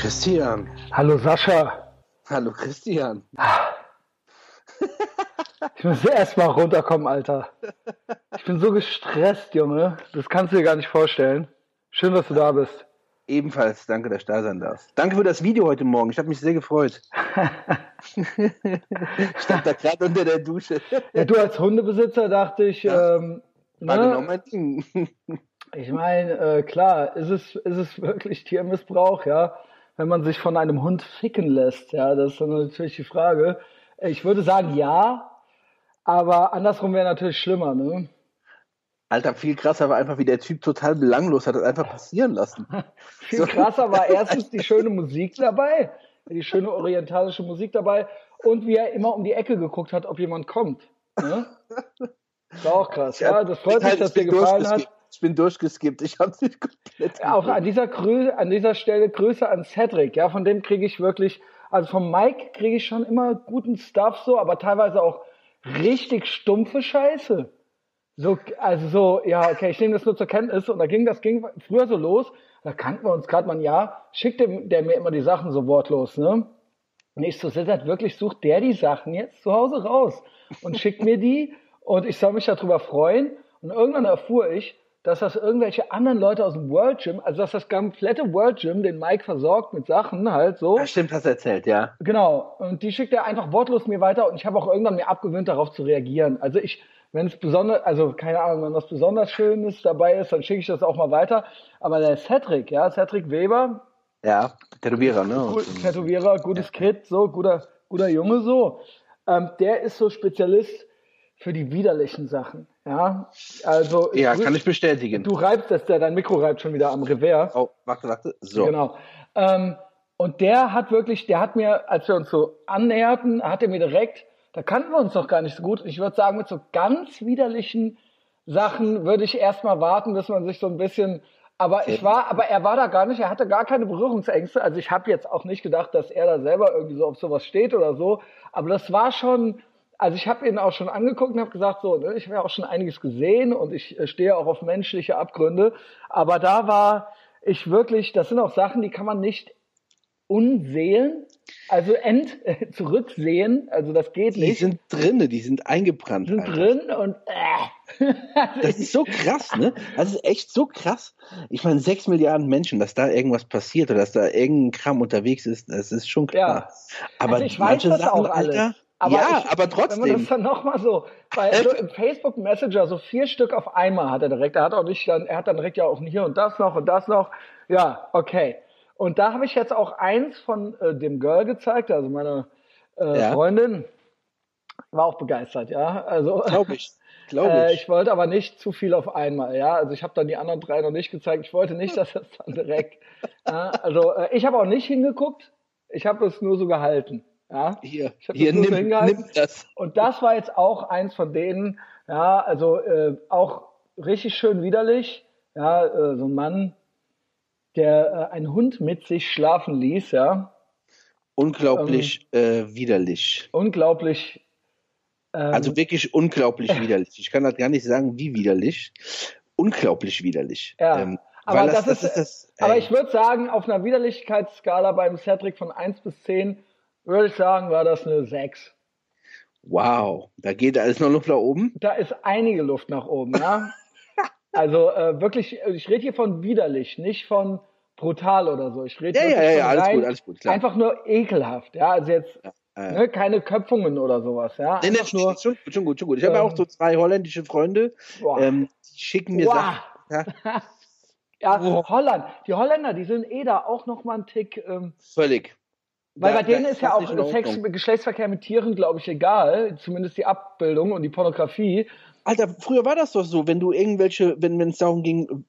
Christian. Hallo Sascha. Hallo Christian. Ich muss erst mal runterkommen, Alter. Ich bin so gestresst, Junge. Das kannst du dir gar nicht vorstellen. Schön, dass du da bist. Ebenfalls, danke, dass du da sein darfst. Danke für das Video heute Morgen. Ich habe mich sehr gefreut. ich stand da gerade unter der Dusche. Ja, du als Hundebesitzer dachte ich, Ja. ähm, War ne? genau mein Ding. ich meine, äh, klar, ist es, ist es wirklich Tiermissbrauch, ja, wenn man sich von einem Hund ficken lässt, ja, das ist dann natürlich die Frage. Ich würde sagen, ja, aber andersrum wäre natürlich schlimmer, ne? Alter, viel krasser war einfach, wie der Typ total belanglos hat das einfach passieren lassen. Viel So. krasser war erstens die schöne Musik dabei, die schöne orientalische Musik dabei und wie er immer um die Ecke geguckt hat, ob jemand kommt. Ne? War auch krass. Ja, das freut mich, Ich dass dir gefallen hat. Ich bin durchgeskippt. Ich habe nicht komplett. Ja, Auch an dieser, an dieser Stelle Grüße an Cedric. Ja, von dem kriege ich wirklich, also vom Mike kriege ich schon immer guten Stuff so, aber teilweise auch richtig stumpfe Scheiße. So, also so, ja, okay, ich nehme das nur zur Kenntnis und da ging das ging früher so los, da kannten wir uns gerade mal ein Jahr, schickte der mir immer die Sachen so wortlos, ne? Und ich so, Sittert, wirklich sucht der die Sachen jetzt zu Hause raus und schickt mir die und ich soll mich darüber freuen. Und irgendwann erfuhr ich, dass das irgendwelche anderen Leute aus dem World Gym, also dass das komplette World Gym den Mike versorgt mit Sachen halt so. Ja, stimmt, hast erzählt, ja. Genau. Und die schickt er einfach wortlos mir weiter und ich habe auch irgendwann mir abgewöhnt, darauf zu reagieren. Also ich, wenn es besonders, also keine Ahnung, wenn was besonders Schönes dabei ist, dann schicke ich das auch mal weiter. Aber der Cedric, ja, Cedric Weber, Ja, Tätowierer, ne? Gut, Tätowierer, gutes Kid, so, guter, guter Junge, so. Ähm, der ist so Spezialist für die widerlichen Sachen, ja. Also, Ja, du, kann ich bestätigen. du reibst das, dein Mikro reibt schon wieder am Revers. Oh, warte, warte. So. Genau. Ähm, und der hat wirklich, der hat mir, als wir uns so annäherten, hat er mir direkt, da kannten wir uns noch gar nicht so gut. Ich würde sagen, mit so ganz widerlichen Sachen würde ich erstmal warten, bis man sich so ein bisschen. Aber ich war, aber er war da gar nicht, er hatte gar keine Berührungsängste. Also ich habe jetzt auch nicht gedacht, dass er da selber irgendwie so auf sowas steht oder so. Aber das war schon, also ich habe ihn auch schon angeguckt und habe gesagt, so, ne, ich habe ja auch schon einiges gesehen und ich äh, stehe auch auf menschliche Abgründe. Aber da war ich wirklich, das sind auch Sachen, die kann man nicht unsehen, also end äh, zurücksehen, also das geht Die nicht. sind drinne, die sind eingebrannt. sind Alter. drin und äh. Das ist so krass, ne? Das ist echt so krass. Ich meine, sechs Milliarden Menschen, dass da irgendwas passiert oder dass da irgendein Kram unterwegs ist, das ist schon klar. Aber also ich weiß manche das Sachen, auch alles. Alter, Aber ja, ich, aber Wenn man das trotzdem. dann nochmal so, weil so im Facebook Messenger so vier Stück auf einmal hat er direkt. Er hat auch nicht dann, er hat dann direkt ja auch hier und das noch und das noch. Ja, okay. Und da habe ich jetzt auch eins von äh, dem Girl gezeigt, also meiner äh, Ja. Freundin. War auch begeistert, ja. Also Glaube ich. Glaube Äh, ich. ich wollte aber nicht zu viel auf einmal, ja. Also ich habe dann die anderen drei noch nicht gezeigt. Ich wollte nicht, dass das dann direkt. ja, also äh, ich habe auch nicht hingeguckt. Ich habe es nur so gehalten. Ja. Hier, hier das nimm, nimm das. Und das war jetzt auch eins von denen. Ja, also äh, auch richtig schön widerlich. Ja, äh, so ein Mann, der äh, einen Hund mit sich schlafen ließ. Ja, Unglaublich äh, widerlich. unglaublich. Ähm, Also wirklich unglaublich widerlich. Ich kann das gar nicht sagen, wie widerlich. Unglaublich widerlich. Ja, Ähm, aber weil das, das, ist, das, aber ich würde sagen, auf einer Widerlichkeitsskala beim Cedric von 1 bis 10, würde ich sagen, war das eine 6. Wow, da geht alles noch Luft nach oben. Da ist einige Luft nach oben, ja. also äh, wirklich, ich rede hier von widerlich, nicht von brutal oder so. Ich rede Ja, ja, wirklich ja, ja, alles rein, gut, alles gut, klar. einfach nur ekelhaft, ja. Also jetzt Äh, ne, keine Köpfungen oder sowas, ja. nee, nee, nur, schon, schon gut, schon gut. Ich habe ja ähm, auch so zwei holländische Freunde, ähm, die schicken mir. Sachen. Ja, ja. Holland. Die Holländer, die sind eh da auch noch mal einen Tick. Ähm, völlig. Weil bei denen ist ja auch Sex. Geschlechtsverkehr mit Tieren, glaube ich, egal. Zumindest die Abbildung und die Pornografie. Alter, früher war das doch so, wenn du irgendwelche, wenn es darum ging,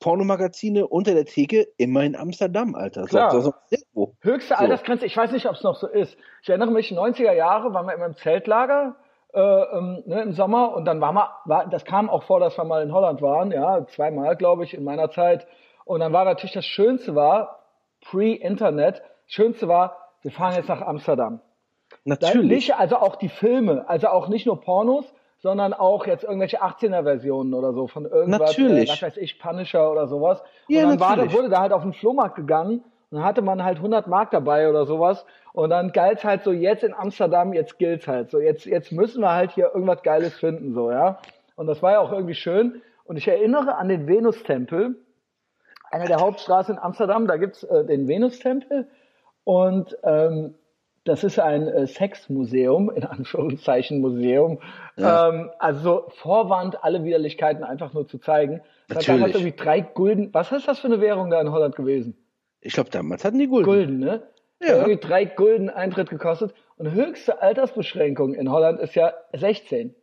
Pornomagazine unter der Theke, immer in Amsterdam, Alter. Klar. So, so, irgendwo. Höchste So. Altersgrenze, ich weiß nicht, ob es noch so ist. Ich erinnere mich, 90er Jahre waren wir immer im Zeltlager äh, ähm, ne, im Sommer und dann waren wir, war, das kam auch vor, dass wir mal in Holland waren, ja, zweimal, glaube ich, in meiner Zeit. Und dann war natürlich das Schönste war, pre-Internet, Schönste war, wir fahren jetzt nach Amsterdam. Da Natürlich. Nicht, also auch die Filme, also auch nicht nur Pornos, sondern auch jetzt irgendwelche 18er-Versionen oder so von irgendwas, Natürlich. Äh, was weiß ich, Punisher oder sowas. Ja, und dann war, wurde da halt auf den Flohmarkt gegangen Und dann hatte man halt 100 Mark dabei oder sowas. Und dann galt's halt so, jetzt in Amsterdam, jetzt gilt's halt so. Jetzt, jetzt müssen wir halt hier irgendwas Geiles finden, so, ja. Und das war ja auch irgendwie schön. Und ich erinnere an den Venustempel, einer der Hauptstraßen in Amsterdam, da gibt's äh, den Venustempel. Und ähm, das ist ein äh, Sexmuseum, in Anführungszeichen Museum. Ja. Ähm, also Vorwand, alle Widerlichkeiten einfach nur zu zeigen. Das hat damals irgendwie drei Gulden. Was ist das für eine Währung da in Holland gewesen? Ich glaube, damals hatten die Gulden. Gulden, ne? Ja. Irgendwie drei Gulden Eintritt gekostet. Und höchste Altersbeschränkung in Holland ist ja 16.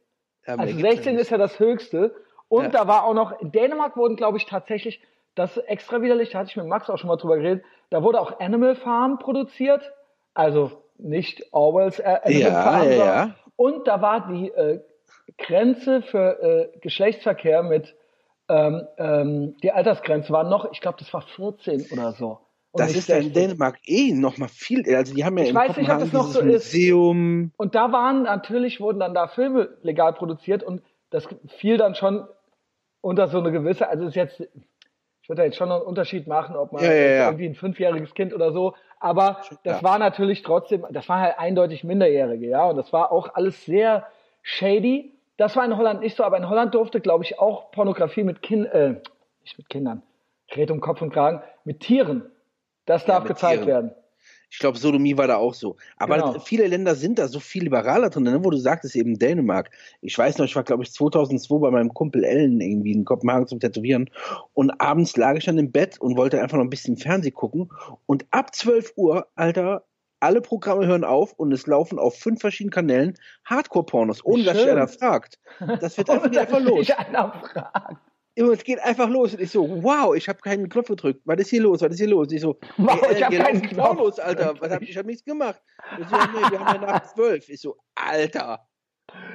Ja, also 16 ist ja das höchste. Und ja. da war auch noch, in Dänemark wurden, glaube ich, tatsächlich, das extra widerlich, da hatte ich mit Max auch schon mal drüber geredet, da wurde auch Animal Farm produziert. Also nicht Orwells äh, Animal ja, Farm. Ja, ja. Und da war die äh, Grenze für äh, Geschlechtsverkehr mit, ähm, ähm, die Altersgrenze war noch, ich glaube, das war 14 oder so. Und das ist ja in Dänemark eh noch mal viel, also die haben ja ich in weiß nicht, ob das noch so Museum. Ist. Und da waren natürlich wurden dann da Filme legal produziert und das fiel dann schon unter so eine gewisse, also ist jetzt, ich würde da jetzt schon einen Unterschied machen, ob man ja, ja, ja. irgendwie ein fünfjähriges Kind oder so, aber das war natürlich trotzdem, das war halt eindeutig Minderjährige, ja, und das war auch alles sehr shady. Das war in Holland nicht so, aber in Holland durfte, glaube ich, auch Pornografie mit Kindern, äh, nicht mit Kindern, rede um Kopf und Kragen, mit Tieren das darf gezeigt Tieren. werden. Ich glaube, Sodomie war da auch so. Aber genau. viele Länder sind da so viel liberaler drin, ne? wo du sagtest eben Dänemark. Ich weiß noch, ich war, glaube ich, 2002 bei meinem Kumpel Ellen irgendwie in Kopenhagen zum Tätowieren und abends lag ich dann im Bett und wollte einfach noch ein bisschen Fernsehen gucken und ab 12 Uhr, Alter, alle Programme hören auf und es laufen auf fünf verschiedenen Kanälen Hardcore-Pornos, ohne Schön. dass sich einer fragt. Das wird einfach, einfach los. Einer fragt. Und es geht einfach los. Und ich so, wow, ich habe keinen Knopf gedrückt. Was ist hier los? Was ist hier los? Und ich so, wow, ey, ich habe keinen Knopf. los, Alter. Was hab, ich habe nichts gemacht. Ich so, nee, wir haben ja nach zwölf. Ich so, Alter.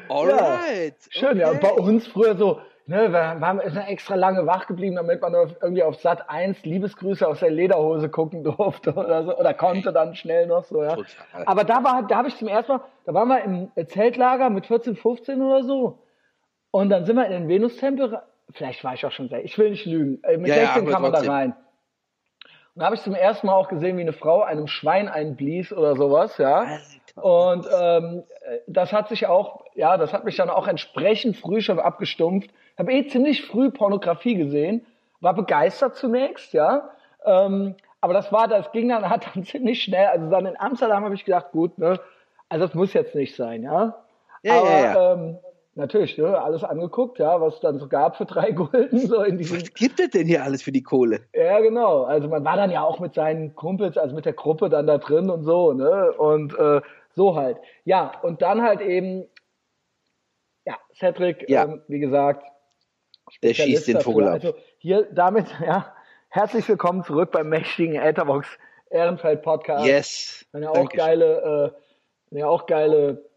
Alright. Ja, schön, okay. ja. Und bei uns früher so, ne, wir haben extra lange wach geblieben, damit man irgendwie auf Sat 1 Liebesgrüße aus der Lederhose gucken durfte oder so, oder konnte dann schnell noch so, ja. Total. Aber da war, da habe ich zum ersten Mal, da waren wir im Zeltlager mit 14, 15 oder so. Und dann sind wir in den Venustempel vielleicht war ich auch schon sehr, ich will nicht lügen, äh, mit ja, 16 ja, kam man da rein. Und da habe ich zum ersten Mal auch gesehen, wie eine Frau einem Schwein einblies oder sowas, ja. Und ähm, das hat sich auch, ja, das hat mich dann auch entsprechend früh schon abgestumpft. Habe eh ziemlich früh Pornografie gesehen, war begeistert zunächst, ja. Ähm, aber das war, das ging dann, hat dann ziemlich schnell, also dann in Amsterdam habe ich gedacht, gut, ne, also das muss jetzt nicht sein, ja. Ja, aber, ja, ja. Ähm, Natürlich, ne, alles angeguckt, ja, was es dann so gab für drei Gulden. So in diesem was gibt es denn hier alles für die Kohle? Ja, genau. Also man war dann ja auch mit seinen Kumpels, also mit der Gruppe dann da drin und so, ne? Und äh, so halt. Ja, und dann halt eben, ja, Cedric, ja. Ähm, wie gesagt, der schießt den Vogel ab. Also hier damit, ja, herzlich willkommen zurück beim mächtigen Etherbox Ehrenfeld Podcast. Yes. Wenn ihr auch Dankeschön. geile, äh, ihr auch geile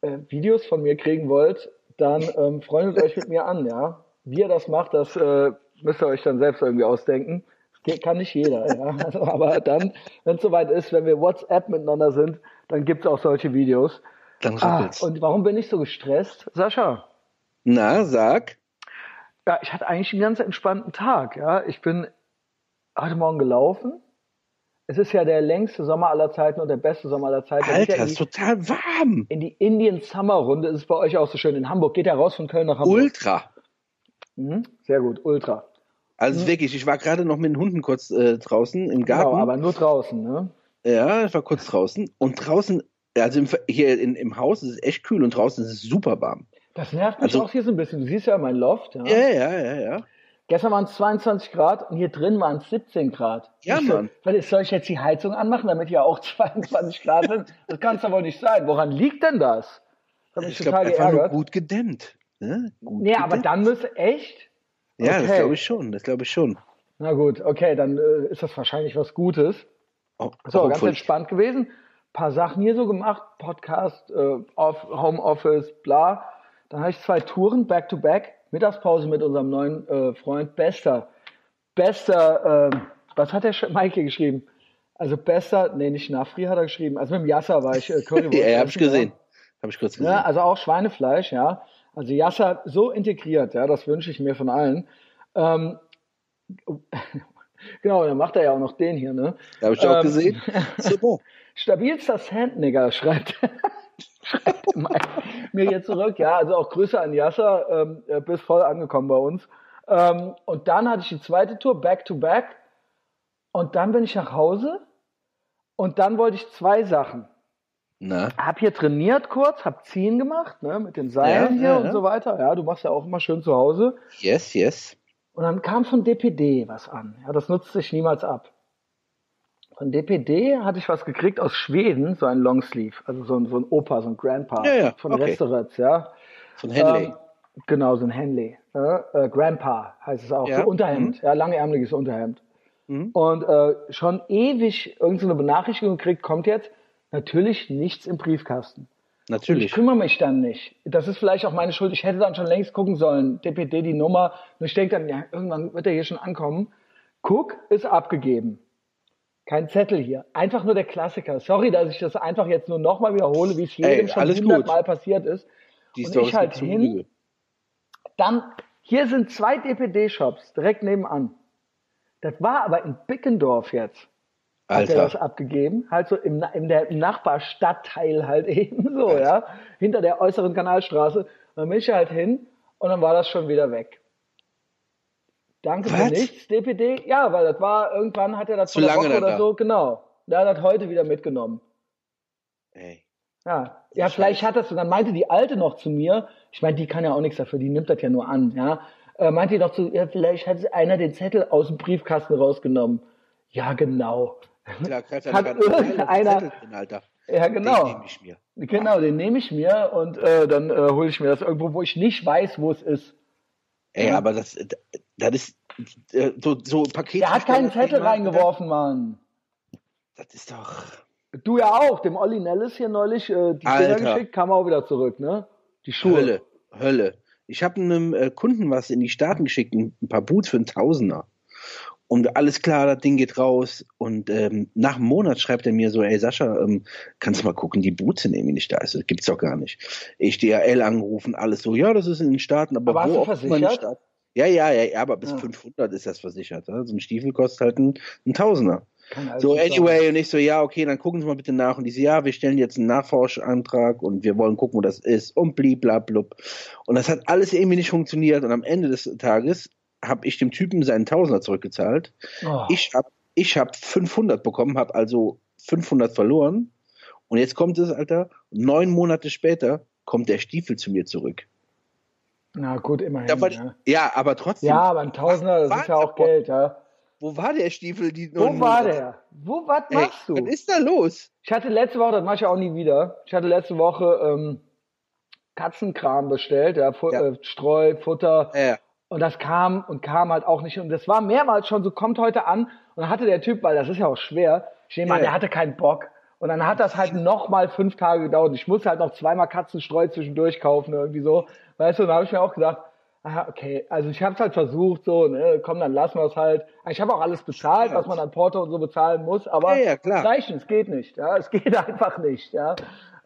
äh, Videos von mir kriegen wollt, dann ähm, freundet euch mit mir an, ja. Wie ihr das macht, das äh, müsst ihr euch dann selbst irgendwie ausdenken. Das kann nicht jeder, ja. Also, aber dann, wenn es soweit ist, wenn wir WhatsApp miteinander sind, dann gibt es auch solche Videos. Dann ah, und warum bin ich so gestresst? Sascha? Na, sag. Ja, ich hatte eigentlich einen ganz entspannten Tag, ja. Ich bin heute Morgen gelaufen, es ist ja der längste Sommer aller Zeiten und der beste Sommer aller Zeiten. Alter, ja ist total warm. In die Indian Summer Runde ist es bei euch auch so schön. In Hamburg geht er raus von Köln nach Hamburg. Ultra. Mhm, sehr gut, Ultra. Also mhm. wirklich, ich war gerade noch mit den Hunden kurz äh, draußen im Garten. Genau, aber nur draußen, ne? Ja, ich war kurz draußen und draußen, also im, hier in, im Haus ist es echt kühl und draußen ist es super warm. Das nervt mich also, auch hier so ein bisschen. Du siehst ja mein Loft. Ja, ja, ja, ja. ja. Gestern waren es 22 Grad und hier drin waren es 17 Grad. Ja, ich Mann. So, soll ich jetzt die Heizung anmachen, damit hier auch 22 Grad sind? Das kann es aber nicht sein. Woran liegt denn das? das ich glaube, einfach nur gut gedämmt. Ne? Gut nee, gedämmt. aber dann müsste echt? Ja, okay. das glaube ich schon. Das glaube ich schon. Na gut, okay, dann äh, ist das wahrscheinlich was Gutes. Oh, so, ganz entspannt gewesen. Ein paar Sachen hier so gemacht. Podcast, äh, off, Homeoffice, bla. Dann habe ich zwei Touren back to back Mittagspause mit unserem neuen äh, Freund Bester. Bester, äh, was hat der Maike geschrieben? Also Bester, nee, nicht Nafri hat er geschrieben. Also mit dem Yasser war ich äh, Currywurst. ja, habe ich gesehen. Habe ich kurz gesehen. Ja, also auch Schweinefleisch, ja. Also Yasser so integriert, ja, das wünsche ich mir von allen. Ähm, Genau, dann macht er ja auch noch den hier, ne? Habe ich auch ähm, gesehen. Super. Stabilster Sandnigger schreibt, schreibt mir hier zurück. Ja, also auch Grüße an Yasser, ähm, bist voll angekommen bei uns. Ähm, und dann hatte ich die zweite Tour, back to back. Und dann bin ich nach Hause und dann wollte ich zwei Sachen. Na? Hab hier trainiert kurz, hab Ziehen gemacht, ne, mit den Seilen ja, hier ja, und ja. so weiter. Ja, du machst ja auch immer schön zu Hause. Yes, yes. Und dann kam von DPD was an. Ja, das nutzt sich niemals ab. Von DPD hatte ich was gekriegt aus Schweden, so ein Longsleeve, also so ein, so ein Opa, so ein Grandpa ja, ja, von okay. Restaurants, ja. So ein Henley. Ähm, genau, so ein Henley. Äh, Grandpa heißt es auch, ja. so Unterhemd, mhm. ja, langärmeliges Unterhemd. Mhm. Und äh, schon ewig irgendeine so Benachrichtigung gekriegt, kommt jetzt natürlich nichts im Briefkasten. Natürlich. Und ich kümmere mich dann nicht. Das ist vielleicht auch meine Schuld. Ich hätte dann schon längst gucken sollen. DPD, die Nummer. Und ich denke dann, ja, irgendwann wird er hier schon ankommen. Guck, ist abgegeben. Kein Zettel hier. Einfach nur der Klassiker. Sorry, dass ich das einfach jetzt nur nochmal wiederhole, wie es jedem Ey, schon hundertmal passiert ist. Die und ich halt hin. Dann, hier sind zwei DPD-Shops direkt nebenan. Das war aber in Bickendorf jetzt. Alter. Hat er das abgegeben, halt so im, in der, im Nachbarstadtteil halt eben so, Alter. ja, hinter der äußeren Kanalstraße. dann bin ich halt hin und dann war das schon wieder weg. Danke Was? für nichts, DPD. Ja, weil das war, irgendwann hat er das Zu lange oder da. so, genau. Der hat das heute wieder mitgenommen. Ey. Ja, ja, vielleicht hat das, und dann meinte die Alte noch zu mir, ich meine, die kann ja auch nichts dafür, die nimmt das ja nur an, ja, äh, meinte die doch zu, ja, vielleicht hat einer den Zettel aus dem Briefkasten rausgenommen. Ja, genau. Klar, hat irgendeiner, Alter. Ja, genau. Den nehme ich mir. Genau, den nehme ich mir und äh, dann äh, hole ich mir das irgendwo, wo ich nicht weiß, wo es ist. Ey, ja. aber das, das ist äh, so, so Paket. Der hat keinen Zettel reingeworfen, Mann. Das ist doch. Du ja auch, dem Olli Nellis hier neulich äh, die Bilder geschickt, kam auch wieder zurück, ne? Die Schuhe. Hölle, Hölle. Ich habe einem äh, Kunden was in die Staaten geschickt, ein paar Boots für einen Tausender. Und alles klar, das Ding geht raus. Und ähm, nach einem Monat schreibt er mir so, ey Sascha, ähm, kannst du mal gucken, die Boots sind irgendwie nicht da. Also, das gibt's doch gar nicht. Ich DHL angerufen, alles so, ja, das ist in den Staaten, aber, aber wo in den Staaten. Ja, ja, ja, ja, aber bis ja. 500 ist das versichert. Ja? So ein Stiefel kostet halt ein, ein Tausender. So, anyway, sein. und ich so, ja, okay, dann gucken Sie mal bitte nach. Und die so, ja, wir stellen jetzt einen Nachforschantrag und wir wollen gucken, wo das ist und bliblablub. Und das hat alles irgendwie nicht funktioniert. Und am Ende des Tages habe ich dem Typen seinen Tausender zurückgezahlt. Oh. Ich habe ich hab 500 bekommen, habe also 500 verloren. Und jetzt kommt es, Alter, neun Monate später kommt der Stiefel zu mir zurück. Na gut, immerhin. Ich, ja. ja. aber trotzdem. Ja, aber ein Tausender, das ist ja auch Geld, ja. Wo war der Stiefel? Die Wo war der? Wo, was Ey, machst du? Was ist da los? Ich hatte letzte Woche, das mache ich auch nie wieder, ich hatte letzte Woche ähm, Katzenkram bestellt, ja, Fu ja. Äh, Streu, Futter. Ja. Und das kam und kam halt auch nicht. Und das war mehrmals schon so, kommt heute an. Und dann hatte der Typ, weil das ist ja auch schwer, ich nehme an, der hatte keinen Bock. Und dann hat das halt nochmal fünf Tage gedauert. Ich musste halt noch zweimal Katzenstreu zwischendurch kaufen, irgendwie so. Weißt du, und da habe ich mir auch gedacht, aha, okay, also ich habe es halt versucht, so, ne, komm, dann lassen wir es halt. Ich habe auch alles bezahlt, was man an Porto und so bezahlen muss, aber ja, ja, klar. reichen, es geht nicht, ja, es geht einfach nicht, ja.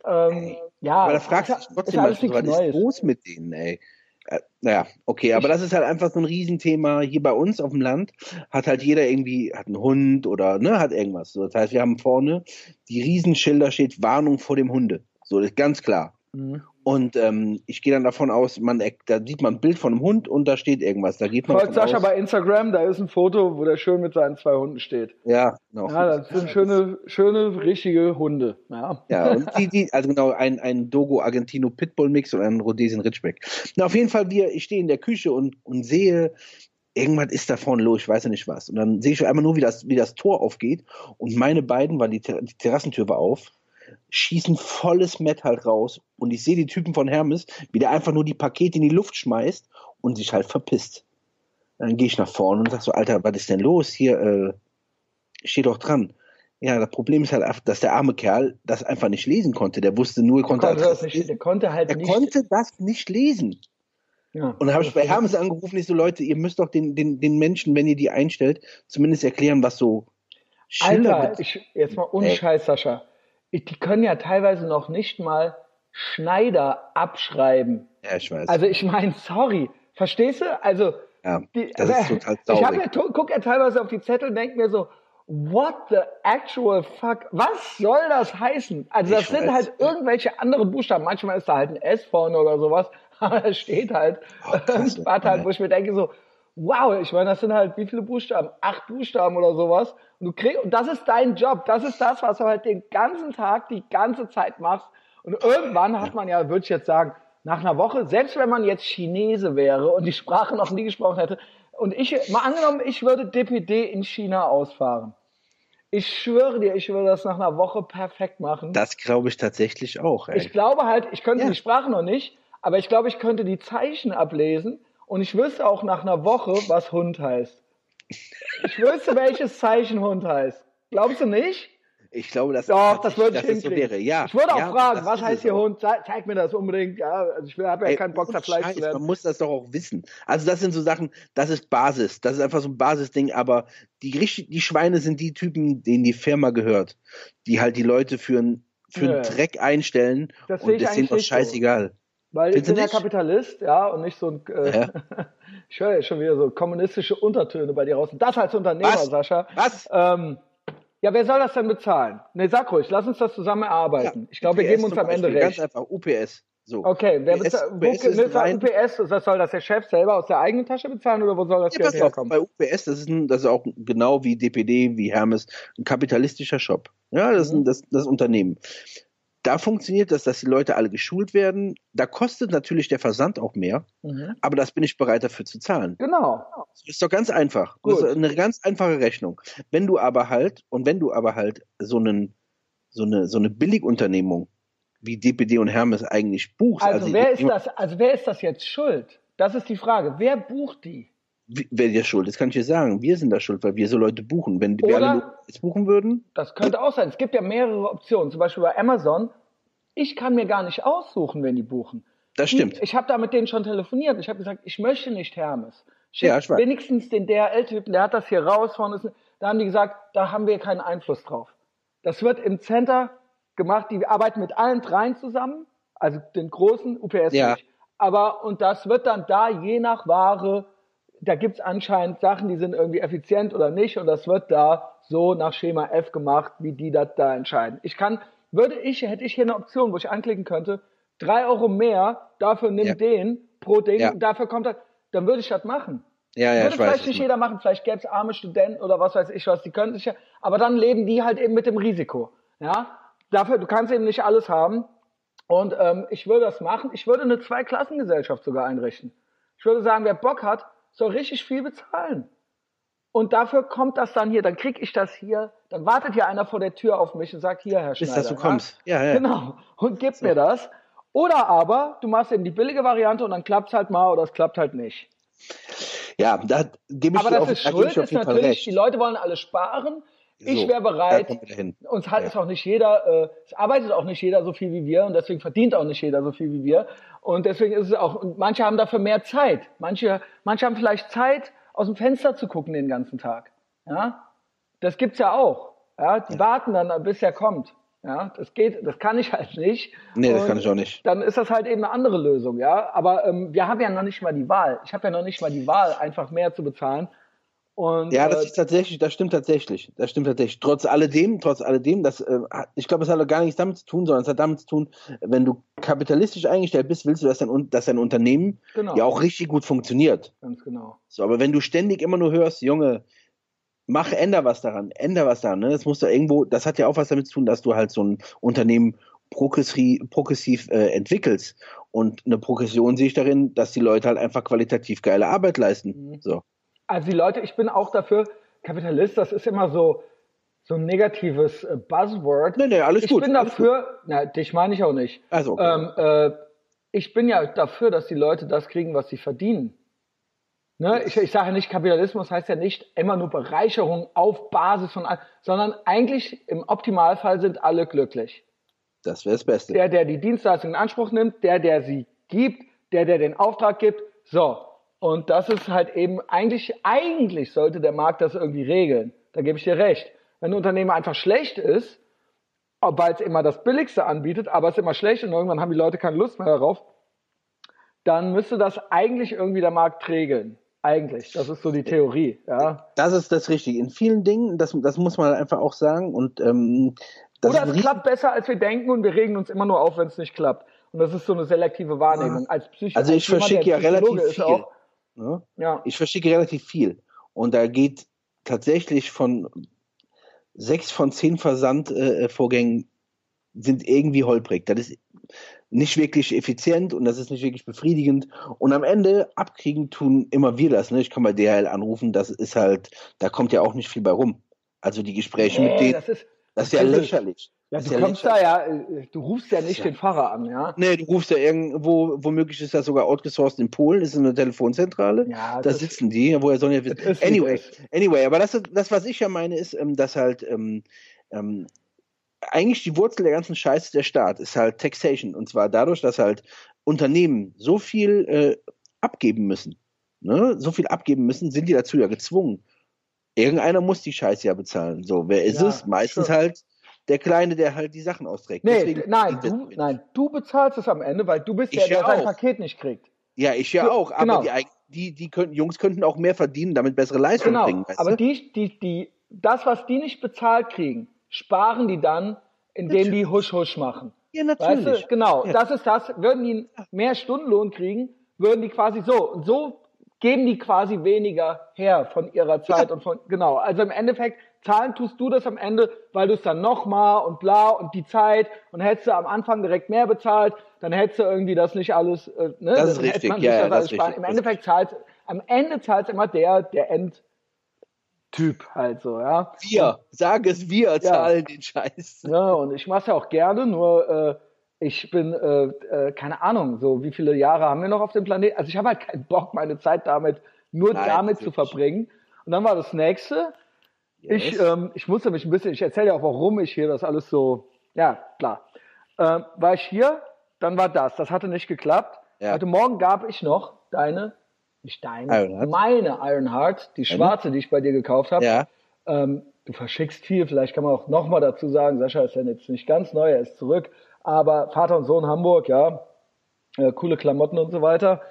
Ähm, ja, aber da fragst du dich trotzdem mal, was ist los mit denen, ey? Äh, naja, okay, aber das ist halt einfach so ein Riesenthema hier bei uns auf dem Land. Hat halt jeder irgendwie, hat einen Hund oder ne, hat irgendwas. So, das heißt, wir haben vorne die Riesenschilder steht Warnung vor dem Hunde. So, das ist ganz klar. Mhm. Und ähm, ich gehe dann davon aus, man, da sieht man ein Bild von einem Hund und da steht irgendwas. Da geht man Folgt Sascha aus. bei Instagram, da ist ein Foto, wo der schön mit seinen zwei Hunden steht. Ja, genau. Ja, das sind schöne, schöne, richtige Hunde. Ja, ja und die, die, also genau, ein, ein Dogo Argentino Pitbull Mix und ein Rhodesian Ridgeback. Na, auf jeden Fall, wir, ich stehe in der Küche und, und sehe, irgendwas ist da vorne los, ich weiß ja nicht was. Und dann sehe ich einmal nur, wie das, wie das Tor aufgeht und meine beiden, weil die, die Terrassentür war auf, schießen volles Metal raus und ich sehe die Typen von Hermes, wie der einfach nur die Pakete in die Luft schmeißt und sich halt verpisst. Dann gehe ich nach vorne und sag so, Alter, was ist denn los? Hier, äh, steht doch dran. Ja, das Problem ist halt einfach, dass der arme Kerl das einfach nicht lesen konnte. Der wusste nur, er konnte, konnte das nicht, der konnte halt er nicht. konnte das nicht lesen. Ja, und dann habe ich bei Hermes angerufen, ich so, Leute, ihr müsst doch den, den, den Menschen, wenn ihr die einstellt, zumindest erklären, was so Schiller Alter, ich, jetzt mal unscheiß, Sascha die können ja teilweise noch nicht mal Schneider abschreiben. Ja, ich weiß. Also ich meine, sorry, verstehst du? Also Ja, die, das ist total traurig. Ich gucke ja teilweise auf die Zettel und denke mir so, what the actual fuck? Was soll das heißen? Also das ich sind weiß. halt irgendwelche anderen Buchstaben. Manchmal ist da halt ein S vorne oder sowas, aber da steht halt oh, irgendwas halt, wo ich mir denke so, wow, ich meine, das sind halt wie viele Buchstaben? Acht Buchstaben oder sowas. Und du kriegst, und das ist dein Job. Das ist das, was du halt den ganzen Tag, die ganze Zeit machst. Und irgendwann hat man ja, würde ich jetzt sagen, nach einer Woche, selbst wenn man jetzt Chinese wäre und die Sprache noch nie gesprochen hätte, und ich, mal angenommen, ich würde DPD in China ausfahren. Ich schwöre dir, ich würde das nach einer Woche perfekt machen. Das glaube ich tatsächlich auch. Ey. Ich glaube halt, ich könnte ja. die Sprache noch nicht, aber ich glaube, ich könnte die Zeichen ablesen und ich wüsste auch nach einer Woche, was Hund heißt. Ich wüsste, welches Zeichen Hund heißt. Glaubst du nicht? Ich glaube, dass Doch, das würde ich hinkriegen. So wäre. Ja, ich würde auch ja, fragen, was heißt hier Hund? Zeig, zeig, mir das unbedingt. Ja, also ich habe ja Ey, keinen Bock, da Fleisch zu werden. Man muss das doch auch wissen. Also das sind so Sachen, das ist Basis. Das ist einfach so ein Basisding. Aber die, die Schweine sind die Typen, denen die Firma gehört. Die halt die Leute für einen für einen Dreck einstellen. Das und das sind doch scheißegal. So. Weil Findest ich bin ja Kapitalist, ja, und nicht so ein, äh, ja. ich höre schon wieder so kommunistische Untertöne bei dir raus. Das als Unternehmer, Was? Sascha. Was? Ähm, ja, wer soll das denn bezahlen? Nee, sag ruhig, lass uns das zusammen erarbeiten. Ja, ich glaube, wir geben uns am Ende recht. Ganz einfach, UPS. So. Okay, wer bezahlt, UPS, UPS, UPS, soll das der Chef selber aus der eigenen Tasche bezahlen oder wo soll das ja, Geld herkommen? Bei UPS, das ist, ein, das ist auch genau wie DPD, wie Hermes, ein kapitalistischer Shop. Ja, das ist ein, das, das Unternehmen da funktioniert das, dass die Leute alle geschult werden. Da kostet natürlich der Versand auch mehr, mhm. aber das bin ich bereit dafür zu zahlen. Genau. Das ist doch ganz einfach. Gut. Das ist eine ganz einfache Rechnung. Wenn du aber halt, und wenn du aber halt so, einen, so, eine, so eine Billigunternehmung wie DPD und Hermes eigentlich buchst. Also, also wer ist das, also wer ist das jetzt schuld? Das ist die Frage. Wer bucht die? Wer dir schuld ist, kann ich dir sagen. Wir sind da schuld, weil wir so Leute buchen. Wenn wir alle jetzt buchen würden. Das könnte auch sein. Es gibt ja mehrere Optionen. Zum Beispiel bei Amazon. Ich kann mir gar nicht aussuchen, wenn die buchen. Das stimmt. Ich, ich habe da mit denen schon telefoniert. Ich habe gesagt, ich möchte nicht Hermes. Schick ja, ich weiß. wenigstens den DRL-Typen, der hat das hier raus. Von, da haben die gesagt, da haben wir keinen Einfluss drauf. Das wird im Center gemacht. Die arbeiten mit allen dreien zusammen. Also den großen UPS ja. nicht. Aber, und das wird dann da je nach Ware da gibt's anscheinend Sachen, die sind irgendwie effizient oder nicht und das wird da so nach Schema F gemacht, wie die das da entscheiden. Ich kann, würde ich, hätte ich hier eine Option, wo ich anklicken könnte, drei Euro mehr, dafür nimm ja. den pro Ding, ja. dafür kommt das, dann würde ich das machen. Ja, ja, würde ich vielleicht weiß, nicht jeder machen, vielleicht gäbe es arme Studenten oder was weiß ich was, die können sich ja, aber dann leben die halt eben mit dem Risiko. Ja, dafür, du kannst eben nicht alles haben. Und ähm, ich würde das machen. Ich würde eine Zweiklassengesellschaft sogar einrichten. Ich würde sagen, wer Bock hat, soll richtig viel bezahlen. Und dafür kommt das dann hier, dann krieg ich das hier, dann wartet hier einer vor der Tür auf mich und sagt, hier, Herr Schneider. Bis dass du kommst. Ja, ja. Genau. Und gib so. mir das. Oder aber, du machst eben die billige Variante und dann klappt's halt mal oder es klappt halt nicht. Ja, da gebe ich Aber dir das auf, ist Schuld, ist natürlich, die Leute wollen alle sparen. Ich so, wäre bereit, uns hat ja. es auch nicht jeder, äh, es arbeitet auch nicht jeder so viel wie wir und deswegen verdient auch nicht jeder so viel wie wir. Und deswegen ist es auch, und manche haben dafür mehr Zeit. Manche, manche haben vielleicht Zeit, aus dem Fenster zu gucken den ganzen Tag. Ja, das gibt's ja auch. Ja, die ja. warten dann, bis er kommt. Ja, das geht, das kann ich halt nicht. Nee, das und kann ich auch nicht. Dann ist das halt eben eine andere Lösung, ja. Aber ähm, wir haben ja noch nicht mal die Wahl. Ich habe ja noch nicht mal die Wahl, einfach mehr zu bezahlen. Und, ja, das äh, ist tatsächlich, das stimmt tatsächlich. Das stimmt tatsächlich. Trotz alledem, trotz alledem, das, äh, ich glaube, es hat gar nichts damit zu tun, sondern es hat damit zu tun, wenn du kapitalistisch eingestellt bist, willst du, dass dein, dass dein Unternehmen genau. ja auch richtig gut funktioniert. Ganz genau. So, aber wenn du ständig immer nur hörst, Junge, mach, änder was daran, änder was daran, ne? Das muss da irgendwo, das hat ja auch was damit zu tun, dass du halt so ein Unternehmen progressiv, progressiv äh, entwickelst. Und eine Progression sehe ich darin, dass die Leute halt einfach qualitativ geile Arbeit leisten. Mhm. So. Also die Leute, ich bin auch dafür, Kapitalist, das ist immer so, so ein negatives äh, Buzzword. Nee, nee, alles ich gut. Ich bin dafür, na, dich meine ich auch nicht. Also, okay. ähm, äh, ich bin ja dafür, dass die Leute das kriegen, was sie verdienen. Ne? Ich, ich sage nicht, Kapitalismus heißt ja nicht immer nur Bereicherung auf Basis von, sondern eigentlich im Optimalfall sind alle glücklich. Das wäre das Beste. Der, der die Dienstleistung in Anspruch nimmt, der, der sie gibt, der, der den Auftrag gibt. So, und das ist halt eben eigentlich, eigentlich sollte der Markt das irgendwie regeln. Da gebe ich dir recht. Wenn ein Unternehmen einfach schlecht ist, weil es immer das Billigste anbietet, aber es ist immer schlecht und irgendwann haben die Leute keine Lust mehr darauf, dann müsste das eigentlich irgendwie der Markt regeln. Eigentlich, das ist so die Theorie, ja. Das ist das Richtige. In vielen Dingen, das, das muss man einfach auch sagen. Und, ähm, Oder es klappt besser, als wir denken und wir regen uns immer nur auf, wenn es nicht klappt. Und das ist so eine selektive Wahrnehmung. Als Psych also ich verschicke ja relativ viel. Auch, ne? ja. Ich verschicke relativ viel. Und da geht tatsächlich von sechs von zehn Versandvorgängen äh, sind irgendwie holprig. Das ist nicht wirklich effizient und das ist nicht wirklich befriedigend. Und am Ende abkriegen tun immer wir das. Ne? Ich kann bei DHL anrufen, das ist halt, da kommt ja auch nicht viel bei rum. Also die Gespräche nee, mit denen, das ist, das ist ja lächerlich. Ja, du kommst da ja, äh, du rufst ja nicht ja. den Fahrer an, ja? Nee, du rufst ja irgendwo, womöglich ist das sogar outgesourced in Polen, ist eine Telefonzentrale. Ja, da sitzen die, woher sollen ja wissen. Anyway, anyway, aber das, das, was ich ja meine, ist, ähm, dass halt ähm, ähm, eigentlich die Wurzel der ganzen Scheiße der Staat ist halt Taxation. Und zwar dadurch, dass halt Unternehmen so viel äh, abgeben müssen, ne? so viel abgeben müssen, sind die dazu ja gezwungen. Irgendeiner muss die Scheiße ja bezahlen. So, wer ist ja, es? Meistens schon. halt der Kleine, der halt die Sachen austrägt. Nee, Deswegen nein, du, nein, du bezahlst es am Ende, weil du bist der, der sein Paket nicht kriegt. Ja, ich ja du, auch, aber genau. die, die, die könnten, Jungs könnten auch mehr verdienen, damit bessere Leistungen genau. bringen. Weißt aber die, die, die, das, was die nicht bezahlt kriegen, sparen die dann, indem natürlich. die Husch-Husch machen. Ja, natürlich. Weißt du? Genau, ja. das ist das. Würden die mehr Stundenlohn kriegen, würden die quasi so. Und so geben die quasi weniger her von ihrer Zeit ja. und von, genau. Also im Endeffekt, zahlen tust du das am Ende, weil du es dann nochmal und bla und die Zeit und hättest du am Anfang direkt mehr bezahlt, dann hättest du irgendwie das nicht alles, äh, ne? Das ist richtig, ja, ja, das ist richtig. Im Endeffekt zahlt, am Ende zahlt immer der, der End, Typ halt so, ja. Wir, sag es, wir zahlen ja. den Scheiß. Ja, und ich mach's ja auch gerne, nur äh, ich bin, äh, äh, keine Ahnung, so wie viele Jahre haben wir noch auf dem Planeten? Also ich habe halt keinen Bock, meine Zeit damit, nur Nein, damit zu verbringen. Und dann war das nächste. Yes. Ich, ähm, ich musste mich ein bisschen, ich erzähle ja auch, warum ich hier das alles so, ja, klar. Ähm, war ich hier, dann war das. Das hatte nicht geklappt. Ja. Heute Morgen gab ich noch deine nicht deine, Ironheart. meine Ironheart, die schwarze, die ich bei dir gekauft habe. Ja. Ähm, du verschickst viel, vielleicht kann man auch nochmal dazu sagen, Sascha ist ja jetzt nicht ganz neu, er ist zurück, aber Vater und Sohn Hamburg, ja, äh, coole Klamotten und so weiter,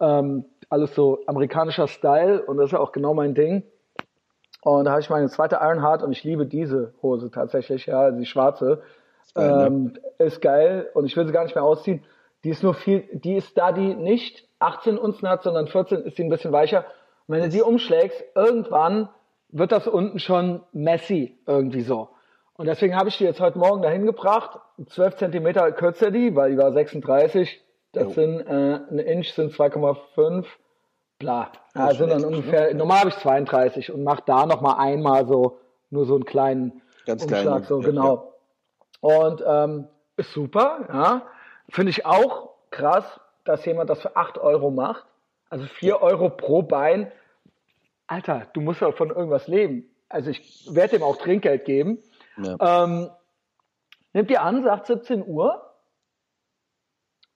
ähm, alles so amerikanischer Style und das ist ja auch genau mein Ding. Und da habe ich meine zweite Ironheart und ich liebe diese Hose tatsächlich, ja, die schwarze. Ist geil, ne? ähm, ne? ist geil und ich will sie gar nicht mehr ausziehen. Die ist nur viel, die ist da die nicht 18 Unzen hat, sondern 14 ist sie ein bisschen weicher. Und wenn du die umschlägst, irgendwann wird das unten schon messy irgendwie so. Und deswegen habe ich die jetzt heute Morgen dahin gebracht. 12 Zentimeter kürzer die, weil die war 36. Das jo. sind äh, ein Inch sind 2,5. Bla. Ja, also dann ungefähr. Ne? Normal habe ich 32 und mache da noch mal einmal so nur so einen kleinen Ganz Umschlag, klein, so ja, genau. Ja. Und ähm, ist super, ja. Finde ich auch krass, dass jemand das für 8 Euro macht. Also 4 Euro pro Bein. Alter, du musst ja von irgendwas leben. Also ich werde ihm auch Trinkgeld geben. Ja. Ähm, nimmt ihr an, sagt 17 Uhr.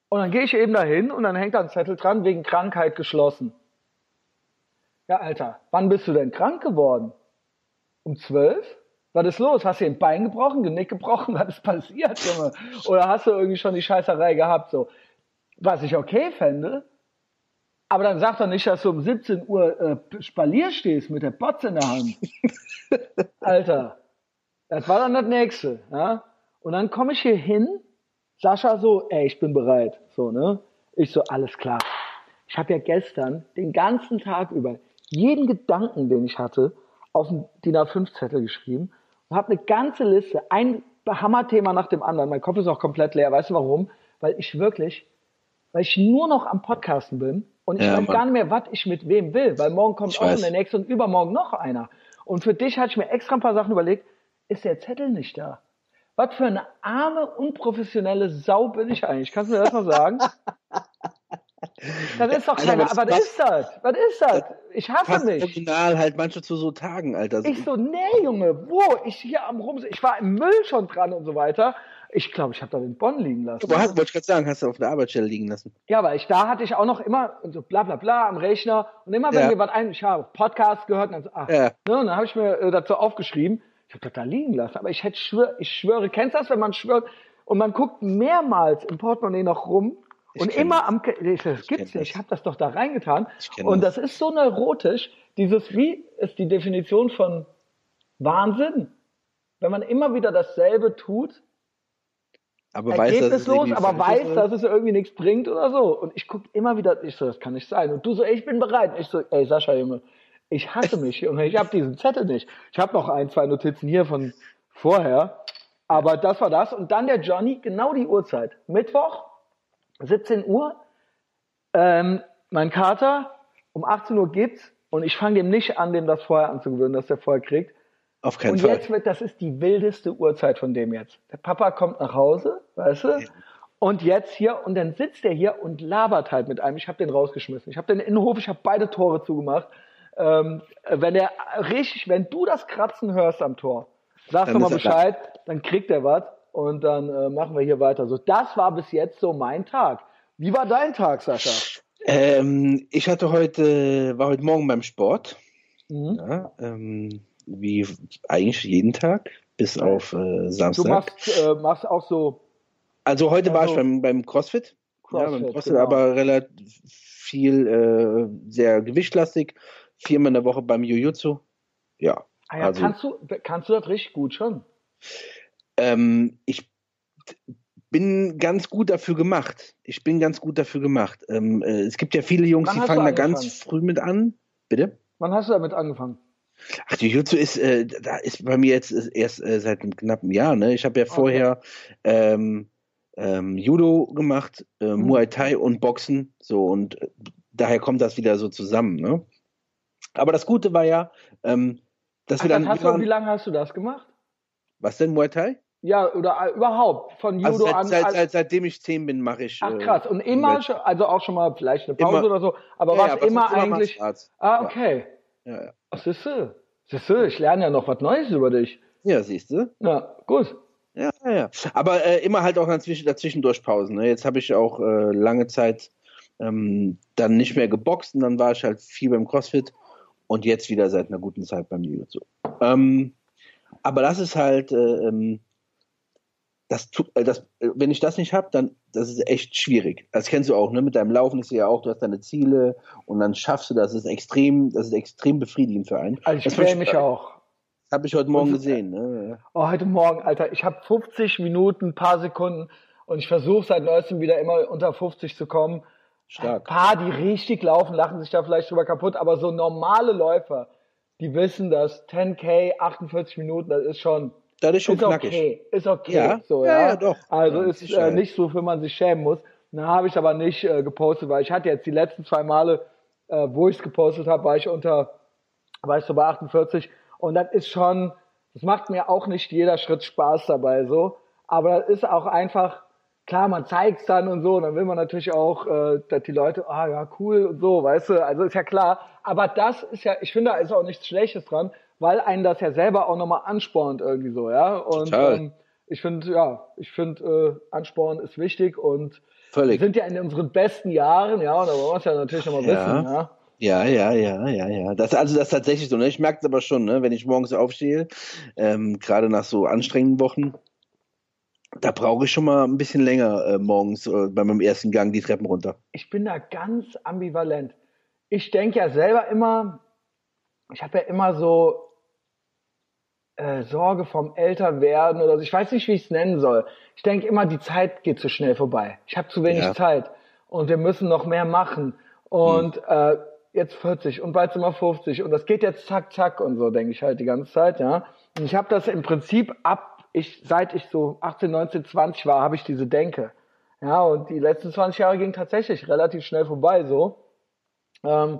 Und dann gehe ich eben dahin und dann hängt da ein Zettel dran, wegen Krankheit geschlossen. Ja, Alter, wann bist du denn krank geworden? Um 12? Was ist los? Hast du ein Bein gebrochen, Genick gebrochen? Was ist passiert, Junge? Oder hast du irgendwie schon die Scheißerei gehabt? So, was ich okay fände, aber dann sag doch nicht, dass du um 17 Uhr äh, Spalier stehst mit der Potze in der Hand. Alter, das war dann das nächste. Ja? Und dann komme ich hier hin, Sascha so, ey, ich bin bereit. So, ne? Ich so, alles klar. Ich habe ja gestern den ganzen Tag über jeden Gedanken, den ich hatte, auf den DIN A5-Zettel geschrieben und habe eine ganze Liste, ein Hammerthema nach dem anderen. Mein Kopf ist auch komplett leer. Weißt du warum? Weil ich wirklich weil ich nur noch am Podcasten bin und ich ja, weiß Mann. gar nicht mehr, was ich mit wem will, weil morgen kommt ich auch weiß. der nächste und übermorgen noch einer. Und für dich hatte ich mir extra ein paar Sachen überlegt, ist der Zettel nicht da? Was für eine arme, unprofessionelle Sau bin ich eigentlich? Kannst du mir das mal sagen? Das ist doch keine, Alter, was, was ist das? Was ist das? Ich hasse mich. original halt manche zu so Tagen, Alter. Ich so, nee, Junge, wo? Ich hier am Rum, ich war im Müll schon dran und so weiter. Ich glaube, ich habe da den Bonn liegen lassen. Aber wollte ich gerade sagen, hast du auf der Arbeitsstelle liegen lassen. Ja, weil ich da hatte ich auch noch immer so bla bla bla am Rechner und immer wenn ja. mir was ein, ich habe Podcast gehört und dann, so, ach, ja. ne, und dann habe ich mir äh, dazu aufgeschrieben, ich habe das da liegen lassen. Aber ich hätte schwör, ich schwöre, kennst du das, wenn man schwört und man guckt mehrmals im Portemonnaie noch rum und immer am, das gibt's nicht, ich habe das doch da reingetan. Und das. ist so neurotisch, dieses, wie ist die Definition von Wahnsinn? Wenn man immer wieder dasselbe tut, aber weiß, dass es los, aber weiß, dass es irgendwie nichts bringt oder so. Und ich gucke immer wieder, ich so, das kann nicht sein. Und du so, ey, ich bin bereit. Ich so, ey, Sascha, Junge, ich hasse mich, Junge, ich habe diesen Zettel nicht. Ich habe noch ein, zwei Notizen hier von vorher, aber das war das. Und dann der Johnny, genau die Uhrzeit. Mittwoch, 17 Uhr, ähm, mein Kater, um 18 Uhr geht's und ich fange dem nicht an, dem das vorher anzugewöhnen, dass der vorher kriegt. Auf keinen und Fall. Und jetzt wird, das ist die wildeste Uhrzeit von dem jetzt. Der Papa kommt nach Hause, weißt du? Ja. Und jetzt hier, und dann sitzt er hier und labert halt mit einem. Ich habe den rausgeschmissen. Ich habe den in den Hof, ich habe beide Tore zugemacht. Ähm, wenn er richtig, wenn du das Kratzen hörst am Tor, sag doch mal Bescheid, dann kriegt er was und dann äh, machen wir hier weiter. So, das war bis jetzt so mein Tag. Wie war dein Tag, Sascha? Ähm, ich hatte heute, war heute Morgen beim Sport. Mhm. Ja, ähm, wie eigentlich jeden Tag, bis auf äh, Samstag. Du machst, äh, machst auch so. Also heute also, war ich beim, beim CrossFit. CrossFit, ja, beim CrossFit genau. aber relativ viel, äh, sehr gewichtlastig. Viermal in der Woche beim Jiu-Jitsu. Ja. Ah ja also, kannst, du, kannst du das richtig gut schon? Ähm, ich bin ganz gut dafür gemacht. Ich bin ganz gut dafür gemacht. Ähm, äh, es gibt ja viele Jungs, Wann die fangen da ganz früh mit an. Bitte? Wann hast du damit angefangen? Ach, die Jiu-Jitsu ist, äh, da ist bei mir jetzt erst äh, seit einem knappen Jahr. Ne? Ich habe ja vorher okay. ähm, ähm, Judo gemacht, äh, mhm. Muay Thai und Boxen. So und äh, daher kommt das wieder so zusammen. Ne? Aber das Gute war ja, ähm, dass Ach, wir dann. Hast du, wie lange hast du das gemacht? Was denn Muay Thai? Ja, oder äh, überhaupt von also Judo also seit, an. Seit, seit, seitdem ich zehn bin, mache ich. Ach krass. Und immer, schon, also auch schon mal vielleicht eine Pause immer, oder so, aber ja, was ja, immer eigentlich. Ah, okay. Ja, ja. Ach, siehst du? Ich lerne ja noch was Neues über dich. Ja, siehst du? Ja, gut. Ja, ja. Aber äh, immer halt auch dazwischen, dazwischendurch Pausen. Ne? Jetzt habe ich auch äh, lange Zeit ähm, dann nicht mehr geboxt und dann war ich halt viel beim CrossFit und jetzt wieder seit einer guten Zeit beim Jiu-Jitsu. Ähm, aber das ist halt, äh, ähm, das, äh, das, äh, wenn ich das nicht habe, dann das ist echt schwierig. Das kennst du auch, ne? Mit deinem Laufen ist ja auch, du hast deine Ziele und dann schaffst du das. Das ist extrem, das ist extrem befriedigend für einen. Also ich freue mich auch. Habe ich heute Morgen und, gesehen. Ne? Oh, heute Morgen, Alter. Ich habe 50 Minuten, paar Sekunden und ich versuche seit neuestem wieder immer unter 50 zu kommen. Stark. Ein paar, die richtig laufen, lachen sich da vielleicht drüber kaputt, aber so normale Läufer, die wissen, dass 10k, 48 Minuten, das ist schon, das ist schon ist knackig. Okay, ist okay. Ja, so, ja, ja, ja doch. Also ja, ist äh, nicht so, für man sich schämen muss. Na, habe ich aber nicht äh, gepostet, weil ich hatte jetzt die letzten zwei Male, äh, wo ich es gepostet habe, war ich unter, war ich so bei 48 und das ist schon, das macht mir auch nicht jeder Schritt Spaß dabei so, aber das ist auch einfach, klar, man zeigt's dann und so, und dann will man natürlich auch, äh, dass die Leute, ah ja, cool und so, weißt du, also ist ja klar. Aber das ist ja, ich finde, da ist auch nichts Schlechtes dran, weil einen das ja selber auch nochmal anspornt irgendwie so, ja. Und ähm, ich finde, ja, ich finde, äh, Ansporn ist wichtig und Völlig. wir sind ja in unseren besten Jahren, ja, und da wollen wir es ja natürlich nochmal ja. wissen, ja. Ja, ja, ja, ja, ja. Das, also das ist tatsächlich so. Ne? Ich merke es aber schon, ne? wenn ich morgens aufstehe, ähm, gerade nach so anstrengenden Wochen, da brauche ich schon mal ein bisschen länger äh, morgens äh, bei meinem ersten Gang die Treppen runter. Ich bin da ganz ambivalent. Ich denke ja selber immer, ich habe ja immer so äh, Sorge vom Älterwerden oder so. Ich weiß nicht, wie ich es nennen soll. Ich denke immer, die Zeit geht zu schnell vorbei. Ich habe zu wenig ja. Zeit und wir müssen noch mehr machen. Und hm. äh, jetzt 40 und bald sind wir 50 und das geht jetzt zack, zack und so, denke ich halt die ganze Zeit, ja. Und ich habe das im Prinzip ab ich, seit ich so 18, 19, 20 war, habe ich diese Denke. Ja, und die letzten 20 Jahre gingen tatsächlich relativ schnell vorbei, so. Ähm,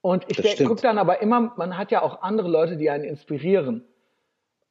und ich gucke dann aber immer, man hat ja auch andere Leute, die einen inspirieren.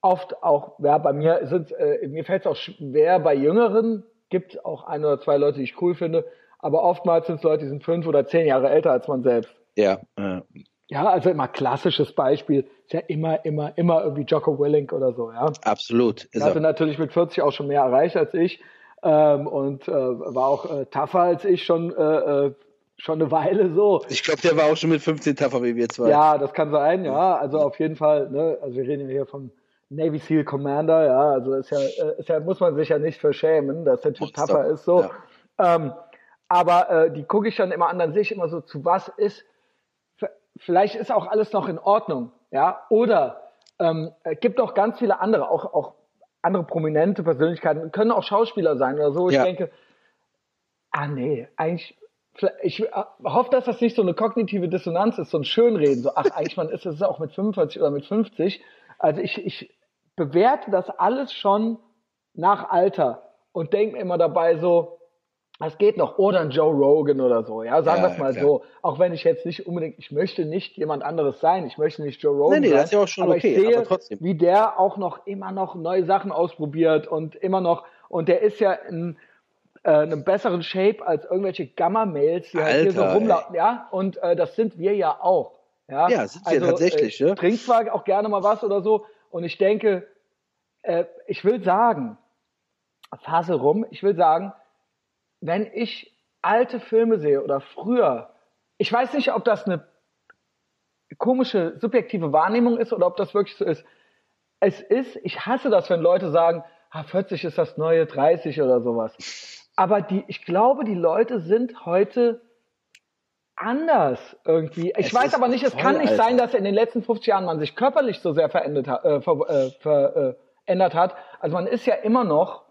Oft auch, ja, bei mir sind, äh, mir fällt es auch schwer, bei Jüngeren gibt auch ein oder zwei Leute, die ich cool finde, aber oftmals sind es Leute, die sind fünf oder zehn Jahre älter als man selbst. Ja. Äh. Ja, also immer klassisches Beispiel ist ja immer, immer, immer irgendwie Jocko Willink oder so, ja. Absolut. Ist er hatte natürlich mit 40 auch schon mehr erreicht als ich ähm, und äh, war auch äh, tougher als ich schon, äh, äh, schon eine Weile so. Ich glaube, der war auch schon mit 15 tougher wie wir zwei. Ja, das kann sein, ja. Also auf jeden Fall, ne, also wir reden ja hier vom Navy SEAL Commander, ja, also ist ja, äh, ist ja, muss man sich ja nicht für schämen, dass der Typ tougher ist, so. Ja. Ähm, aber äh, die gucke ich dann immer an, dann sehe ich immer so, zu was ist, vielleicht ist auch alles noch in Ordnung, ja, oder ähm, gibt auch ganz viele andere, auch, auch andere prominente Persönlichkeiten, können auch Schauspieler sein oder so. Ich ja. denke, ah nee, eigentlich, ich äh, hoffe, dass das nicht so eine kognitive Dissonanz ist, so ein Schönreden, so, ach, eigentlich man ist es auch mit 45 oder mit 50. Also ich, ich bewerte das alles schon nach Alter und denke mir immer dabei so, es geht noch. Oder ein Joe Rogan oder so, ja, sagen ja, wir es mal klar. so. Auch wenn ich jetzt nicht unbedingt, ich möchte nicht jemand anderes sein, ich möchte nicht Joe Rogan nee, nee, sein. Das ist ja auch schon aber okay, ich sehe, aber trotzdem. wie der auch noch immer noch neue Sachen ausprobiert und immer noch, und der ist ja in äh, einem besseren Shape als irgendwelche Gamma-Mails, die Alter, halt hier so rumlaufen, ja, und äh, das sind wir ja auch. Ja, ja sind also, wir tatsächlich, äh, ja. Trinkt zwar auch gerne mal was oder so, und ich denke, äh, ich will sagen, Phase rum, ich will sagen, wenn ich alte Filme sehe oder früher, ich weiß nicht, ob das eine komische subjektive Wahrnehmung ist oder ob das wirklich so ist. Es ist, ich hasse das, wenn Leute sagen, ah, 40 ist das neue 30 oder sowas. Aber die, ich glaube, die Leute sind heute anders irgendwie. Ich es weiß aber nicht, es voll, kann nicht Alter. sein, dass in den letzten 50 Jahren man sich körperlich so sehr verändert, äh, ver, äh, verändert hat. Also man ist ja immer noch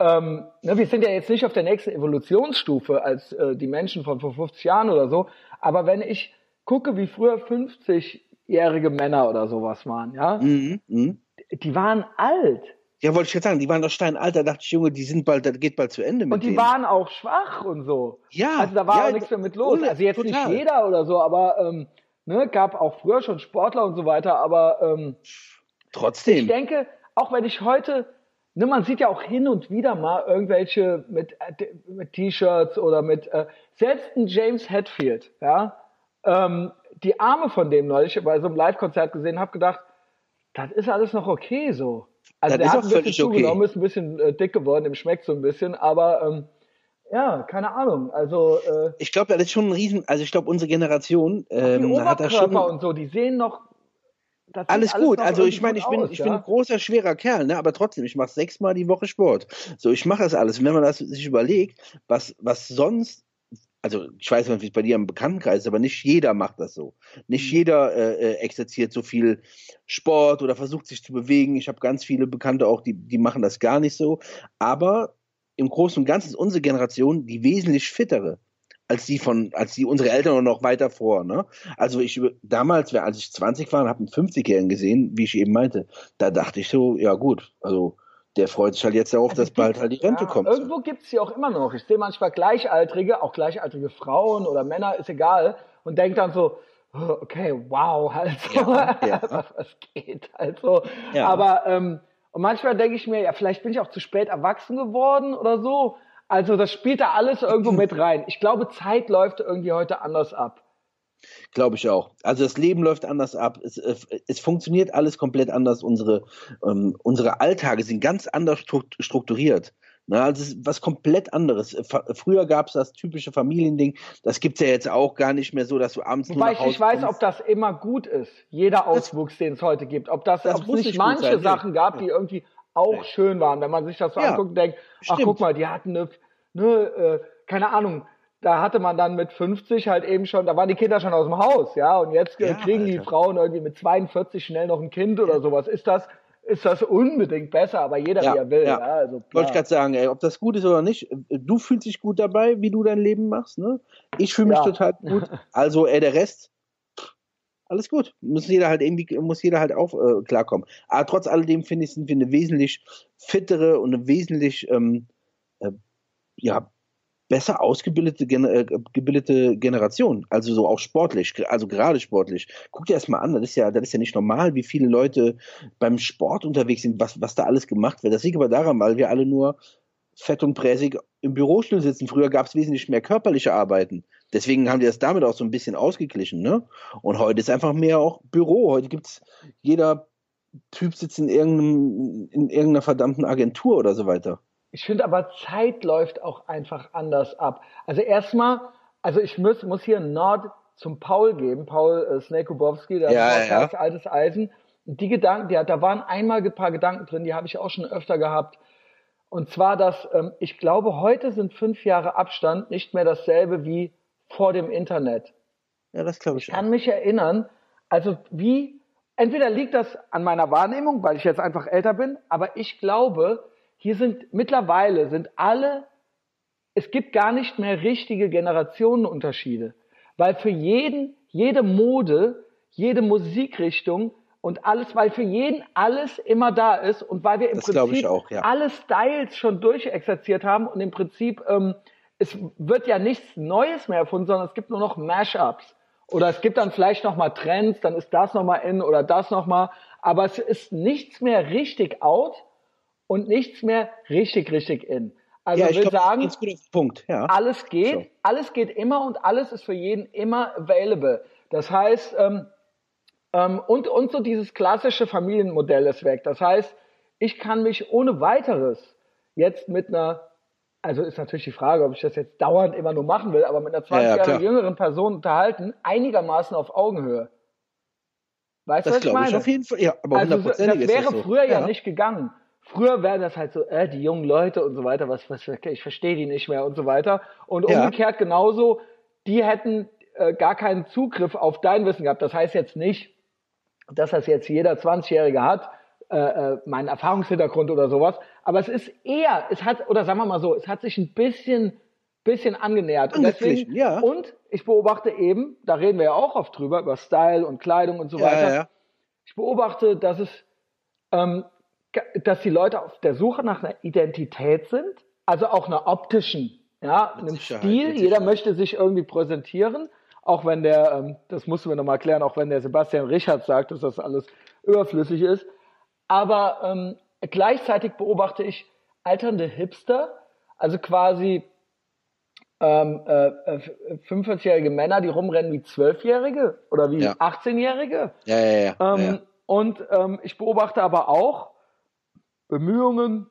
ähm, ne, wir sind ja jetzt nicht auf der nächsten Evolutionsstufe als äh, die Menschen von vor 50 Jahren oder so, aber wenn ich gucke, wie früher 50-jährige Männer oder sowas waren, ja, mhm, mh. die waren alt. Ja, wollte ich jetzt sagen, die waren doch steinalt, da dachte ich, Junge, die sind bald, das geht bald zu Ende mit Und die denen. waren auch schwach und so. Ja. Also da war ja, auch nichts mehr mit los. Also jetzt total. nicht jeder oder so, aber ähm, ne, gab auch früher schon Sportler und so weiter, aber ähm, trotzdem. Ich denke, auch wenn ich heute ne, man sieht ja auch hin und wieder mal irgendwelche mit, mit T-Shirts oder mit äh, selbst ein James Hetfield, ja, ähm, die Arme von dem neulich bei so einem Live-Konzert gesehen, habe gedacht, das ist alles noch okay so. Also das der hat ein bisschen zugenommen, okay. ist ein bisschen äh, dick geworden, dem schmeckt so ein bisschen, aber ähm, ja, keine Ahnung. Also äh, ich glaube, das ist schon ein Riesen. Also ich glaube, unsere Generation ähm, die hat da schon und so, die sehen noch alles gut. Also ich meine, ich bin, aus, ich ja? bin ein großer, schwerer Kerl, ne? aber trotzdem, ich mache sechsmal die Woche Sport. So, ich mache das alles. Und wenn man das sich überlegt, was, was sonst also ich weiß nicht, wie es bei dir im Bekanntenkreis ist, aber nicht jeder macht das so. Nicht mhm. jeder äh, äh, exerziert so viel Sport oder versucht sich zu bewegen. Ich habe ganz viele Bekannte auch, die, die machen das gar nicht so. Aber im Großen und Ganzen ist unsere Generation die wesentlich fittere als die von, als die unsere Eltern noch weiter vor. Ne? Also ich damals, als ich 20 war, habe einen 50-Jährigen gesehen, wie ich eben meinte. Da dachte ich so, ja gut, also der freut sich halt jetzt darauf, also dass bald halt die Rente ja, kommt. Irgendwo gibt es sie auch immer noch. Ich sehe manchmal Gleichaltrige, auch gleichaltrige Frauen oder Männer, ist egal, und denke dann so, oh, okay, wow, halt so, ja, ja. was geht, halt so. Aber ähm, und manchmal denke ich mir, ja, vielleicht bin ich auch zu spät erwachsen geworden oder so. Also das spielt da alles irgendwo mit rein. Ich glaube, Zeit läuft irgendwie heute anders ab. Glaube ich auch. Also das Leben läuft anders ab. Es, äh, es funktioniert alles komplett anders. Unsere, ähm, unsere Alltage sind ganz anders strukturiert. Na, also das ist was komplett anderes. Früher gab es das typische Familiending. Das gibt es ja jetzt auch gar nicht mehr so, dass du abends Wobei nur nach Hause ich weiß, ob das immer gut ist. Jeder Auswuchs, den es heute gibt. Ob das, das ob es nicht manche Sachen gab, die irgendwie auch ja. schön waren, wenn man sich das so ja, anguckt und denkt, stimmt. ach guck mal, die hatten eine, ne, äh, keine Ahnung, da hatte man dann mit 50 halt eben schon, da waren die Kinder schon aus dem Haus, ja, und jetzt ja, kriegen Alter. die Frauen irgendwie mit 42 schnell noch ein Kind oder sowas. Ist das, ist das unbedingt besser, aber jeder ja, wie er will. Ja. ja also, Wollte ich gerade sagen, ey, ob das gut ist oder nicht, du fühlst dich gut dabei, wie du dein Leben machst, ne? Ich fühle mich ja. total gut. Also, ey, der Rest, alles gut. Muss jeder halt irgendwie, muss jeder halt auch äh, klarkommen. Aber trotz alledem finde ich, sind wir eine wesentlich fittere und eine wesentlich ähm, äh, ja, besser ausgebildete äh, gebildete Generation, also so auch sportlich, also gerade sportlich. Guck dir das mal an, das ist ja, das ist ja nicht normal, wie viele Leute beim Sport unterwegs sind, was, was da alles gemacht wird. Das liegt aber daran, weil wir alle nur fett und präsig im Bürostuhl sitzen. Früher gab es wesentlich mehr körperliche Arbeiten. Deswegen haben die das damit auch so ein bisschen ausgeglichen, ne? Und heute ist einfach mehr auch Büro. Heute gibt's jeder Typ sitzt in irgendeinem, in irgendeiner verdammten Agentur oder so weiter. Ich finde aber Zeit läuft auch einfach anders ab. Also erstmal, also ich muss, muss hier einen Nord zum Paul geben, Paul äh, Snakubowski, der ja, ja. ist altes Eisen. Und die Gedanken, die, da waren einmal ein paar Gedanken drin, die habe ich auch schon öfter gehabt. Und zwar, dass ähm, ich glaube, heute sind fünf Jahre Abstand nicht mehr dasselbe wie vor dem Internet. Ja, das glaube ich. Ich kann auch. mich erinnern, also wie, entweder liegt das an meiner Wahrnehmung, weil ich jetzt einfach älter bin, aber ich glaube, hier sind mittlerweile sind alle, es gibt gar nicht mehr richtige Generationenunterschiede, weil für jeden, jede Mode, jede Musikrichtung und alles, weil für jeden alles immer da ist und weil wir im das Prinzip auch, ja. alle Styles schon durchexerziert haben und im Prinzip ähm, es wird ja nichts Neues mehr erfunden, sondern es gibt nur noch Mashups. Oder es gibt dann vielleicht nochmal Trends, dann ist das nochmal in oder das nochmal. Aber es ist nichts mehr richtig out und nichts mehr richtig, richtig in. Also ja, ich will glaub, sagen, Punkt. Ja. alles geht, so. alles geht immer und alles ist für jeden immer available. Das heißt, ähm, ähm, und, und so dieses klassische Familienmodell ist weg. Das heißt, ich kann mich ohne weiteres jetzt mit einer also ist natürlich die Frage, ob ich das jetzt dauernd immer nur machen will, aber mit einer 20 ja, ja, Jahre jüngeren Person unterhalten, einigermaßen auf Augenhöhe. Weißt du, was ich meine? Ich auf jeden Fall, ja, aber also, das wäre das so. früher ja. ja. nicht gegangen. Früher wäre das halt so, äh, die jungen Leute und so weiter, was, was ich verstehe die nicht mehr und so weiter. Und umgekehrt genauso, die hätten äh, gar keinen Zugriff auf dein Wissen gehabt. Das heißt jetzt nicht, dass das jetzt jeder 20-Jährige hat, äh, äh, meinen Erfahrungshintergrund oder sowas. Aber es ist eher, es hat, oder sagen wir mal so, es hat sich ein bisschen, bisschen angenähert. Und, deswegen, ja. und ich beobachte eben, da reden wir ja auch oft drüber, über Style und Kleidung und so ja, weiter. Ja. Ich beobachte, dass es, ähm, dass die Leute auf der Suche nach einer Identität sind, also auch einer optischen, ja, einem Stil. Jeder möchte sich irgendwie präsentieren, auch wenn der, ähm, das mussten wir nochmal klären, auch wenn der Sebastian Richard sagt, dass das alles überflüssig ist. Aber ähm, gleichzeitig beobachte ich alternde Hipster, also quasi ähm, äh, 45-jährige äh, Männer, die rumrennen wie 12-Jährige oder wie ja. 18-Jährige. Ja, ja, ja. Ähm, ja, ja. Und ähm, ich beobachte aber auch Bemühungen,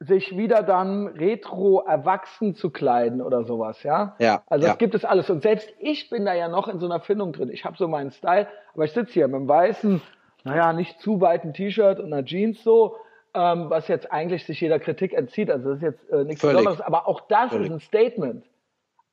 sich wieder dann retro erwachsen zu kleiden oder sowas, ja? Ja. Also das ja. gibt es alles. Und selbst ich bin da ja noch in so einer Findung drin. Ich habe so meinen Style, aber ich sitze hier mit einem weißen naja, nicht zu weiten T-Shirt und einer Jeans so, ähm, was jetzt eigentlich sich jeder Kritik entzieht. Also das ist jetzt äh, nichts Völlig. Besonderes, aber auch das Völlig. ist ein Statement.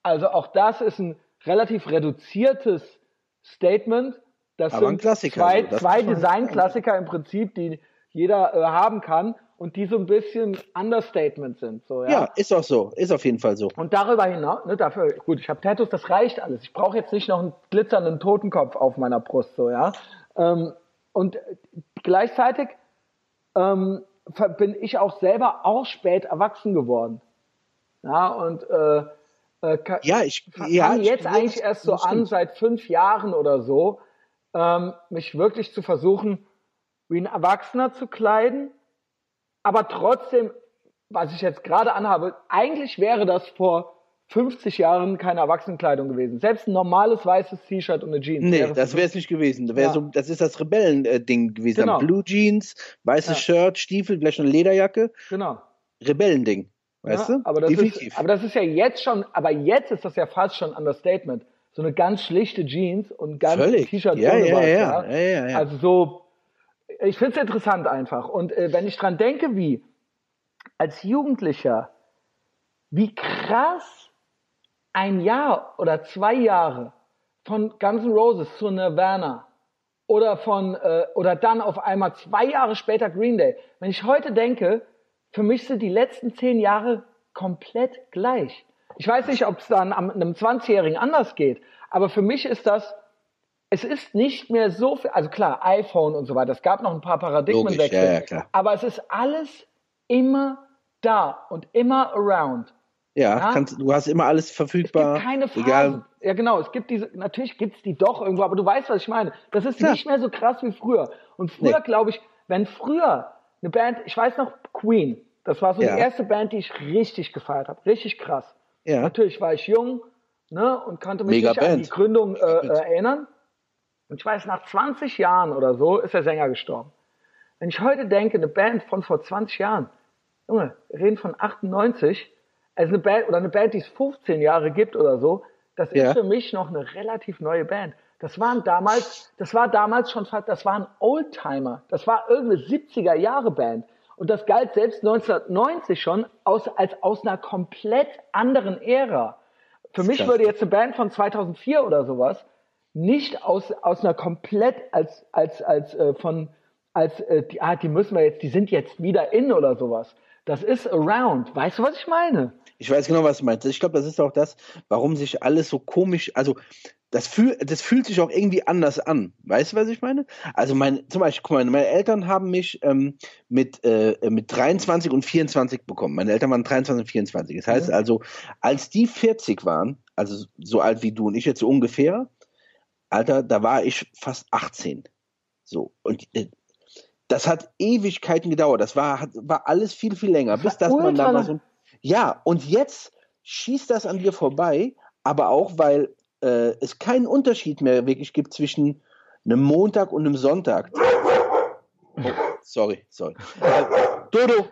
Also auch das ist ein relativ reduziertes Statement. Das aber sind zwei, also, zwei Design-Klassiker im Prinzip, die jeder äh, haben kann und die so ein bisschen Understatement sind. So, ja? ja, ist auch so, ist auf jeden Fall so. Und darüber hinaus, ne, dafür, gut, ich habe Tattoos, das reicht alles. Ich brauche jetzt nicht noch einen glitzernden Totenkopf auf meiner Brust, so ja. Ähm, und gleichzeitig ähm, bin ich auch selber auch spät erwachsen geworden. Ja, und äh, äh, ja, ich ja, jetzt eigentlich erst so an, seit fünf Jahren oder so, ähm, mich wirklich zu versuchen, wie ein Erwachsener zu kleiden, aber trotzdem, was ich jetzt gerade anhabe, eigentlich wäre das vor 50 Jahren keine Erwachsenenkleidung gewesen. Selbst ein normales weißes T-Shirt und eine Jeans. Nee, wäre das wäre es nicht gewesen. Das, ja. so, das ist das Rebellending gewesen. Genau. Blue Jeans, weißes ja. Shirt, Stiefel, vielleicht eine Lederjacke. Genau. Rebellending. Weißt ja, du? Aber das Definitiv. Ist, aber das ist ja jetzt schon, aber jetzt ist das ja fast schon Understatement. So eine ganz schlichte Jeans und ganz T-Shirt ja, ohne ja, was, ja. Ja. Ja, ja, Also so, ich finde es interessant einfach. Und äh, wenn ich dran denke, wie als Jugendlicher, wie krass ein Jahr oder zwei Jahre von Guns N' Roses zu Nirvana oder von äh, oder dann auf einmal zwei Jahre später Green Day. Wenn ich heute denke, für mich sind die letzten zehn Jahre komplett gleich. Ich weiß nicht, ob es dann am, einem 20-Jährigen anders geht, aber für mich ist das, es ist nicht mehr so viel, also klar, iPhone und so weiter, es gab noch ein paar Paradigmenwechsel, ja, ja, aber es ist alles immer da und immer around. Ja, ja? Kannst, du hast immer alles verfügbar. Es gibt keine Phasen. Egal. Ja, genau. Es gibt diese, natürlich gibt's die doch irgendwo, aber du weißt, was ich meine. Das ist ja. nicht mehr so krass wie früher. Und früher, nee. glaube ich, wenn früher eine Band, ich weiß noch, Queen, das war so ja. die erste Band, die ich richtig gefeiert habe. Richtig krass. Ja. Natürlich war ich jung, ne, und konnte mich Mega nicht Band. an die Gründung äh, äh, erinnern. Und ich weiß, nach 20 Jahren oder so ist der Sänger gestorben. Wenn ich heute denke, eine Band von vor 20 Jahren, Junge, wir reden von 98, also eine Band oder eine Band, die es 15 Jahre gibt oder so, das ja. ist für mich noch eine relativ neue Band. Das waren damals, das war damals schon fast, das war ein Oldtimer. Das war irgendeine 70er Jahre Band. Und das galt selbst 1990 schon aus, als aus einer komplett anderen Ära. Für mich würde jetzt eine Band von 2004 oder sowas nicht aus, aus einer komplett als, als, als, äh, von, als, äh, die, ah, die müssen wir jetzt, die sind jetzt wieder in oder sowas. Das ist around. Weißt du, was ich meine? Ich weiß genau, was du meinst. Ich glaube, das ist auch das, warum sich alles so komisch, also das, fühl, das fühlt sich auch irgendwie anders an. Weißt du, was ich meine? Also mein, zum Beispiel, guck mal, meine Eltern haben mich ähm, mit, äh, mit 23 und 24 bekommen. Meine Eltern waren 23 und 24. Das heißt mhm. also, als die 40 waren, also so alt wie du und ich jetzt so ungefähr, Alter, da war ich fast 18. So. Und äh, das hat Ewigkeiten gedauert. Das war, hat, war alles viel, viel länger, bis das man da mal so. Ja, und jetzt schießt das an dir vorbei, aber auch, weil äh, es keinen Unterschied mehr wirklich gibt zwischen einem Montag und einem Sonntag. Oh, sorry, sorry. Äh, Dodo,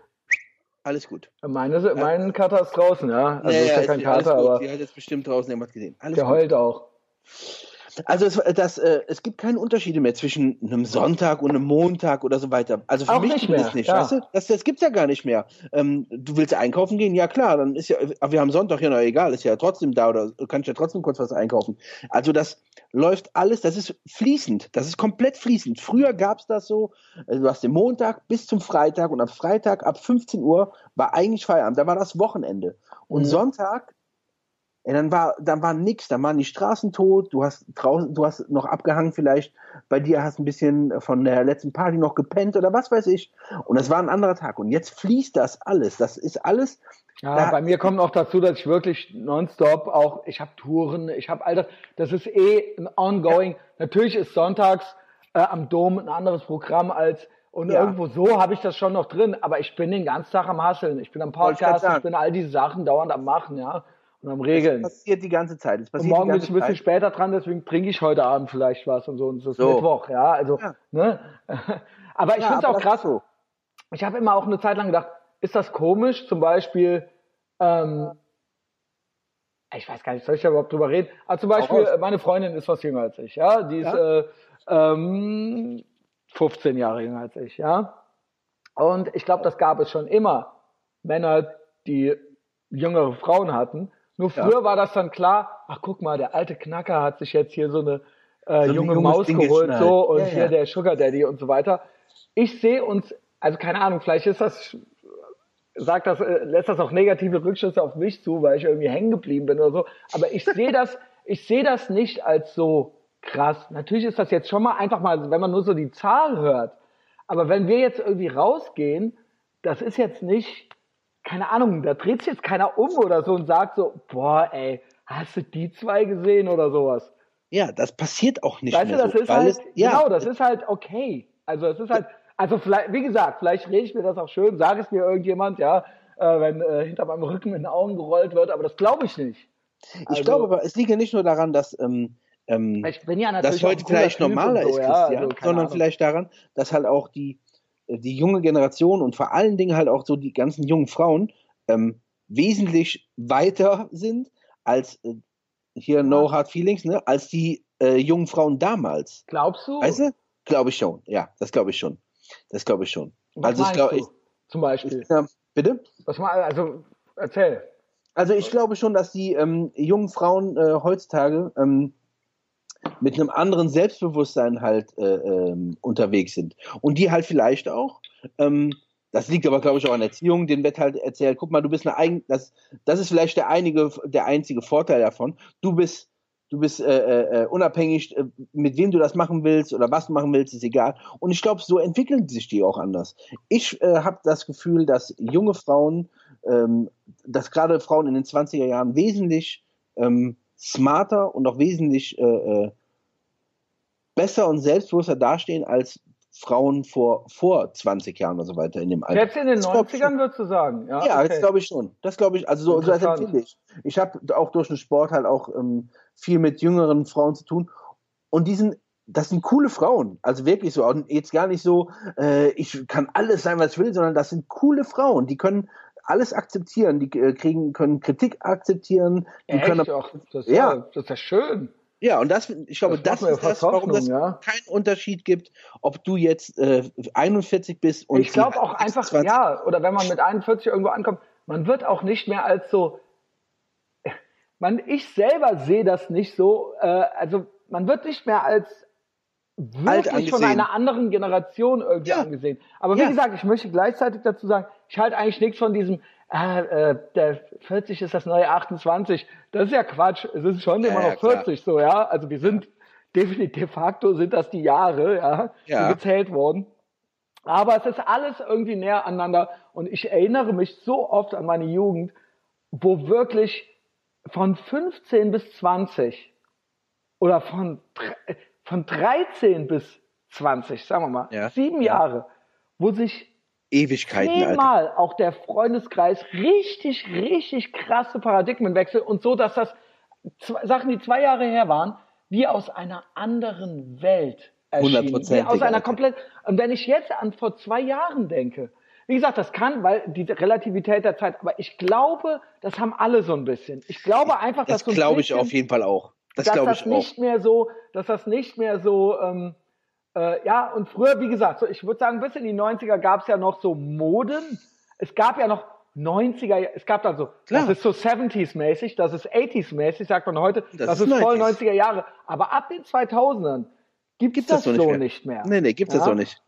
alles gut. Meine, mein Kater ist draußen, ja. Also ja, ist ja kein Kater, aber. Die hat jetzt bestimmt draußen jemand gesehen. Alles der gut. heult auch. Also es, das, äh, es gibt keine Unterschiede mehr zwischen einem Sonntag und einem Montag oder so weiter. Also für Auch mich mehr, das nicht, ja. weißt du? Das, das gibt's ja gar nicht mehr. Ähm, du willst einkaufen gehen? Ja klar, dann ist ja, aber wir haben Sonntag, ja na egal, ist ja trotzdem da oder kann ich ja trotzdem kurz was einkaufen. Also das läuft alles, das ist fließend, das ist komplett fließend. Früher gab's das so, äh, du hast den Montag bis zum Freitag und am Freitag ab 15 Uhr war eigentlich Feierabend, da war das Wochenende. Und mhm. Sonntag ja, dann war, dann war nix, dann waren die Straßen tot, du hast draußen, du hast noch abgehangen vielleicht, bei dir hast ein bisschen von der letzten Party noch gepennt oder was weiß ich. Und es war ein anderer Tag. Und jetzt fließt das alles. Das ist alles. Ja, da, bei mir kommt noch dazu, dass ich wirklich nonstop auch, ich habe Touren, ich habe all das, das ist eh ein ongoing. Ja. Natürlich ist sonntags äh, am Dom ein anderes Programm als und ja. irgendwo so habe ich das schon noch drin, aber ich bin den ganzen Tag am Hasseln, ich bin am Podcast, ich, ich bin all diese Sachen dauernd am Machen, ja und am Regeln. Das passiert die ganze Zeit. und morgen bin ich ein bisschen Zeit. später dran, deswegen trinke ich heute Abend vielleicht was und so. Und es ist so. Mittwoch, ja. Also, ja. ne? aber ich ja, finde es auch krass. So. Ich habe immer auch eine Zeit lang gedacht, ist das komisch? Zum Beispiel, ähm, ich weiß gar nicht, soll ich da überhaupt drüber reden? Aber zum Beispiel, meine Freundin ist was jünger als ich, ja. Die ist ja? Äh, ähm, 15 Jahre jünger als ich, ja. Und ich glaube, das gab es schon immer. Männer, die jüngere Frauen hatten. Nur früher ja. war das dann klar, ach guck mal, der alte Knacker hat sich jetzt hier so eine äh, so junge Maus Ding geholt, so und ja, hier ja. der Sugar Daddy und so weiter. Ich sehe uns, also keine Ahnung, vielleicht ist das, sagt das, äh, lässt das auch negative Rückschlüsse auf mich zu, weil ich irgendwie hängen geblieben bin oder so. Aber ich sehe das, ich sehe das nicht als so krass. Natürlich ist das jetzt schon mal einfach mal, wenn man nur so die Zahl hört. Aber wenn wir jetzt irgendwie rausgehen, das ist jetzt nicht keine Ahnung, da dreht sich jetzt keiner um oder so und sagt so, boah, ey, hast du die zwei gesehen oder sowas? Ja, das passiert auch nicht weißt du, das so, ist halt, es, ja, genau, das ist halt okay. Also es ist halt, also vielleicht, wie gesagt, vielleicht rede ich mir das auch schön, sage es mir irgendjemand, ja, äh, wenn äh, hinter meinem Rücken in den Augen gerollt wird, aber das glaube ich nicht. Also, ich glaube aber, es liegt ja nicht nur daran, dass ähm, ähm, ich bin ja dass heute vielleicht normaler so, ist, Christian, ja, also, sondern Ahnung. vielleicht daran, dass halt auch die die junge Generation und vor allen Dingen halt auch so die ganzen jungen Frauen ähm, wesentlich weiter sind als äh, hier No Hard Feelings, ne, als die äh, jungen Frauen damals. Glaubst du? Weißt du? Glaube ich schon. Ja, das glaube ich schon. Das glaube ich schon. Was also ich glaube, zum Beispiel. Ich, ja, bitte? Was mal, also erzähl. Also ich glaube schon, dass die ähm, jungen Frauen äh, heutzutage ähm, mit einem anderen Selbstbewusstsein halt äh, ähm, unterwegs sind. Und die halt vielleicht auch, ähm, das liegt aber, glaube ich, auch an Erziehung, den wird halt erzählt, guck mal, du bist eine eigen, das, das ist vielleicht der einige, der einzige Vorteil davon. Du bist, du bist äh, äh, unabhängig, äh, mit wem du das machen willst oder was du machen willst, ist egal. Und ich glaube, so entwickeln sich die auch anders. Ich äh, habe das Gefühl, dass junge Frauen, ähm, dass gerade Frauen in den 20er Jahren wesentlich ähm, smarter und auch wesentlich äh, äh, besser und selbstbewusster dastehen als Frauen vor, vor 20 Jahren oder so weiter in dem Alter. Jetzt in den das 90ern würdest du sagen? Ja, ja okay. das glaube ich schon. Das glaube ich, also so, so das empfinde ich. Ich habe auch durch den Sport halt auch ähm, viel mit jüngeren Frauen zu tun und die sind, das sind coole Frauen, also wirklich so, und jetzt gar nicht so, äh, ich kann alles sein, was ich will, sondern das sind coole Frauen, die können alles akzeptieren. Die äh, kriegen, können Kritik akzeptieren. Die Echt? können, Ach, das, ja. das ist ja schön. Ja, und das, ich glaube, das, das ist das, warum es ja. keinen Unterschied gibt, ob du jetzt äh, 41 bist und. Ich glaube auch einfach, 20. ja, oder wenn man mit 41 irgendwo ankommt, man wird auch nicht mehr als so. Man, ich selber sehe das nicht so. Äh, also man wird nicht mehr als wirklich von einer anderen Generation irgendwie ja. angesehen. Aber wie ja. gesagt, ich möchte gleichzeitig dazu sagen, ich halte eigentlich nichts von diesem, äh, äh, der 40 ist das neue 28. Das ist ja Quatsch. Es ist schon ja, immer noch 40 so, ja. Also wir sind definitiv de facto sind das die Jahre, ja, ja. die gezählt worden. Aber es ist alles irgendwie näher aneinander und ich erinnere mich so oft an meine Jugend, wo wirklich von 15 bis 20 oder von von 13 bis 20, sagen wir mal, ja. sieben Jahre, wo sich Ewigkeiten zehnmal Alter. auch der Freundeskreis richtig, richtig krasse Paradigmenwechsel und so, dass das zwei, Sachen, die zwei Jahre her waren, wie aus einer anderen Welt erschienen. Aus einer komplett. Und wenn ich jetzt an vor zwei Jahren denke, wie gesagt, das kann, weil die Relativität der Zeit, aber ich glaube, das haben alle so ein bisschen. Ich glaube einfach, das dass so ein glaube ich auf jeden Fall auch. Das dass das nicht auch. mehr so, dass das nicht mehr so, ähm, äh, ja, und früher, wie gesagt, so, ich würde sagen, bis in die 90er gab es ja noch so Moden. Es gab ja noch 90er, es gab dann so, Klar. das ist so 70s-mäßig, das ist 80s-mäßig, sagt man heute, das, das ist, ist voll 90er Jahre. Aber ab den 2000ern gibt, gibt das, das so nicht mehr. nicht mehr. Nee, nee, gibt es ja? so nicht.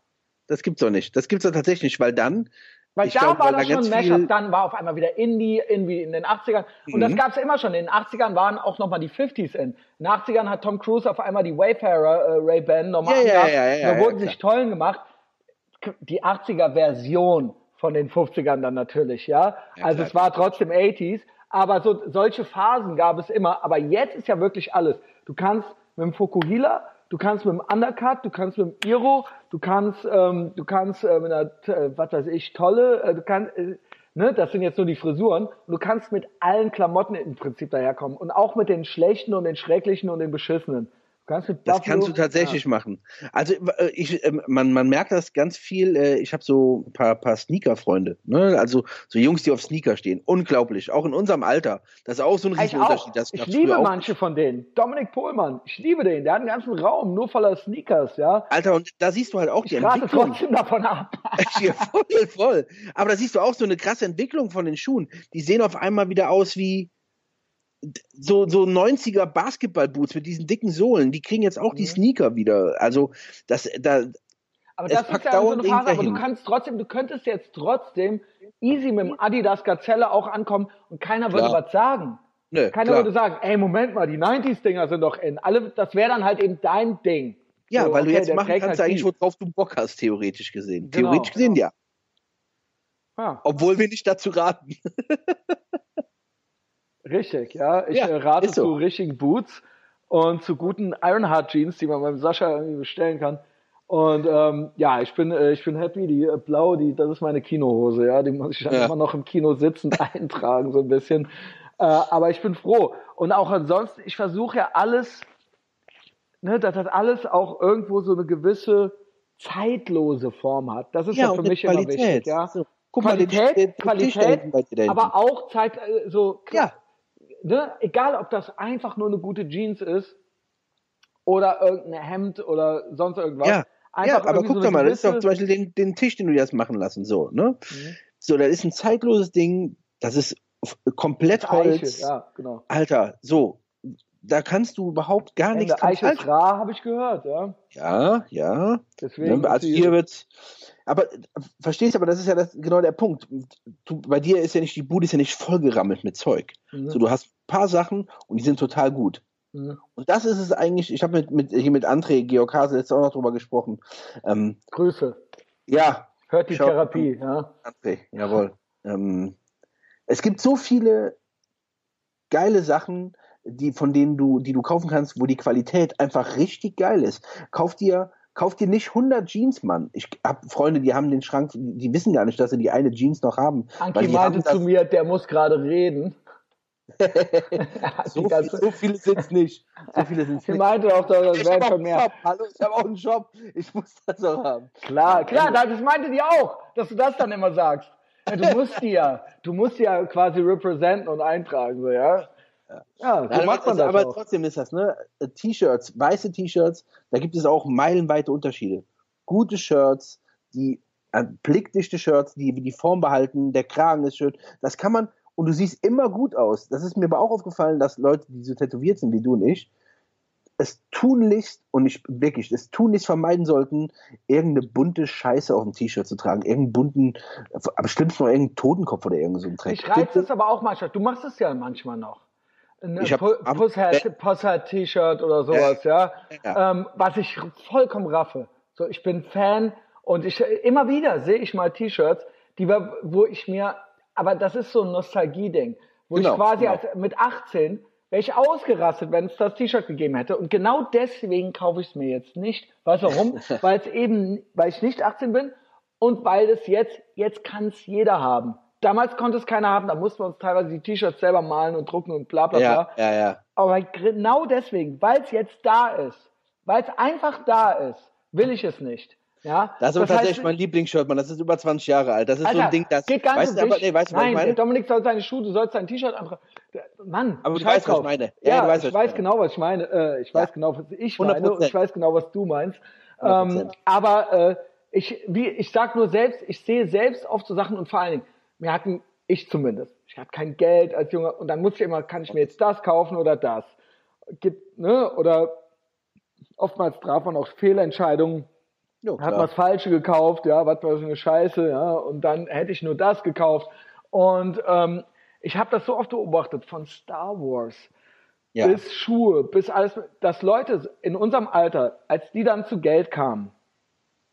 Das gibt's doch nicht. Das gibt's doch tatsächlich nicht, weil dann weil ich da glaub, war das schon ein Mashup, dann war auf einmal wieder Indie, irgendwie in den 80ern. Und mhm. das gab's ja immer schon. In den 80ern waren auch nochmal die 50s in. In den 80ern hat Tom Cruise auf einmal die Wayfarer äh, Ray-Ban nochmal ja. Ja, ja, ja, da wurden sich tollen gemacht. Die 80er-Version von den 50ern dann natürlich, ja. also es war trotzdem 80s. Aber so, solche Phasen gab es immer. Aber jetzt ist ja wirklich alles. Du kannst mit dem Fukuhila du kannst mit dem Undercut, du kannst mit dem Iro, du kannst, ähm, du kannst äh, mit einer, äh, was weiß ich, tolle, äh, du kannst, äh, ne, das sind jetzt nur die Frisuren, du kannst mit allen Klamotten im Prinzip daherkommen und auch mit den schlechten und den schrecklichen und den beschissenen. Kannst du das kannst du tatsächlich ja. machen. Also äh, ich, ähm, man, man merkt das ganz viel. Äh, ich habe so ein paar, paar Sneaker-Freunde, ne? also so Jungs, die auf Sneaker stehen. Unglaublich, auch in unserem Alter. Das ist auch so ein Riesenunterschied. Das ich liebe manche von denen. Dominik Pohlmann, ich liebe den. Der hat einen ganzen Raum nur voller Sneakers, ja. Alter, und da siehst du halt auch ich die Entwicklung. trotzdem davon ab. ja, voll, voll. Aber da siehst du auch so eine krasse Entwicklung von den Schuhen. Die sehen auf einmal wieder aus wie so, so 90er Basketballboots mit diesen dicken Sohlen, die kriegen jetzt auch die mhm. Sneaker wieder. Also, das, da, aber das ist ja so eine Phase, aber du kannst trotzdem, du könntest jetzt trotzdem easy mit dem Adidas Gazelle auch ankommen und keiner klar. würde was sagen. Nö, keiner klar. würde sagen, ey, Moment mal, die 90s-Dinger sind doch in. Alle, das wäre dann halt eben dein Ding. Ja, so, weil okay, du jetzt machen kannst halt eigentlich, worauf du Bock hast, theoretisch gesehen. Genau, theoretisch gesehen, ja. ja. Obwohl wir nicht dazu raten. Richtig, ja. Ich ja, äh, rate so. zu richtigen Boots und zu guten Ironheart Jeans, die man beim Sascha irgendwie bestellen kann. Und ähm, ja, ich bin, äh, ich bin happy. Die äh, blau, die, das ist meine Kinohose, ja. Die muss ich dann ja. immer noch im Kino sitzend eintragen, so ein bisschen. Äh, aber ich bin froh. Und auch ansonsten, ich versuche ja alles, ne, dass das alles auch irgendwo so eine gewisse zeitlose Form hat. Das ist ja, ja für mich Qualität. immer wichtig, ja. So. Guck Qualität, mal, den, den, Qualität, aber auch Zeit, äh, so ja ne, egal ob das einfach nur eine gute Jeans ist oder irgendein Hemd oder sonst irgendwas. Ja, ja aber guck so doch mal, das ist doch zum Beispiel den, den Tisch, den du jetzt machen lassen, so, ne? Mhm. So, das ist ein zeitloses Ding, das ist komplett Holz. Eiche, ja, genau. Alter, so, da kannst du überhaupt gar nichts dran Eiche rar, habe ich gehört, ja. Ja, ja. Deswegen ne, also hier wird aber verstehst du, aber das ist ja das, genau der Punkt. Du, bei dir ist ja nicht, die Bude ist ja nicht vollgerammelt mit Zeug. Mhm. So, du hast ein paar Sachen und die sind total gut. Mhm. Und das ist es eigentlich, ich habe mit, mit, hier mit André Georg Hase letztes auch noch drüber gesprochen. Ähm, Grüße. Ja. Hört die Therapie, ja. André, jawohl. Ähm, es gibt so viele geile Sachen, die, von denen du, die du kaufen kannst, wo die Qualität einfach richtig geil ist. Kauf dir Kauf dir nicht 100 Jeans, Mann. Ich habe Freunde, die haben den Schrank, die wissen gar nicht, dass sie die eine Jeans noch haben. Anki meinte zu mir, der muss gerade reden. so, viel, so, viele sind es nicht. So viele sind nicht. meinte auch, das wäre schon mehr. Job. Hallo, ich habe auch einen Job. Ich muss das auch haben. Klar, klar, das meinte die auch, dass du das dann immer sagst. Du musst die ja, du musst die ja quasi representen und eintragen, so, ja. Ja so macht man das. Aber auch. trotzdem ist das, ne? T-Shirts, weiße T-Shirts, da gibt es auch meilenweite Unterschiede. Gute Shirts, die äh, blickdichte Shirts, die die Form behalten, der Kragen ist schön. Das kann man, und du siehst immer gut aus. Das ist mir aber auch aufgefallen, dass Leute, die so tätowiert sind wie du und ich, es tunlichst und ich wirklich es tunlichst vermeiden sollten, irgendeine bunte Scheiße auf dem T-Shirt zu tragen, irgendeinen bunten, am schlimmsten noch irgendeinen Totenkopf oder irgend so ein Dreck. Ich reize es aber auch manchmal. Du machst es ja manchmal noch. Ein Pusshead-T-Shirt oder sowas, ja. ja. Ähm, was ich vollkommen raffe. So, ich bin Fan und ich immer wieder sehe ich mal T-Shirts, die wo ich mir, aber das ist so ein Nostalgie-Ding, wo genau, ich quasi genau. als, mit 18 wäre ich ausgerastet, wenn es das T-Shirt gegeben hätte. Und genau deswegen kaufe ich es mir jetzt nicht. Weißt du warum? weil es eben, weil ich nicht 18 bin und weil es jetzt, jetzt kann es jeder haben. Damals konnte es keiner haben, da mussten wir uns teilweise die T-Shirts selber malen und drucken und bla bla bla. Ja, ja, ja. Aber genau deswegen, weil es jetzt da ist, weil es einfach da ist, will ich es nicht. Ja, das ist das tatsächlich heißt, mein Lieblingsshirt, Mann. Das ist über 20 Jahre alt. Das ist Alter, so ein Ding, das. Geht gar nicht weißt, um aber, nee, weißt du, Nein, was ich meine? Dominik soll seine Schuhe, du sollst sein T-Shirt antragen. Mann, aber du weißt, drauf. was ich meine. Ja, ja weißt, ich weiß genau, was ich meine. Äh, ich weiß genau, was ich meine 100%. und ich weiß genau, was du meinst. Ähm, aber äh, ich, wie, ich sag nur selbst, ich sehe selbst oft so Sachen und vor allen Dingen, wir hatten, ich zumindest, ich hatte kein Geld als Junge und dann muss ich immer, kann ich mir jetzt das kaufen oder das? Gibt, ne, oder oftmals traf man auch Fehlentscheidungen Jo, hat was Falsche gekauft, ja, was war so eine Scheiße, ja, und dann hätte ich nur das gekauft. Und ähm, ich habe das so oft beobachtet, von Star Wars ja. bis Schuhe, bis alles, dass Leute in unserem Alter, als die dann zu Geld kamen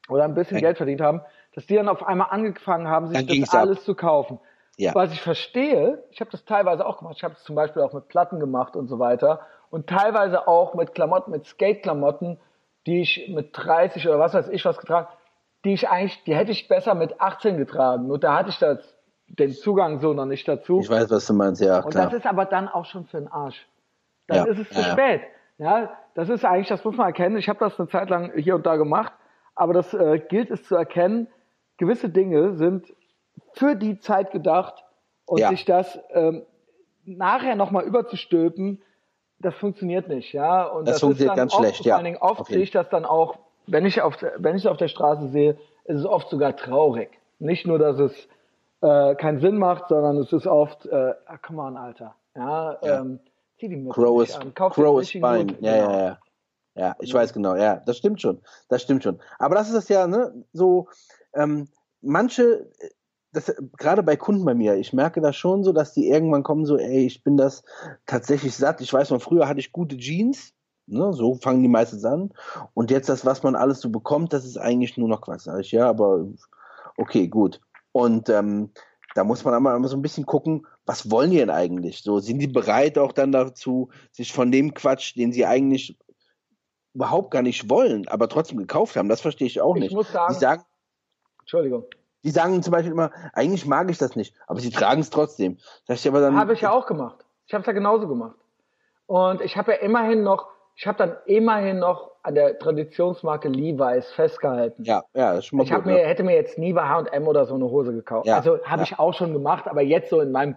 oder ein bisschen. Geld verdient haben, dass die dann auf einmal angefangen haben, sich dann das alles ab. zu kaufen. Ja. Was ich verstehe, ich habe das teilweise auch gemacht, ich habe es zum Beispiel auch mit Platten gemacht und so weiter und teilweise auch mit Klamotten, mit Skate-Klamotten, die ich mit 30 oder was weiß ich was getragen, die ich eigentlich, die hätte ich besser mit 18 getragen. Nur da hatte ich das, den Zugang so noch nicht dazu. Ich weiß, was du meinst, ja. Und klar. das ist aber dann auch schon für den Arsch. Dann ja, ist es zu ja, spät. Ja, das ist eigentlich, das muss man erkennen. Ich habe das eine Zeit lang hier und da gemacht, aber das äh, gilt es zu erkennen. Gewisse Dinge sind für die Zeit gedacht und ja. sich das ähm, nachher nochmal überzustülpen, das funktioniert nicht, ja. Und das, das funktioniert ganz oft, schlecht, ja. Vor allen Dingen oft sehe ich das dann auch, wenn ich auf, wenn ich es auf der Straße sehe, ist es oft sogar traurig. Nicht nur, dass es äh, keinen Sinn macht, sondern es ist oft, äh, ah, come on, Alter, ja, ja. Ähm, zieh die Mütze Crow is, an, kauf Crow is fine, ja, ja, ja. Ja, ich ja. weiß genau, ja, das stimmt schon, das stimmt schon. Aber das ist das ja, ne, so, ähm, manche das, gerade bei Kunden bei mir, ich merke das schon so, dass die irgendwann kommen so, ey, ich bin das tatsächlich satt. Ich weiß noch, früher hatte ich gute Jeans, ne, so fangen die meistens an. Und jetzt das, was man alles so bekommt, das ist eigentlich nur noch Quatsch. Sag ich, ja, aber okay, gut. Und ähm, da muss man einmal, einmal so ein bisschen gucken, was wollen die denn eigentlich? So, sind die bereit auch dann dazu, sich von dem Quatsch, den sie eigentlich überhaupt gar nicht wollen, aber trotzdem gekauft haben? Das verstehe ich auch ich nicht. Muss sagen, die sagen, Entschuldigung. Die sagen zum Beispiel immer, eigentlich mag ich das nicht, aber sie tragen es trotzdem. Das ich aber dann. Habe ich ja auch gemacht. Ich habe es ja genauso gemacht. Und ich habe ja immerhin noch, ich habe dann immerhin noch an der Traditionsmarke Levi's festgehalten. Ja, ja, das ist schon mal Ich gut, mir, ja. hätte mir jetzt nie bei H&M oder so eine Hose gekauft. Ja, also habe ja. ich auch schon gemacht, aber jetzt so in meinem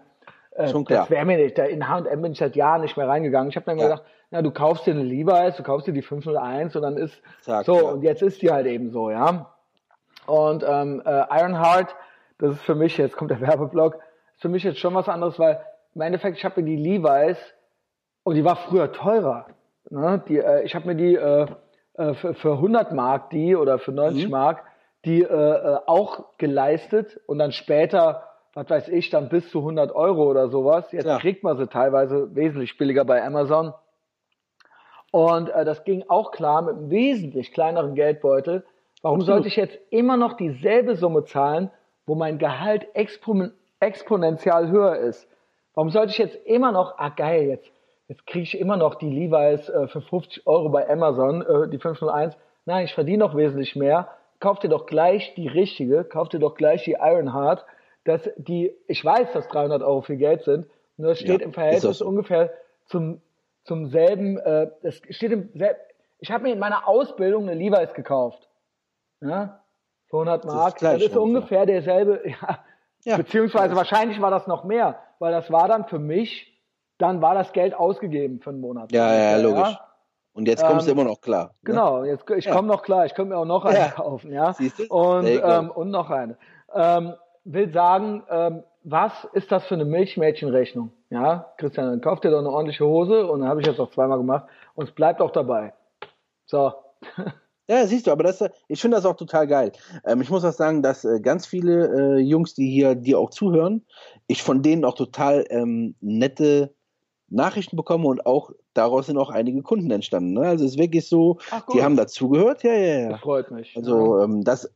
äh, schon klar. das wäre mir nicht. In H&M bin ich seit Jahren nicht mehr reingegangen. Ich habe dann ja. gedacht, na, du kaufst dir eine Levi's, du kaufst dir die 501 und dann ist Zack, so und jetzt ist die halt eben so, ja. Und ähm, äh, Ironheart, das ist für mich, jetzt kommt der Werbeblock, ist für mich jetzt schon was anderes, weil im Endeffekt, ich habe mir die Levi's, und die war früher teurer. Ne? Die, äh, ich habe mir die äh, äh, für, für 100 Mark die oder für 90 mhm. Mark die äh, äh, auch geleistet und dann später, was weiß ich, dann bis zu 100 Euro oder sowas. Jetzt ja. kriegt man sie teilweise wesentlich billiger bei Amazon. Und äh, das ging auch klar mit einem wesentlich kleineren Geldbeutel. Warum Absolut. sollte ich jetzt immer noch dieselbe Summe zahlen, wo mein Gehalt expon exponentiell höher ist? Warum sollte ich jetzt immer noch, ah geil, jetzt, jetzt kriege ich immer noch die Levi's äh, für 50 Euro bei Amazon, äh, die 501. Nein, ich verdiene noch wesentlich mehr. Kauf dir doch gleich die richtige, kauf dir doch gleich die Ironheart. Dass die, ich weiß, dass 300 Euro viel Geld sind, nur es steht ja, im Verhältnis ungefähr zum, zum selben, äh, es steht im selben, ich habe mir in meiner Ausbildung eine Levi's gekauft. Ja? 200 Mark, das ist, das ist ungefähr derselbe, ja, ja. beziehungsweise wahrscheinlich war das noch mehr, weil das war dann für mich dann war das Geld ausgegeben für einen Monat. Ja, ja, logisch. Und jetzt kommst ähm, du immer noch klar. Ne? Genau, jetzt, ich komme noch klar. Ich könnte mir auch noch eine kaufen, ja. Siehst du? Und, ähm, und noch eine. Ähm, will sagen, ähm, was ist das für eine Milchmädchenrechnung? Ja, Christian, dann kauf dir doch eine ordentliche Hose und dann habe ich jetzt auch zweimal gemacht und es bleibt auch dabei. So. Ja, siehst du, aber das, ich finde das auch total geil. Ähm, ich muss auch sagen, dass äh, ganz viele äh, Jungs, die hier dir auch zuhören, ich von denen auch total ähm, nette Nachrichten bekomme und auch daraus sind auch einige Kunden entstanden. Ne? Also es ist wirklich so, die haben dazugehört. Ja, ja, ja. Das freut mich. Also ähm, das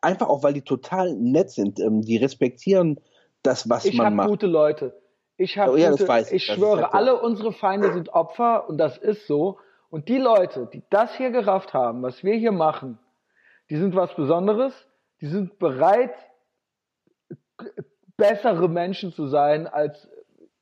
einfach auch, weil die total nett sind. Ähm, die respektieren das, was ich man macht. Ich habe gute Leute. Ich habe, oh, ja, gute, ich, ich schwöre, halt alle unsere Feinde sind Opfer und das ist so. Und die Leute, die das hier gerafft haben, was wir hier machen, die sind was Besonderes. Die sind bereit, bessere Menschen zu sein als,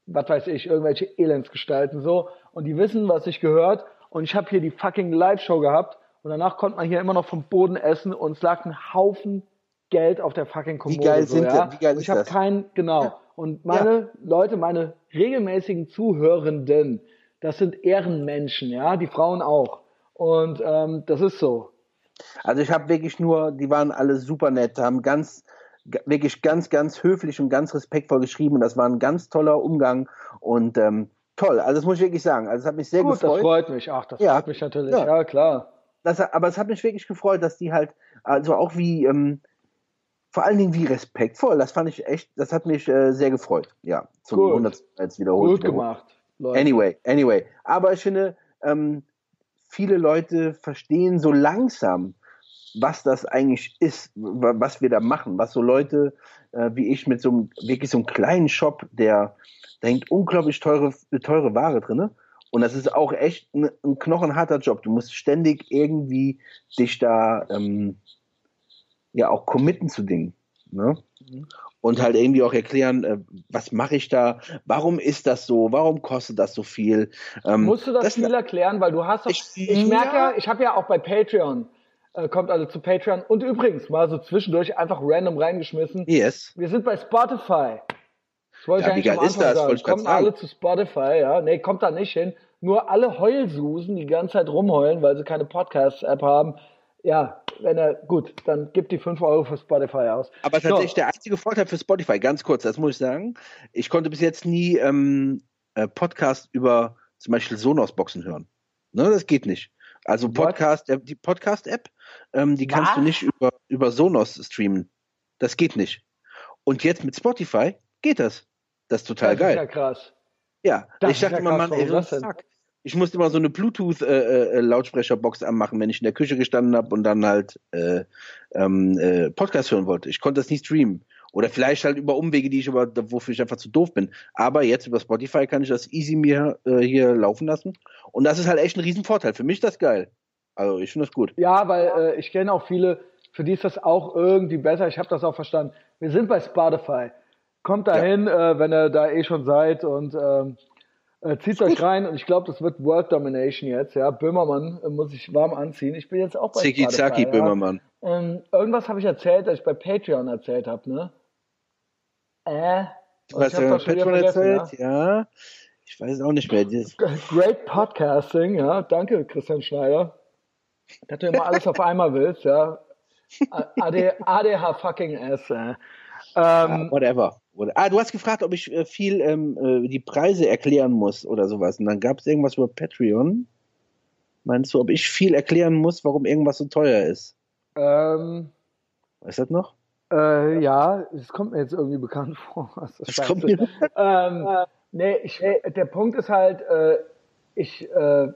was weiß ich, irgendwelche Elendsgestalten so. Und die wissen, was sich gehört. Und ich habe hier die fucking Live-Show gehabt. Und danach konnte man hier immer noch vom Boden essen und es lag ein Haufen Geld auf der fucking Kommode. Wie geil so, sind ja? Wie geil ist ich habe kein, genau. Ja. Und meine ja. Leute, meine regelmäßigen Zuhörenden, das sind Ehrenmenschen, ja, die Frauen auch. Und ähm, das ist so. Also ich habe wirklich nur, die waren alle super nett, haben ganz, wirklich ganz, ganz höflich und ganz respektvoll geschrieben und das war ein ganz toller Umgang und ähm, toll. Also das muss ich wirklich sagen. Also es hat mich sehr Gut, gefreut. Das freut mich. Ach, das ja. freut mich natürlich. Ja, ja klar. Das, aber es hat mich wirklich gefreut, dass die halt, also auch wie, ähm, vor allen Dingen wie respektvoll. Das fand ich echt, das hat mich äh, sehr gefreut. Ja, zum Gut. 100. jetzt wiederholt. Gut gemacht. Leute. Anyway, anyway. Aber ich finde, ähm, viele Leute verstehen so langsam, was das eigentlich ist, was wir da machen, was so Leute äh, wie ich mit so einem wirklich so einem kleinen Shop, der da hängt unglaublich teure teure Ware drinne und das ist auch echt ein, ein knochenharter Job. Du musst ständig irgendwie dich da ähm, ja auch committen zu Dingen. Ne? Mhm und halt irgendwie auch erklären, äh, was mache ich da, warum ist das so, warum kostet das so viel. Ähm, Musst du das, das viel erklären, weil du hast doch, ich, ich merke ja, ich habe ja auch bei Patreon, äh, kommt also zu Patreon und übrigens mal so zwischendurch einfach random reingeschmissen. Yes. Wir sind bei Spotify. Das wollte ja, ich wie geil ist das? Sagen. Kommen alle zu Spotify, ja. Nee, kommt da nicht hin. Nur alle Heulsusen, die die ganze Zeit rumheulen, weil sie keine Podcast-App haben, ja, wenn er, gut, dann gibt die 5 Euro für Spotify aus. Aber tatsächlich so. der einzige Vorteil für Spotify, ganz kurz, das muss ich sagen, ich konnte bis jetzt nie ähm, äh, Podcast über zum Beispiel Sonos-Boxen hören. Ne, das geht nicht. Also Podcast, äh, die Podcast-App, ähm, die kannst Was? du nicht über, über Sonos streamen. Das geht nicht. Und jetzt mit Spotify geht das. Das ist total das geil. Ist ja krass. Ja, das ich dachte ja immer, Mann, ey, fuck ich musste immer so eine Bluetooth-Lautsprecherbox äh, äh, anmachen, wenn ich in der Küche gestanden habe und dann halt äh, ähm, äh, Podcast hören wollte. Ich konnte das nicht streamen. Oder vielleicht halt über Umwege, die ich aber, wofür ich einfach zu doof bin. Aber jetzt über Spotify kann ich das easy mir äh, hier laufen lassen. Und das ist halt echt ein Riesenvorteil. Für mich ist das geil. Also ich finde das gut. Ja, weil äh, ich kenne auch viele, für die ist das auch irgendwie besser. Ich habe das auch verstanden. Wir sind bei Spotify. Kommt dahin, ja. wenn ihr da eh schon seid und ähm, äh, zieht euch rein und ich glaube, das wird World Domination jetzt. Ja, Böhmermann äh, muss ich warm anziehen. Ich bin jetzt auch bei Ziki Zaki ja. Böhmermann. Ähm, irgendwas habe ich erzählt, dass ich bei Patreon erzählt habe, ne? Äh. Was ich bei Patreon erzählt? Ja. ja. Ich weiß auch nicht mehr. Great Podcasting, ja. Danke, Christian Schneider. Dass du immer alles auf einmal willst, ja. AD, ADH fucking S, äh. Ähm, whatever. Ah, du hast gefragt, ob ich äh, viel ähm, äh, die Preise erklären muss oder sowas. Und dann gab es irgendwas über Patreon. Meinst du, ob ich viel erklären muss, warum irgendwas so teuer ist? Ähm, weißt du das noch? Äh, ja, es kommt mir jetzt irgendwie bekannt vor. Was das, kommt mir ähm, nee, ich, der Punkt ist halt, äh, ich, äh,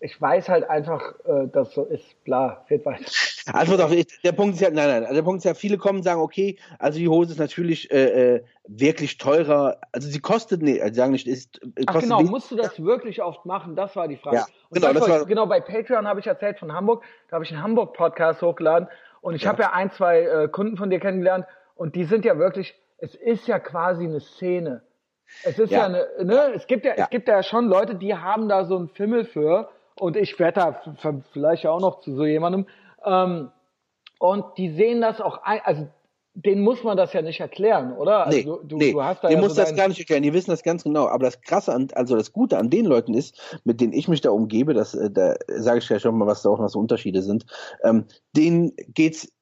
ich weiß halt einfach, äh, dass so ist. Bla, fehlt weiter. Antwort auf, der Punkt ist ja, nein, nein, der Punkt ist ja, viele kommen und sagen, okay, also die Hose ist natürlich äh, äh wirklich teurer, also sie kostet nicht, also sagen nicht, ist, äh, Ach genau, nicht. musst du das wirklich oft machen? Das war die Frage. Ja, genau, das war, genau, bei Patreon habe ich erzählt von Hamburg, da habe ich einen Hamburg-Podcast hochgeladen und ich ja. habe ja ein, zwei äh, Kunden von dir kennengelernt und die sind ja wirklich, es ist ja quasi eine Szene. Es ist ja, ja eine, ne, es gibt ja, ja, es gibt ja schon Leute, die haben da so einen Fimmel für und ich werde da vielleicht auch noch zu so jemandem, ähm, und die sehen das auch, ein, also den muss man das ja nicht erklären, oder? Also nee, du, du, nee, du hast da den ja muss so das gar nicht erklären. Die wissen das ganz genau. Aber das Krasse, an, also das Gute an den Leuten ist, mit denen ich mich da umgebe, das, äh, da sage ich ja schon mal, was da auch noch so Unterschiede sind. Ähm, denen geht's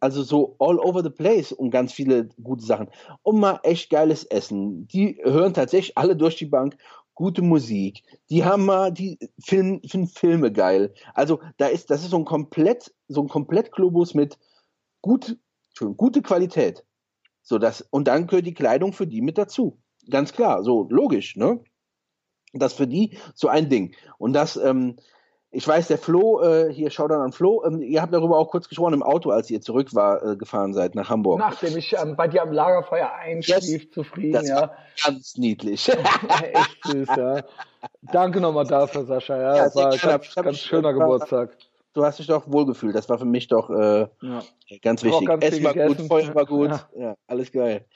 also so all over the place um ganz viele gute Sachen. Um mal echt geiles Essen. Die hören tatsächlich alle durch die Bank gute Musik. Die haben mal, die Film, finden Filme geil. Also da ist, das ist so ein komplett, so ein komplett Globus mit gut gute Qualität. So das, und dann gehört die Kleidung für die mit dazu. Ganz klar, so logisch, ne? Das für die so ein Ding. Und das, ähm, ich weiß, der Flo, äh, hier schaut dann an Flo, ähm, ihr habt darüber auch kurz gesprochen im Auto, als ihr zurück war, äh, gefahren seid nach Hamburg. Nachdem ich ähm, bei dir am Lagerfeuer einschlief, yes, zufrieden, das ja. War ganz niedlich. Echt süß, ja. Danke nochmal dafür, Sascha, ja. ja das war ein ganz, ganz schöner Geburtstag du hast dich doch wohlgefühlt. Das war für mich doch äh, ja. ganz wichtig. Ganz Essen war gut, Feuer war gut, ja. ja. alles geil.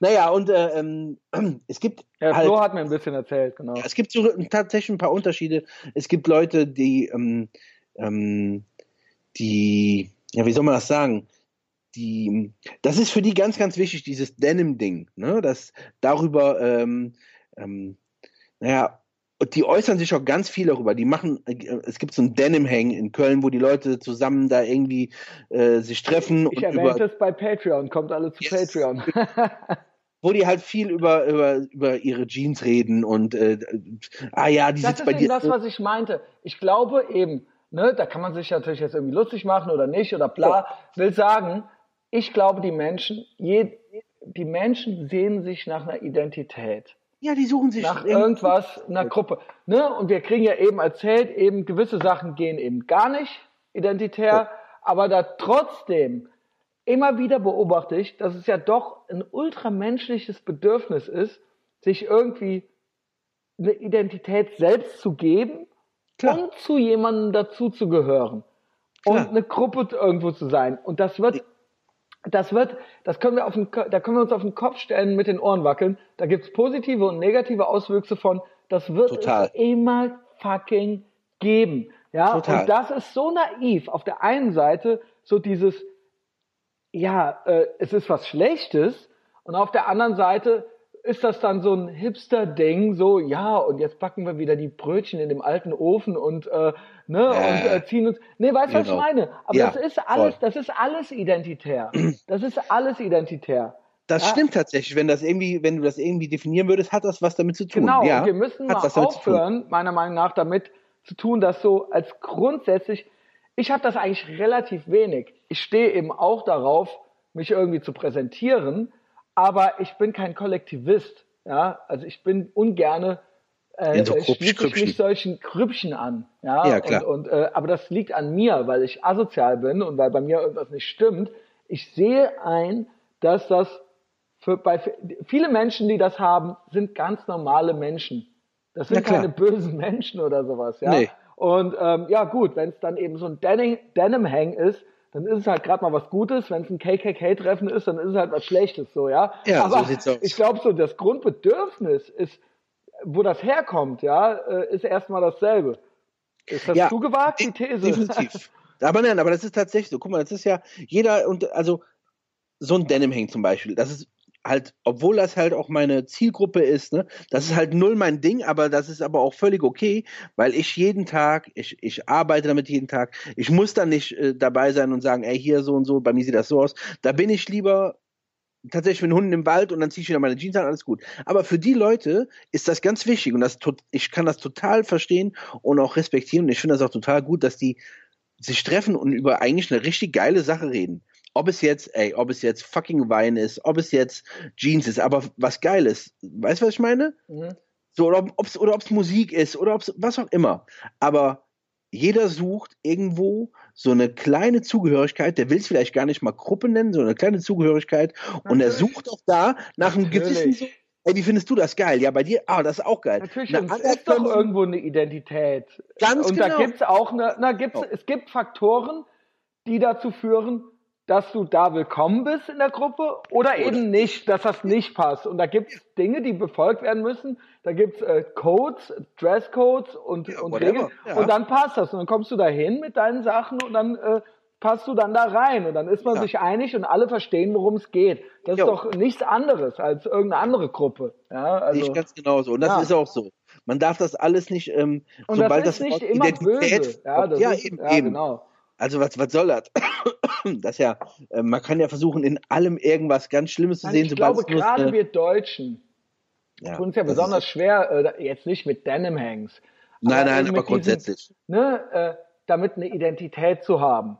Naja, und äh, ähm, es gibt. Ja, halt, Flo hat mir ein bisschen erzählt, genau. Es gibt so tatsächlich ein paar Unterschiede. Es gibt Leute, die, ähm, ähm, die, ja, wie soll man das sagen? Die, das ist für die ganz, ganz wichtig, dieses Denim-Ding, ne? Das darüber, ähm, ähm, naja, und die äußern sich auch ganz viel darüber. Die machen, äh, es gibt so ein Denim-Hang in Köln, wo die Leute zusammen da irgendwie äh, sich treffen. Ich erwähne es bei Patreon, kommt alle zu yes. Patreon. wo die halt viel über, über, über ihre Jeans reden und äh, ah ja, die das sitzt bei dir. Das ist das, was ich meinte. Ich glaube eben, ne, da kann man sich natürlich jetzt irgendwie lustig machen oder nicht oder bla. Ja. Will sagen, ich glaube, die Menschen, je, die Menschen sehen sich nach einer Identität. Ja, die suchen sich nach irgendwas, einer Gruppe. Ne? Und wir kriegen ja eben erzählt, eben gewisse Sachen gehen eben gar nicht identitär, ja. aber da trotzdem immer wieder beobachte ich, dass es ja doch ein ultramenschliches Bedürfnis ist, sich irgendwie eine Identität selbst zu geben Klar. und zu jemandem dazu zu gehören Klar. und eine Gruppe irgendwo zu sein. Und das wird das wird, das können wir auf den, da können wir uns auf den Kopf stellen, mit den Ohren wackeln. Da gibt's positive und negative Auswüchse von. Das wird Total. es immer fucking geben. Ja, Total. und das ist so naiv. Auf der einen Seite so dieses, ja, äh, es ist was Schlechtes, und auf der anderen Seite ist das dann so ein Hipster-Ding, so, ja, und jetzt backen wir wieder die Brötchen in dem alten Ofen und, äh, ne, äh, und äh, ziehen uns. Nee, weißt du, was ich genau. meine? Aber ja, das ist alles, voll. das ist alles identitär. Das ist alles identitär. Das ja. stimmt tatsächlich. Wenn das irgendwie, wenn du das irgendwie definieren würdest, hat das was damit zu tun. Genau, ja, wir müssen mal aufhören, meiner Meinung nach, damit zu tun, dass so als grundsätzlich, ich habe das eigentlich relativ wenig. Ich stehe eben auch darauf, mich irgendwie zu präsentieren, aber ich bin kein Kollektivist. Ja, also ich bin ungerne äh, so schließe ich mich solchen Krüppchen an. Ja, ja klar. Und, und, äh, aber das liegt an mir, weil ich asozial bin und weil bei mir irgendwas nicht stimmt. Ich sehe ein, dass das für bei viele Menschen, die das haben, sind ganz normale Menschen. Das sind keine bösen Menschen oder sowas. Ja. Nee. Und ähm, ja gut, wenn es dann eben so ein Denim-Hang ist, dann ist es halt gerade mal was Gutes. Wenn es ein KKK-Treffen ist, dann ist es halt was Schlechtes, so, ja. Ja, Aber so sieht's aus. ich glaube so, das Grundbedürfnis ist, wo das herkommt, ja, äh, ist erstmal dasselbe. Ist das ja, zu gewagt, die These? Definitiv. Aber nein, aber das ist tatsächlich so. Guck mal, das ist ja jeder und also so ein Denim hängt zum Beispiel. Das ist halt, obwohl das halt auch meine Zielgruppe ist, ne, das ist halt null mein Ding, aber das ist aber auch völlig okay, weil ich jeden Tag, ich, ich arbeite damit jeden Tag, ich muss dann nicht äh, dabei sein und sagen, ey, hier so und so, bei mir sieht das so aus. Da bin ich lieber tatsächlich mit Hunden im Wald und dann ziehe ich wieder meine Jeans an, alles gut. Aber für die Leute ist das ganz wichtig und das, ich kann das total verstehen und auch respektieren und ich finde das auch total gut, dass die sich treffen und über eigentlich eine richtig geile Sache reden ob es jetzt, ey, ob es jetzt fucking Wein ist, ob es jetzt Jeans ist, aber was geil ist. Weißt du, was ich meine? Mhm. So, oder ob es oder ob's Musik ist oder ob's was auch immer. Aber jeder sucht irgendwo so eine kleine Zugehörigkeit, der will es vielleicht gar nicht mal Gruppe nennen, so eine kleine Zugehörigkeit. Natürlich. Und er sucht auch da nach einem gewissen so, Ey, wie findest du das geil? Ja, bei dir, ah, das ist auch geil. Natürlich, na, es ist doch irgendwo eine Identität. Ganz und genau. Und da gibt's auch eine, na, gibt's, oh. es gibt Faktoren, die dazu führen, dass du da willkommen bist in der Gruppe oder eben nicht, dass das nicht passt. Und da gibt es Dinge, die befolgt werden müssen. Da gibt es äh, Codes, Dresscodes und, ja, und Regeln. Ja. Und dann passt das. Und dann kommst du da hin mit deinen Sachen und dann äh, passt du dann da rein und dann ist man ja. sich einig und alle verstehen, worum es geht. Das jo. ist doch nichts anderes als irgendeine andere Gruppe. Ja, also, ich ganz genauso. Und das ist auch so. Man darf das alles nicht, ähm, und sobald das, ist das nicht immer böse. Ja, das ja ist, eben, eben. Genau. Also was, was soll das? Das ja, äh, man kann ja versuchen, in allem irgendwas ganz Schlimmes zu Nein, sehen. Ich glaube, gerade wir Deutschen ja, tun es ja besonders schwer, äh, jetzt nicht mit Denim Hangs. Nein, nein, aber grundsätzlich. Diesen, ne, äh, damit eine Identität zu haben.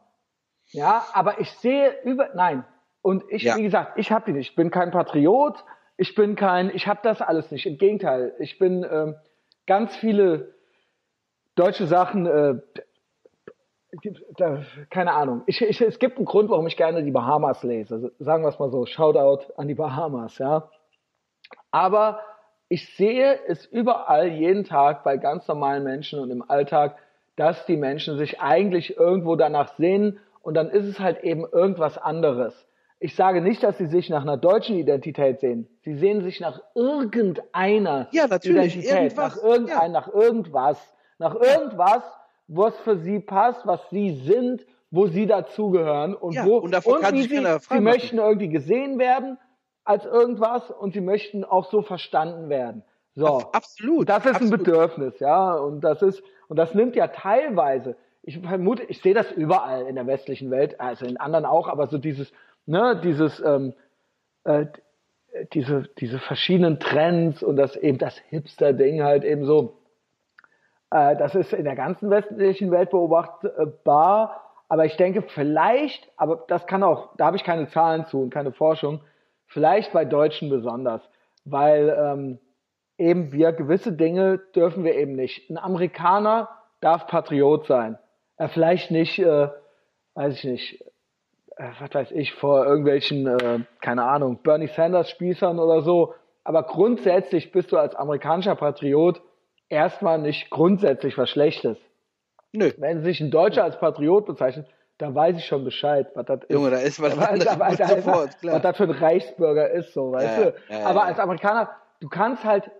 Ja, aber ich sehe über, nein. Und ich, ja. wie gesagt, ich habe die nicht. Ich bin kein Patriot. Ich bin kein, ich habe das alles nicht. Im Gegenteil, ich bin ähm, ganz viele deutsche Sachen. Äh, da, keine Ahnung. Ich, ich, es gibt einen Grund, warum ich gerne die Bahamas lese. Sagen wir es mal so. Shoutout an die Bahamas, ja. Aber ich sehe es überall jeden Tag bei ganz normalen Menschen und im Alltag, dass die Menschen sich eigentlich irgendwo danach sehen und dann ist es halt eben irgendwas anderes. Ich sage nicht, dass sie sich nach einer deutschen Identität sehen. Sie sehen sich nach irgendeiner ja, natürlich, Identität, irgendwas, nach, irgendein, ja. nach irgendwas, nach irgendwas, was für sie passt, was sie sind, wo sie dazugehören und ja, wo und, davon und wie sie, sie möchten irgendwie gesehen werden als irgendwas und sie möchten auch so verstanden werden. So, absolut. Das ist absolut. ein Bedürfnis, ja, und das ist und das nimmt ja teilweise ich vermute, ich sehe das überall in der westlichen Welt, also in anderen auch, aber so dieses, ne, dieses, ähm, äh, diese, diese verschiedenen Trends und das eben das Hipster-Ding halt eben so, äh, das ist in der ganzen westlichen Welt beobachtbar, aber ich denke vielleicht, aber das kann auch, da habe ich keine Zahlen zu und keine Forschung, vielleicht bei Deutschen besonders, weil ähm, eben wir gewisse Dinge dürfen wir eben nicht. Ein Amerikaner darf Patriot sein äh, vielleicht nicht, äh, weiß ich nicht, äh, was weiß ich, vor irgendwelchen, äh, keine Ahnung, Bernie Sanders Spießern oder so. Aber grundsätzlich bist du als amerikanischer Patriot erstmal nicht grundsätzlich was Schlechtes. Nö. Wenn sich ein Deutscher als Patriot bezeichnet, dann weiß ich schon Bescheid, was das ist. Junge, da ist was, da, da, da, sofort, klar. was das für ein Reichsbürger ist, so, weißt ja, du. Ja, Aber ja. als Amerikaner, du kannst halt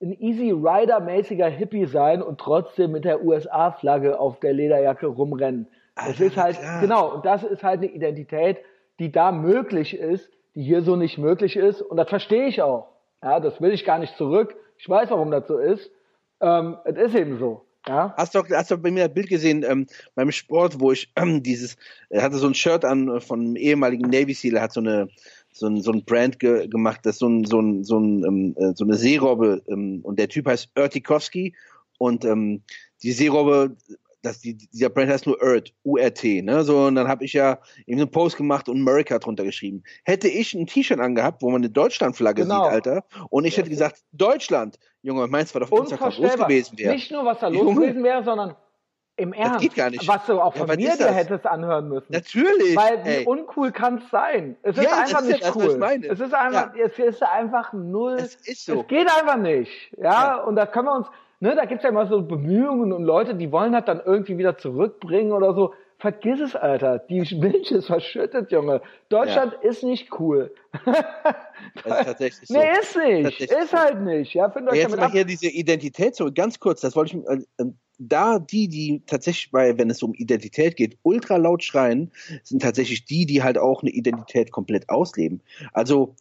ein Easy Rider-mäßiger Hippie sein und trotzdem mit der USA-Flagge auf der Lederjacke rumrennen. Das Alter, ist halt, klar. genau, und das ist halt eine Identität, die da möglich ist, die hier so nicht möglich ist. Und das verstehe ich auch. Ja, das will ich gar nicht zurück. Ich weiß, warum das so ist. Ähm, es ist eben so. Ja. Hast du, hast du bei mir ein Bild gesehen ähm, beim Sport, wo ich ähm, dieses, er hatte so ein Shirt an von einem ehemaligen Navy Seal, hat so eine so ein, so ein Brand ge, gemacht, das so ein, so ein, so ein, ähm, äh, so eine Seerobbe, ähm, und der Typ heißt Urtikowski und ähm, die Seerobbe, das, die, dieser Brand heißt nur Urt, U-R-T, ne, so, und dann habe ich ja eben einen Post gemacht und America drunter geschrieben. Hätte ich ein T-Shirt angehabt, wo man eine Deutschlandflagge genau. sieht, Alter, und ich hätte gesagt, Deutschland, Junge, meinst du, was auf Instagram los gewesen wäre? Nicht nur, was da los gewesen wäre, sondern im Ernst. Das geht gar nicht. Was du auch von ja, mir dir hättest anhören müssen. Natürlich. Weil wie uncool kann es sein? Es ist ja, einfach nicht das, cool. Es ist einfach, ja. es ist einfach null. Es ist so. Es geht einfach nicht. Ja, ja. und da können wir uns, ne, da gibt's ja immer so Bemühungen und Leute, die wollen das dann irgendwie wieder zurückbringen oder so. Vergiss es, Alter. Die Milch ist verschüttet, Junge. Deutschland ja. ist nicht cool. das ist tatsächlich so. Nee, ist nicht. Ist halt nicht. Ja, findet euch Jetzt mal ab. hier diese Identität so ganz kurz, das wollte ich, äh, äh da die, die tatsächlich bei, wenn es um Identität geht, ultra laut schreien, sind tatsächlich die, die halt auch eine Identität komplett ausleben. Also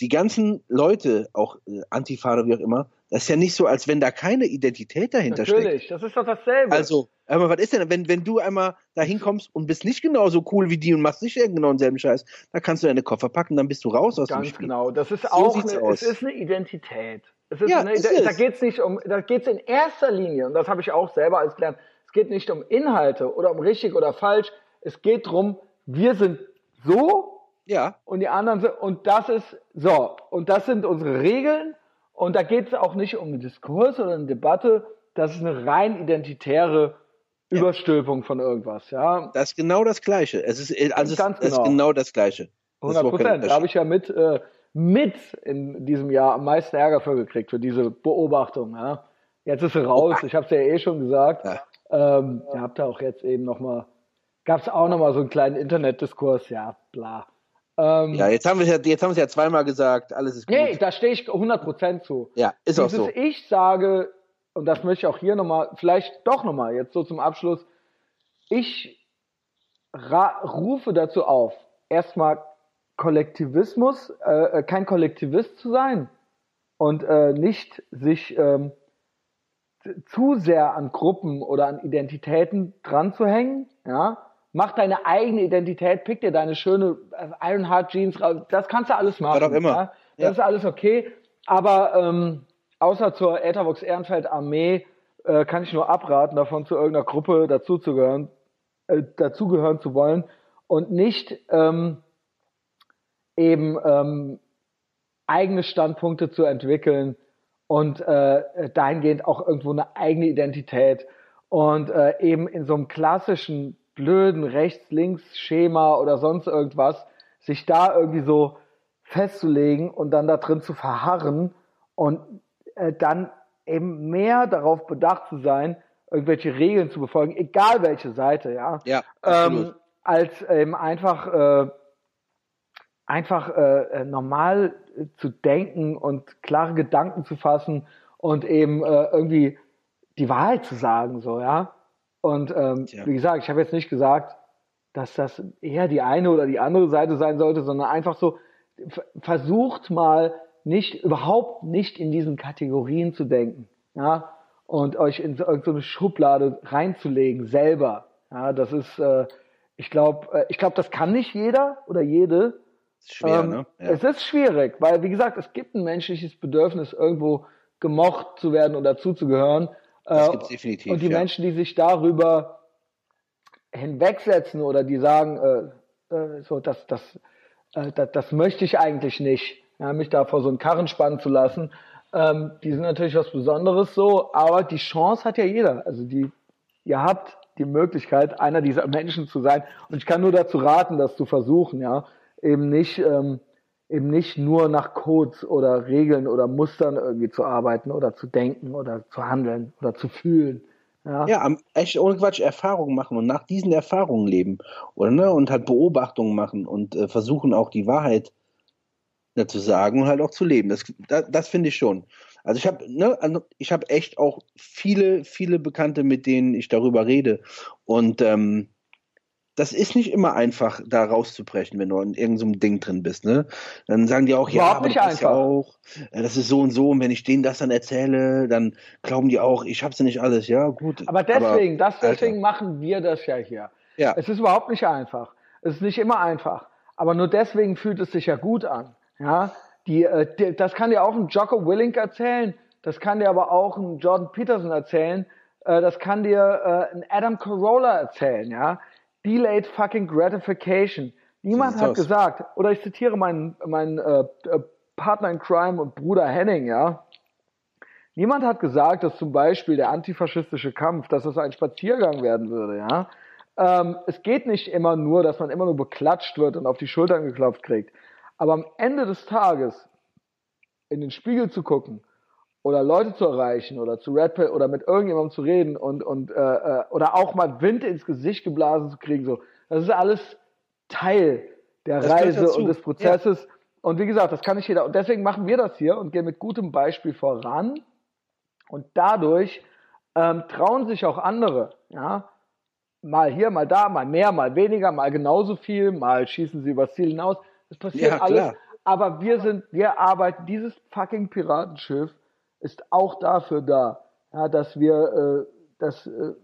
die ganzen Leute, auch äh, Antifa oder wie auch immer, das ist ja nicht so, als wenn da keine Identität dahinter Natürlich, steckt. Natürlich, das ist doch dasselbe. Also, aber was ist denn, wenn, wenn du einmal da hinkommst und bist nicht genauso cool wie die und machst nicht genau denselben Scheiß, dann kannst du deine Koffer packen, dann bist du raus aus Ganz dem Spiel. genau, das ist so auch eine, es ist eine Identität. Es ist ja, eine, da, da geht es nicht um, da geht es in erster Linie, und das habe ich auch selber als gelernt, es geht nicht um Inhalte oder um richtig oder falsch, es geht darum, wir sind so ja. und die anderen sind, und das ist so, und das sind unsere Regeln, und da geht es auch nicht um einen Diskurs oder eine Debatte, das ist eine rein identitäre ja. Überstülpung von irgendwas, ja. Das ist genau das Gleiche. Es ist, also es, genau. ist genau das Gleiche. 100 Prozent. Da habe ich ja mit, äh, mit in diesem Jahr am meisten Ärger für gekriegt, für diese Beobachtung. Ja. Jetzt ist sie raus, ich habe es ja eh schon gesagt. Ja. Ähm, ihr habt da auch jetzt eben nochmal, gab es auch nochmal so einen kleinen Internetdiskurs, ja, bla. Ähm, ja, jetzt haben wir es ja, jetzt haben wir ja zweimal gesagt, alles ist gut. Nee, da stehe ich 100% zu. Ja, ist Dieses auch so. Ich sage, und das möchte ich auch hier nochmal, vielleicht doch nochmal, jetzt so zum Abschluss, ich rufe dazu auf, erstmal Kollektivismus, äh, äh, kein Kollektivist zu sein und äh, nicht sich ähm, zu sehr an Gruppen oder an Identitäten dran zu hängen, ja, mach deine eigene Identität, pick dir deine schöne äh, Ironheart Jeans raus, das kannst du alles machen. Was auch immer. Ja? Das ja. ist alles okay, aber ähm, außer zur Ethervox Ehrenfeld Armee äh, kann ich nur abraten, davon zu irgendeiner Gruppe dazuzugehören, äh, dazugehören zu wollen und nicht ähm, eben ähm, eigene Standpunkte zu entwickeln und äh, dahingehend auch irgendwo eine eigene Identität und äh, eben in so einem klassischen blöden Rechts-Links-Schema oder sonst irgendwas sich da irgendwie so festzulegen und dann da drin zu verharren und äh, dann eben mehr darauf bedacht zu sein, irgendwelche Regeln zu befolgen, egal welche Seite, ja, ja ähm, als eben einfach äh, einfach äh, äh, normal zu denken und klare Gedanken zu fassen und eben äh, irgendwie die Wahrheit zu sagen, so, ja. Und ähm, ja. wie gesagt, ich habe jetzt nicht gesagt, dass das eher die eine oder die andere Seite sein sollte, sondern einfach so, versucht mal nicht, überhaupt nicht in diesen Kategorien zu denken, ja, und euch in so, so eine Schublade reinzulegen, selber. Ja, das ist, äh, ich glaube, äh, ich glaube, das kann nicht jeder oder jede, ist schwer, ähm, ne? Ja. Es ist schwierig, weil, wie gesagt, es gibt ein menschliches Bedürfnis, irgendwo gemocht zu werden oder zuzugehören. Das äh, gibt's definitiv. Und die ja. Menschen, die sich darüber hinwegsetzen oder die sagen, äh, äh, so, das, das, äh, das, das möchte ich eigentlich nicht, ja, mich da vor so einen Karren spannen zu lassen, ähm, die sind natürlich was Besonderes so, aber die Chance hat ja jeder. Also die, ihr habt die Möglichkeit, einer dieser Menschen zu sein. Und ich kann nur dazu raten, das zu versuchen, ja eben nicht, ähm, eben nicht nur nach Codes oder Regeln oder Mustern irgendwie zu arbeiten oder zu denken oder zu handeln oder zu fühlen. Ja, ja echt ohne Quatsch Erfahrungen machen und nach diesen Erfahrungen leben. Oder, ne? Und halt Beobachtungen machen und äh, versuchen auch die Wahrheit ne, zu sagen und halt auch zu leben. Das, das, das finde ich schon. Also ich habe, ne, ich habe echt auch viele, viele Bekannte, mit denen ich darüber rede. Und ähm, das ist nicht immer einfach, da rauszubrechen, wenn du in irgendeinem Ding drin bist. Ne? Dann sagen die auch, ja, aber das ist ja auch, das ist so und so, und wenn ich denen das dann erzähle, dann glauben die auch, ich hab's ja nicht alles. Ja, gut. Aber deswegen, aber, das, deswegen Alter. machen wir das ja hier. Ja. Es ist überhaupt nicht einfach. Es ist nicht immer einfach. Aber nur deswegen fühlt es sich ja gut an. Ja, die, äh, die das kann dir auch ein Jocko Willink erzählen. Das kann dir aber auch ein Jordan Peterson erzählen. Äh, das kann dir äh, ein Adam Carolla erzählen. Ja, Delayed fucking gratification. Niemand hat aus. gesagt, oder ich zitiere meinen, meinen äh, äh, Partner in Crime und Bruder Henning, ja. Niemand hat gesagt, dass zum Beispiel der antifaschistische Kampf, dass es ein Spaziergang werden würde, ja. Ähm, es geht nicht immer nur, dass man immer nur beklatscht wird und auf die Schultern geklopft kriegt. Aber am Ende des Tages in den Spiegel zu gucken oder Leute zu erreichen oder zu Red Pill oder mit irgendjemandem zu reden und, und äh, äh, oder auch mal Wind ins Gesicht geblasen zu kriegen, so, das ist alles Teil der das Reise und des Prozesses. Ja. Und wie gesagt, das kann nicht jeder. Und deswegen machen wir das hier und gehen mit gutem Beispiel voran. Und dadurch ähm, trauen sich auch andere, ja, mal hier, mal da, mal mehr, mal weniger, mal genauso viel, mal schießen sie übers Ziel hinaus. Das passiert ja, alles. Aber wir sind, wir arbeiten dieses fucking Piratenschiff ist auch dafür da, ja, dass wir, äh, das, äh,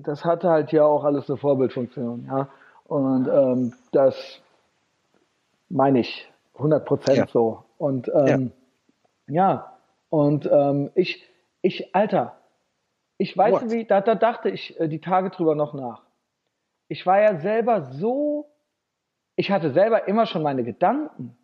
das hat halt ja auch alles eine Vorbildfunktion, ja. Und ähm, das meine ich 100 Prozent ja. so. Und ähm, ja. ja, und ähm, ich, ich, Alter, ich weiß What? wie, da, da dachte ich äh, die Tage drüber noch nach. Ich war ja selber so, ich hatte selber immer schon meine Gedanken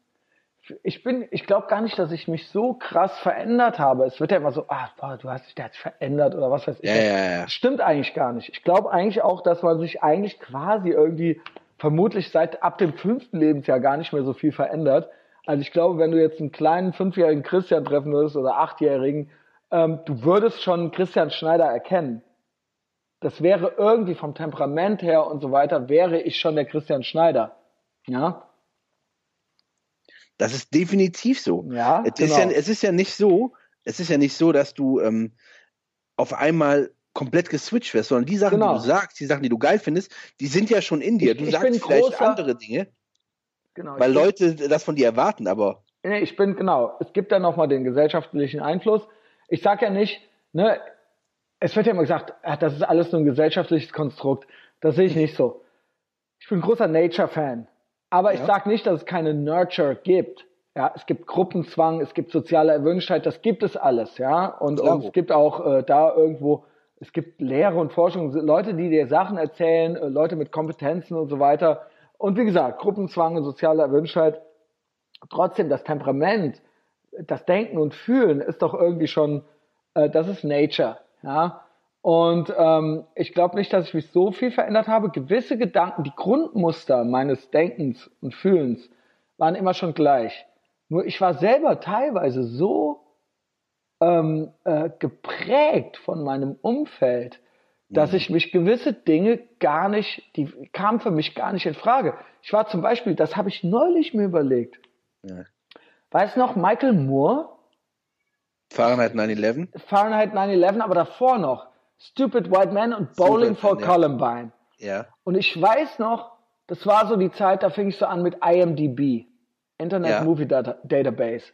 ich bin, ich glaube gar nicht, dass ich mich so krass verändert habe. Es wird ja immer so, ah, boah, du hast dich da jetzt verändert oder was weiß ich. Ja, ja, ja. Stimmt eigentlich gar nicht. Ich glaube eigentlich auch, dass man sich eigentlich quasi irgendwie vermutlich seit ab dem fünften Lebensjahr gar nicht mehr so viel verändert. Also ich glaube, wenn du jetzt einen kleinen fünfjährigen Christian treffen würdest oder achtjährigen, ähm, du würdest schon Christian Schneider erkennen. Das wäre irgendwie vom Temperament her und so weiter, wäre ich schon der Christian Schneider. Ja. Das ist definitiv so. Ja, es, genau. ist ja, es ist ja nicht so, es ist ja nicht so, dass du ähm, auf einmal komplett geswitcht wirst, sondern die Sachen, genau. die du sagst, die Sachen, die du geil findest, die sind ja schon in dir. Du ich, sagst ich vielleicht großer, andere Dinge, genau, weil Leute das von dir erwarten, aber. Nee, ich bin, genau, es gibt da nochmal den gesellschaftlichen Einfluss. Ich sag ja nicht, ne, es wird ja immer gesagt, ach, das ist alles nur ein gesellschaftliches Konstrukt. Das sehe ich nicht so. Ich bin großer Nature-Fan. Aber ja. ich sage nicht, dass es keine Nurture gibt. Ja, es gibt Gruppenzwang, es gibt soziale Erwünschtheit, das gibt es alles, ja. Und, und es gibt auch äh, da irgendwo, es gibt Lehre und Forschung, Leute, die dir Sachen erzählen, äh, Leute mit Kompetenzen und so weiter. Und wie gesagt, Gruppenzwang und soziale Erwünschtheit. Trotzdem, das Temperament, das Denken und Fühlen ist doch irgendwie schon, äh, das ist Nature, ja. Und ähm, ich glaube nicht, dass ich mich so viel verändert habe. Gewisse Gedanken, die Grundmuster meines Denkens und Fühlens waren immer schon gleich. Nur ich war selber teilweise so ähm, äh, geprägt von meinem Umfeld, dass mhm. ich mich gewisse Dinge gar nicht, die kamen für mich gar nicht in Frage. Ich war zum Beispiel, das habe ich neulich mir überlegt. Ja. Weißt du noch, Michael Moore? Fahrenheit 9-11? Fahrenheit 9-11, aber davor noch Stupid White Man und Bowling for ja. Columbine. Ja. Und ich weiß noch, das war so die Zeit, da fing ich so an mit IMDb. Internet ja. Movie Data Database.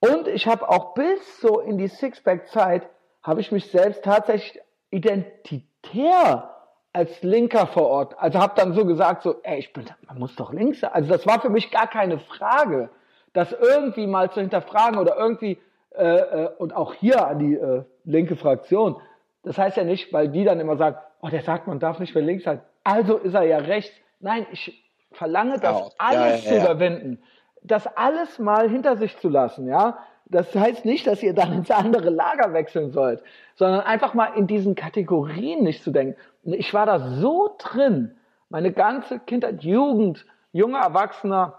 Und ich habe auch bis so in die Sixpack-Zeit, habe ich mich selbst tatsächlich identitär als Linker vor Ort. Also habe dann so gesagt, so, ey, ich bin, man muss doch links sein. Also das war für mich gar keine Frage, das irgendwie mal zu hinterfragen oder irgendwie, äh, äh, und auch hier an die äh, linke Fraktion. Das heißt ja nicht, weil die dann immer sagen, oh, der sagt, man darf nicht mehr links sein. Also ist er ja rechts. Nein, ich verlange das oh, alles ja, ja, zu überwinden das alles mal hinter sich zu lassen, ja. Das heißt nicht, dass ihr dann ins andere Lager wechseln sollt, sondern einfach mal in diesen Kategorien nicht zu denken. Ich war da so drin, meine ganze Kindheit, Jugend, junger Erwachsener,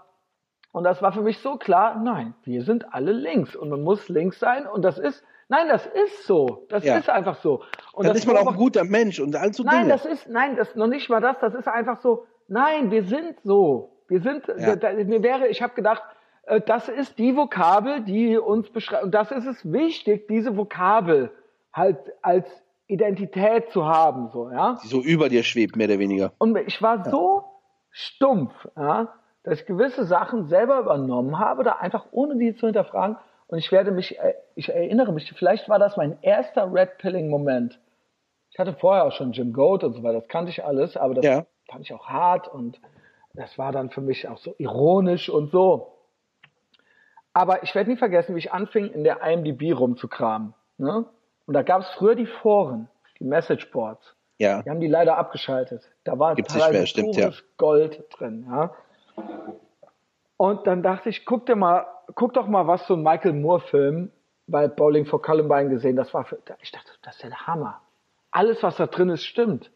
und das war für mich so klar, nein, wir sind alle links und man muss links sein und das ist, nein, das ist so, das ja. ist einfach so. Und dann ist man auch ein guter Mensch und all so Nein, Dinge. das ist, nein, das noch nicht mal das, das ist einfach so, nein, wir sind so. Wir sind, ja. da, mir wäre, ich habe gedacht, äh, das ist die Vokabel, die uns beschreibt. Und das ist es wichtig, diese Vokabel halt als Identität zu haben, so, ja. Die so über dir schwebt, mehr oder weniger. Und ich war ja. so stumpf, ja, dass ich gewisse Sachen selber übernommen habe, da einfach ohne die zu hinterfragen. Und ich werde mich, äh, ich erinnere mich, vielleicht war das mein erster Red Pilling Moment. Ich hatte vorher auch schon Jim Goat und so weiter, das kannte ich alles, aber das ja. fand ich auch hart und das war dann für mich auch so ironisch und so. Aber ich werde nie vergessen, wie ich anfing, in der IMDb rumzukramen. Ne? Und da gab es früher die Foren, die Messageboards. Ja. Die haben die leider abgeschaltet. Da war Gibt's teilweise stimmt, ja. Gold drin. Ja? Und dann dachte ich, guck dir mal, guck doch mal, was so ein Michael Moore-Film bei Bowling for Columbine gesehen. Das war für, ich dachte, das ist der Hammer. Alles, was da drin ist, stimmt.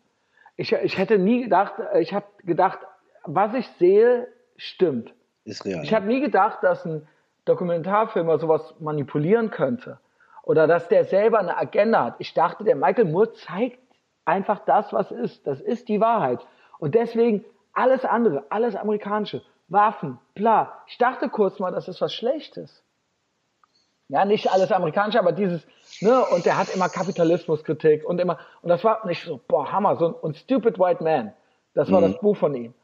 Ich, ich hätte nie gedacht, ich habe gedacht, was ich sehe, stimmt. Ist real. Ich habe nie gedacht, dass ein Dokumentarfilmer sowas manipulieren könnte. Oder dass der selber eine Agenda hat. Ich dachte, der Michael Moore zeigt einfach das, was ist. Das ist die Wahrheit. Und deswegen alles andere, alles amerikanische, Waffen, bla. Ich dachte kurz mal, das ist was Schlechtes. Ja, nicht alles amerikanische, aber dieses, ne, und der hat immer Kapitalismuskritik und immer, und das war nicht so, boah, Hammer, so, und Stupid White Man, das war mhm. das Buch von ihm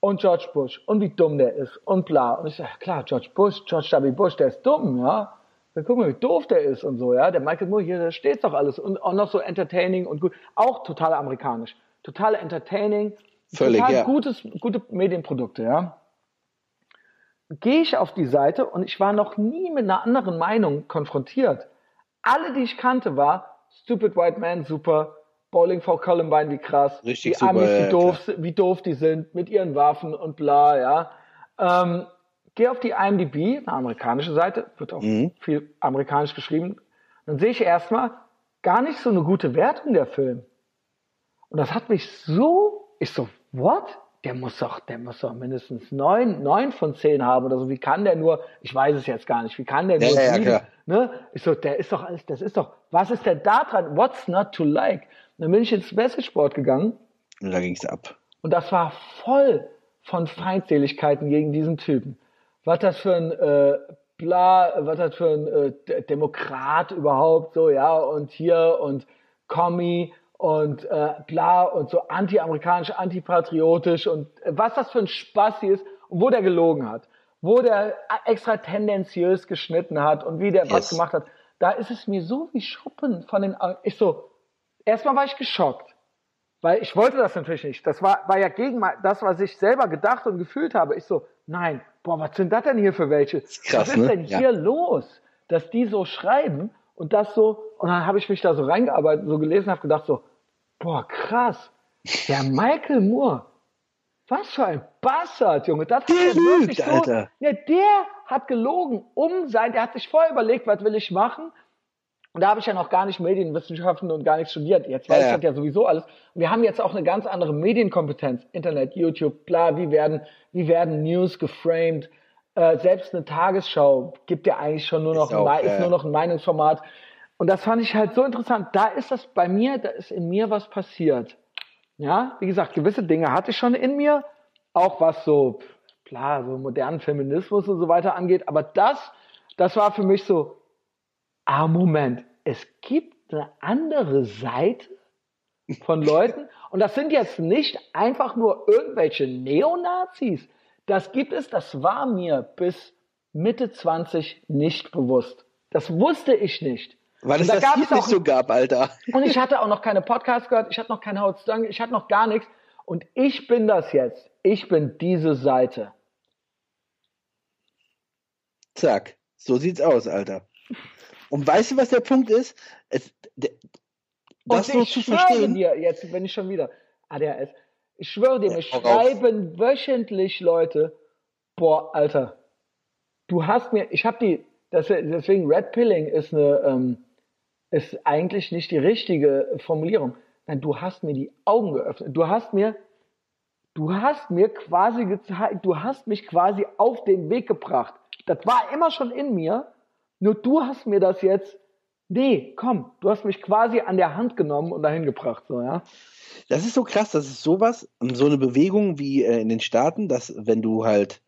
und George Bush und wie dumm der ist und bla. Und ich sage, klar, George Bush, George W. Bush, der ist dumm, ja. Dann guck mal, wie doof der ist und so, ja. Der Michael Moore hier, da steht doch alles und auch noch so entertaining und gut. Auch total amerikanisch. Total entertaining. Völlig, total ja. gutes, gute Medienprodukte, ja. Gehe ich auf die Seite und ich war noch nie mit einer anderen Meinung konfrontiert. Alle, die ich kannte, war Stupid White Man, super, Bowling for Columbine, wie krass. Richtig die super, Amis, wie, doof, ja. wie doof die sind mit ihren Waffen und bla, ja. Ähm, geh auf die IMDb, eine amerikanische Seite, wird auch mhm. viel amerikanisch geschrieben. Dann sehe ich erstmal gar nicht so eine gute Wertung der Film. Und das hat mich so, ich so, what? Der muss doch, der muss doch mindestens neun, neun von zehn haben oder so. Wie kann der nur, ich weiß es jetzt gar nicht, wie kann der nur ja, sieben, ja, ne? Ich so, der ist doch alles, das ist doch, was ist denn da dran? What's not to like? Dann bin ich ins Basketsport gegangen. Und da ging es ab. Und das war voll von Feindseligkeiten gegen diesen Typen. Was das für ein äh, bla, was das für ein äh, Demokrat überhaupt so, ja, und hier und Kommi und äh, bla und so anti-amerikanisch, antipatriotisch und äh, was das für ein Spaß hier ist und wo der gelogen hat, wo der extra tendenziös geschnitten hat und wie der yes. was gemacht hat, da ist es mir so wie Schuppen von den Augen. Ich so, erstmal war ich geschockt, weil ich wollte das natürlich nicht. Das war, war ja gegen das, was ich selber gedacht und gefühlt habe. Ich so, nein, boah, was sind das denn hier für welche? Krass, was ist ne? denn hier ja. los, dass die so schreiben und das so, und dann habe ich mich da so reingearbeitet, so gelesen, habe gedacht so, boah, krass, der Michael Moore, was für ein Bastard, Junge, das hat er wirklich so, Alter. Ja, der hat gelogen, um sein, der hat sich vorher überlegt, was will ich machen, und da habe ich ja noch gar nicht Medienwissenschaften und gar nichts studiert. Jetzt weiß ja, ich das ja sowieso alles. Und wir haben jetzt auch eine ganz andere Medienkompetenz. Internet, YouTube, bla, wie werden, wie werden News geframed. Äh, selbst eine Tagesschau gibt ja eigentlich schon nur noch, ist, auch, ein, ist nur noch ein Meinungsformat. Und das fand ich halt so interessant. Da ist das bei mir, da ist in mir was passiert. Ja, wie gesagt, gewisse Dinge hatte ich schon in mir, auch was so, klar, so modernen Feminismus und so weiter angeht. Aber das, das war für mich so, ah, Moment, es gibt eine andere Seite von Leuten. Und das sind jetzt nicht einfach nur irgendwelche Neonazis. Das gibt es, das war mir bis Mitte 20 nicht bewusst. Das wusste ich nicht. Weil es da das hier nicht so gab, Alter. Und ich hatte auch noch keine Podcasts gehört, ich hatte noch keine Hautstange, ich hatte noch gar nichts. Und ich bin das jetzt. Ich bin diese Seite. Zack. So sieht's aus, Alter. Und weißt du, was der Punkt ist? Es, das Und ich zu schwöre verstehen. dir, jetzt bin ich schon wieder ADHS. Ich schwöre dir, mir schreiben wöchentlich Leute, boah, Alter, du hast mir, ich habe die, deswegen Red Pilling ist eine, ähm, ist eigentlich nicht die richtige Formulierung. Nein, du hast mir die Augen geöffnet. Du hast mir, du hast mir quasi gezeigt, du hast mich quasi auf den Weg gebracht. Das war immer schon in mir, nur du hast mir das jetzt, nee, komm, du hast mich quasi an der Hand genommen und dahin gebracht, so, ja. Das ist so krass, das ist sowas, so eine Bewegung wie äh, in den Staaten, dass wenn du halt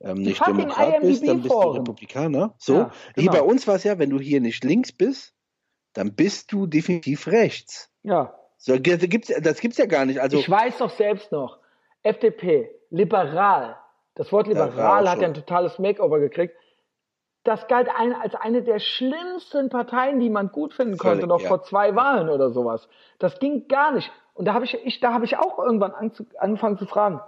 ähm, nicht Demokrat bist, dann bist du Republikaner. So, ja, genau. hier bei uns war es ja, wenn du hier nicht links bist, dann bist du definitiv rechts. Ja. So, das gibt's, das gibt's ja gar nicht. Also, ich weiß doch selbst noch, FDP, liberal. Das Wort liberal hat ja ein totales Makeover gekriegt das galt ein, als eine der schlimmsten Parteien, die man gut finden konnte, Völlig, noch ja. vor zwei Wahlen oder sowas. Das ging gar nicht. Und da habe ich, ich, da habe ich auch irgendwann angefangen zu fragen,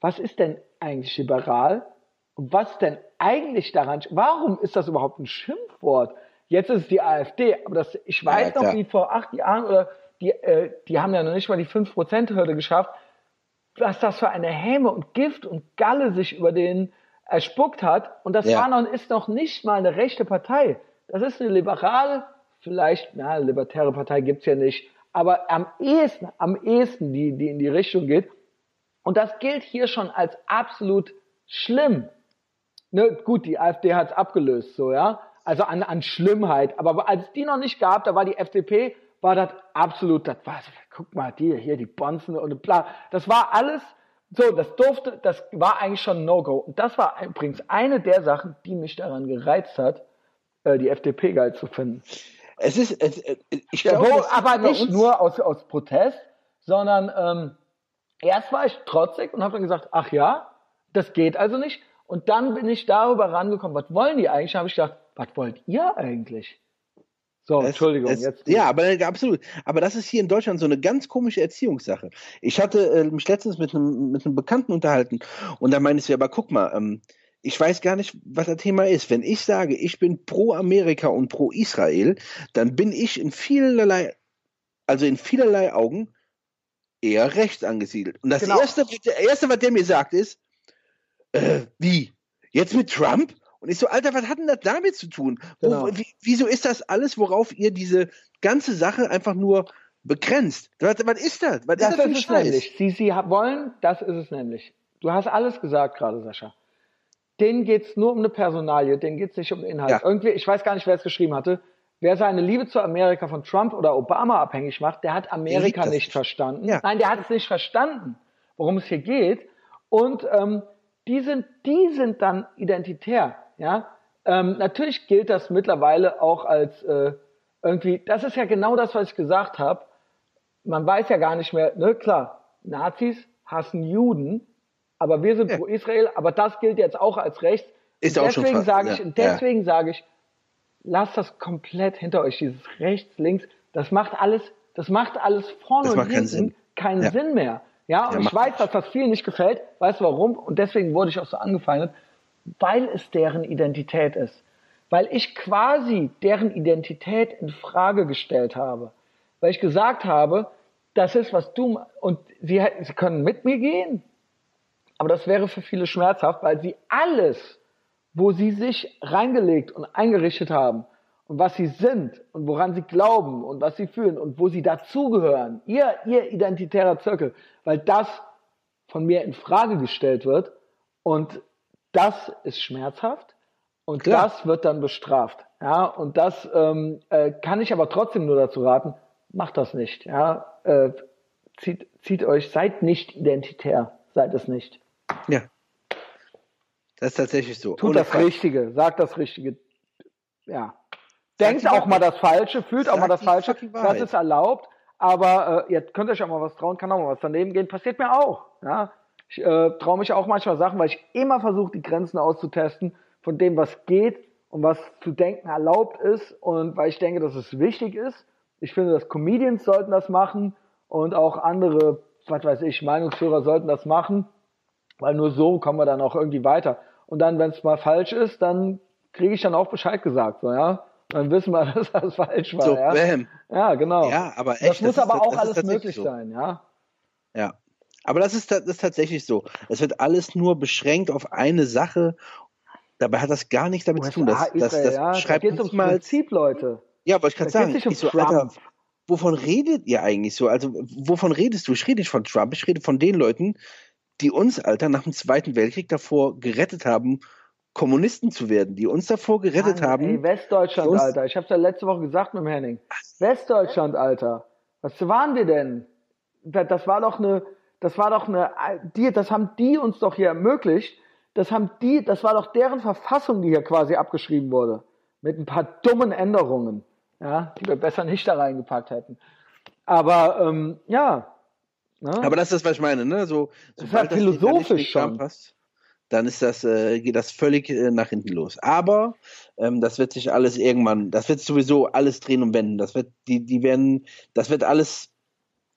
was ist denn eigentlich liberal? Und was denn eigentlich daran? Warum ist das überhaupt ein Schimpfwort? Jetzt ist es die AfD, aber das, ich weiß ja, noch, wie vor acht Jahren oder die, äh, die haben ja noch nicht mal die 5%-Hürde geschafft, was das für eine Häme und Gift und Galle sich über den erspuckt hat. Und das ja. war noch, ist noch nicht mal eine rechte Partei. Das ist eine liberale, vielleicht, na, libertäre Partei gibt's ja nicht, aber am ehesten, am ehesten, die, die in die Richtung geht. Und das gilt hier schon als absolut schlimm. Ne, gut, die AfD hat's abgelöst, so, ja. Also an, an Schlimmheit. Aber als die noch nicht gab, da war die FDP, war das absolut, das war, guck mal, die, hier, die Bonzen und bla. Das war alles so, das durfte, das war eigentlich schon ein No-Go. Und das war übrigens eine der Sachen, die mich daran gereizt hat, äh, die FDP geil zu finden. Es ist, es, äh, ich ja, glaube, aber nicht nur aus, aus Protest, sondern ähm, erst war ich trotzig und habe dann gesagt, ach ja, das geht also nicht. Und dann bin ich darüber rangekommen, was wollen die eigentlich? Habe ich gedacht, was wollt ihr eigentlich? So, es, Entschuldigung. Es, jetzt ja, aber absolut. Aber das ist hier in Deutschland so eine ganz komische Erziehungssache. Ich hatte äh, mich letztens mit einem, mit einem Bekannten unterhalten und da meinte ich, aber guck mal, ähm, ich weiß gar nicht, was das Thema ist. Wenn ich sage, ich bin pro Amerika und pro Israel, dann bin ich in vielerlei, also in vielerlei Augen eher rechts angesiedelt. Und das genau. erste, das erste, was der mir sagt, ist, äh, wie? Jetzt mit Trump? Und ich so, Alter, was hat denn das damit zu tun? Genau. Wo, wieso ist das alles, worauf ihr diese ganze Sache einfach nur begrenzt? Was, was ist das? Was das ist das ein ist? Nämlich. Sie, Sie wollen, das ist es nämlich. Du hast alles gesagt gerade, Sascha. Denen geht's nur um eine Personalie, denen geht's nicht um den Inhalt. Ja. Irgendwie, ich weiß gar nicht, wer es geschrieben hatte. Wer seine Liebe zu Amerika von Trump oder Obama abhängig macht, der hat Amerika nicht, nicht verstanden. Ja. Nein, der hat es nicht verstanden, worum es hier geht. Und ähm, die sind, die sind dann identitär. Ja, ähm, natürlich gilt das mittlerweile auch als äh, irgendwie, das ist ja genau das, was ich gesagt habe. Man weiß ja gar nicht mehr, ne, klar, Nazis hassen Juden, aber wir sind ja. pro Israel, aber das gilt jetzt auch als Recht. Ist und deswegen sage ich, ja. deswegen ja. sage ich, lasst das komplett hinter euch, dieses rechts, links, das macht alles, das macht alles vorne das und hinten keinen Sinn, keinen. Sinn mehr. Ja, und ich weiß, dass das vielen nicht gefällt. Weißt du warum? Und deswegen wurde ich auch so angefeindet, weil es deren Identität ist. Weil ich quasi deren Identität in Frage gestellt habe. Weil ich gesagt habe, das ist, was du, und sie, sie können mit mir gehen, aber das wäre für viele schmerzhaft, weil sie alles, wo sie sich reingelegt und eingerichtet haben und was sie sind und woran sie glauben und was sie fühlen und wo sie dazugehören, ihr, ihr identitärer Zirkel, weil das von mir in Frage gestellt wird und das ist schmerzhaft und Klar. das wird dann bestraft. Ja, und das ähm, äh, kann ich aber trotzdem nur dazu raten, macht das nicht. Ja, äh, zieht, zieht euch, seid nicht identitär, seid es nicht. Ja. Das ist tatsächlich so. Tut Ohne das Fall. Richtige, sagt das Richtige. Ja. Denkt auch mal das Falsche, fühlt auch mal das Falsche. Das ist erlaubt. Aber äh, ihr könnt euch auch mal was trauen, kann auch mal was daneben gehen. Passiert mir auch. Ja? Ich äh, traue mich auch manchmal Sachen, weil ich immer versuche, die Grenzen auszutesten von dem, was geht und was zu denken erlaubt ist. Und weil ich denke, dass es wichtig ist. Ich finde, dass Comedians sollten das machen und auch andere, was weiß ich, Meinungsführer sollten das machen. Weil nur so kommen wir dann auch irgendwie weiter. Und dann, wenn es mal falsch ist, dann kriege ich dann auch Bescheid gesagt. So, ja? Dann wissen wir, dass das falsch war. So, ja? Bam. ja, genau. Ja, aber echt, das, das muss aber ist, auch alles möglich so. sein, ja. Ja. Aber das ist, das ist tatsächlich so. Es wird alles nur beschränkt auf eine Sache. Dabei hat das gar nichts damit USA, zu tun. Das, das, das ja, schreibt da ums mal Prinzip, Leute. Ja, wollte ich gerade sagen. Um ich so, Alter, wovon redet ihr eigentlich so? Also, wovon redest du? Ich rede nicht von Trump, ich rede von den Leuten, die uns, Alter, nach dem Zweiten Weltkrieg davor gerettet haben, Kommunisten zu werden, die uns davor gerettet Mann, haben. Ey, Westdeutschland, Alter. Ich hab's ja letzte Woche gesagt mit dem Henning. Westdeutschland, Alter. Was waren wir denn? Das war doch eine, das war doch eine, die, das haben die uns doch hier ermöglicht. Das haben die, das war doch deren Verfassung, die hier quasi abgeschrieben wurde. Mit ein paar dummen Änderungen, ja, die wir besser nicht da reingepackt hätten. Aber, ähm, ja, Ne? Aber das ist, was ich meine, ne? So, das sobald das philosophisch schon. Passt, dann ist das, äh, geht das völlig äh, nach hinten los. Aber ähm, das wird sich alles irgendwann, das wird sowieso alles drehen und wenden. Das wird, die, die werden, das wird alles,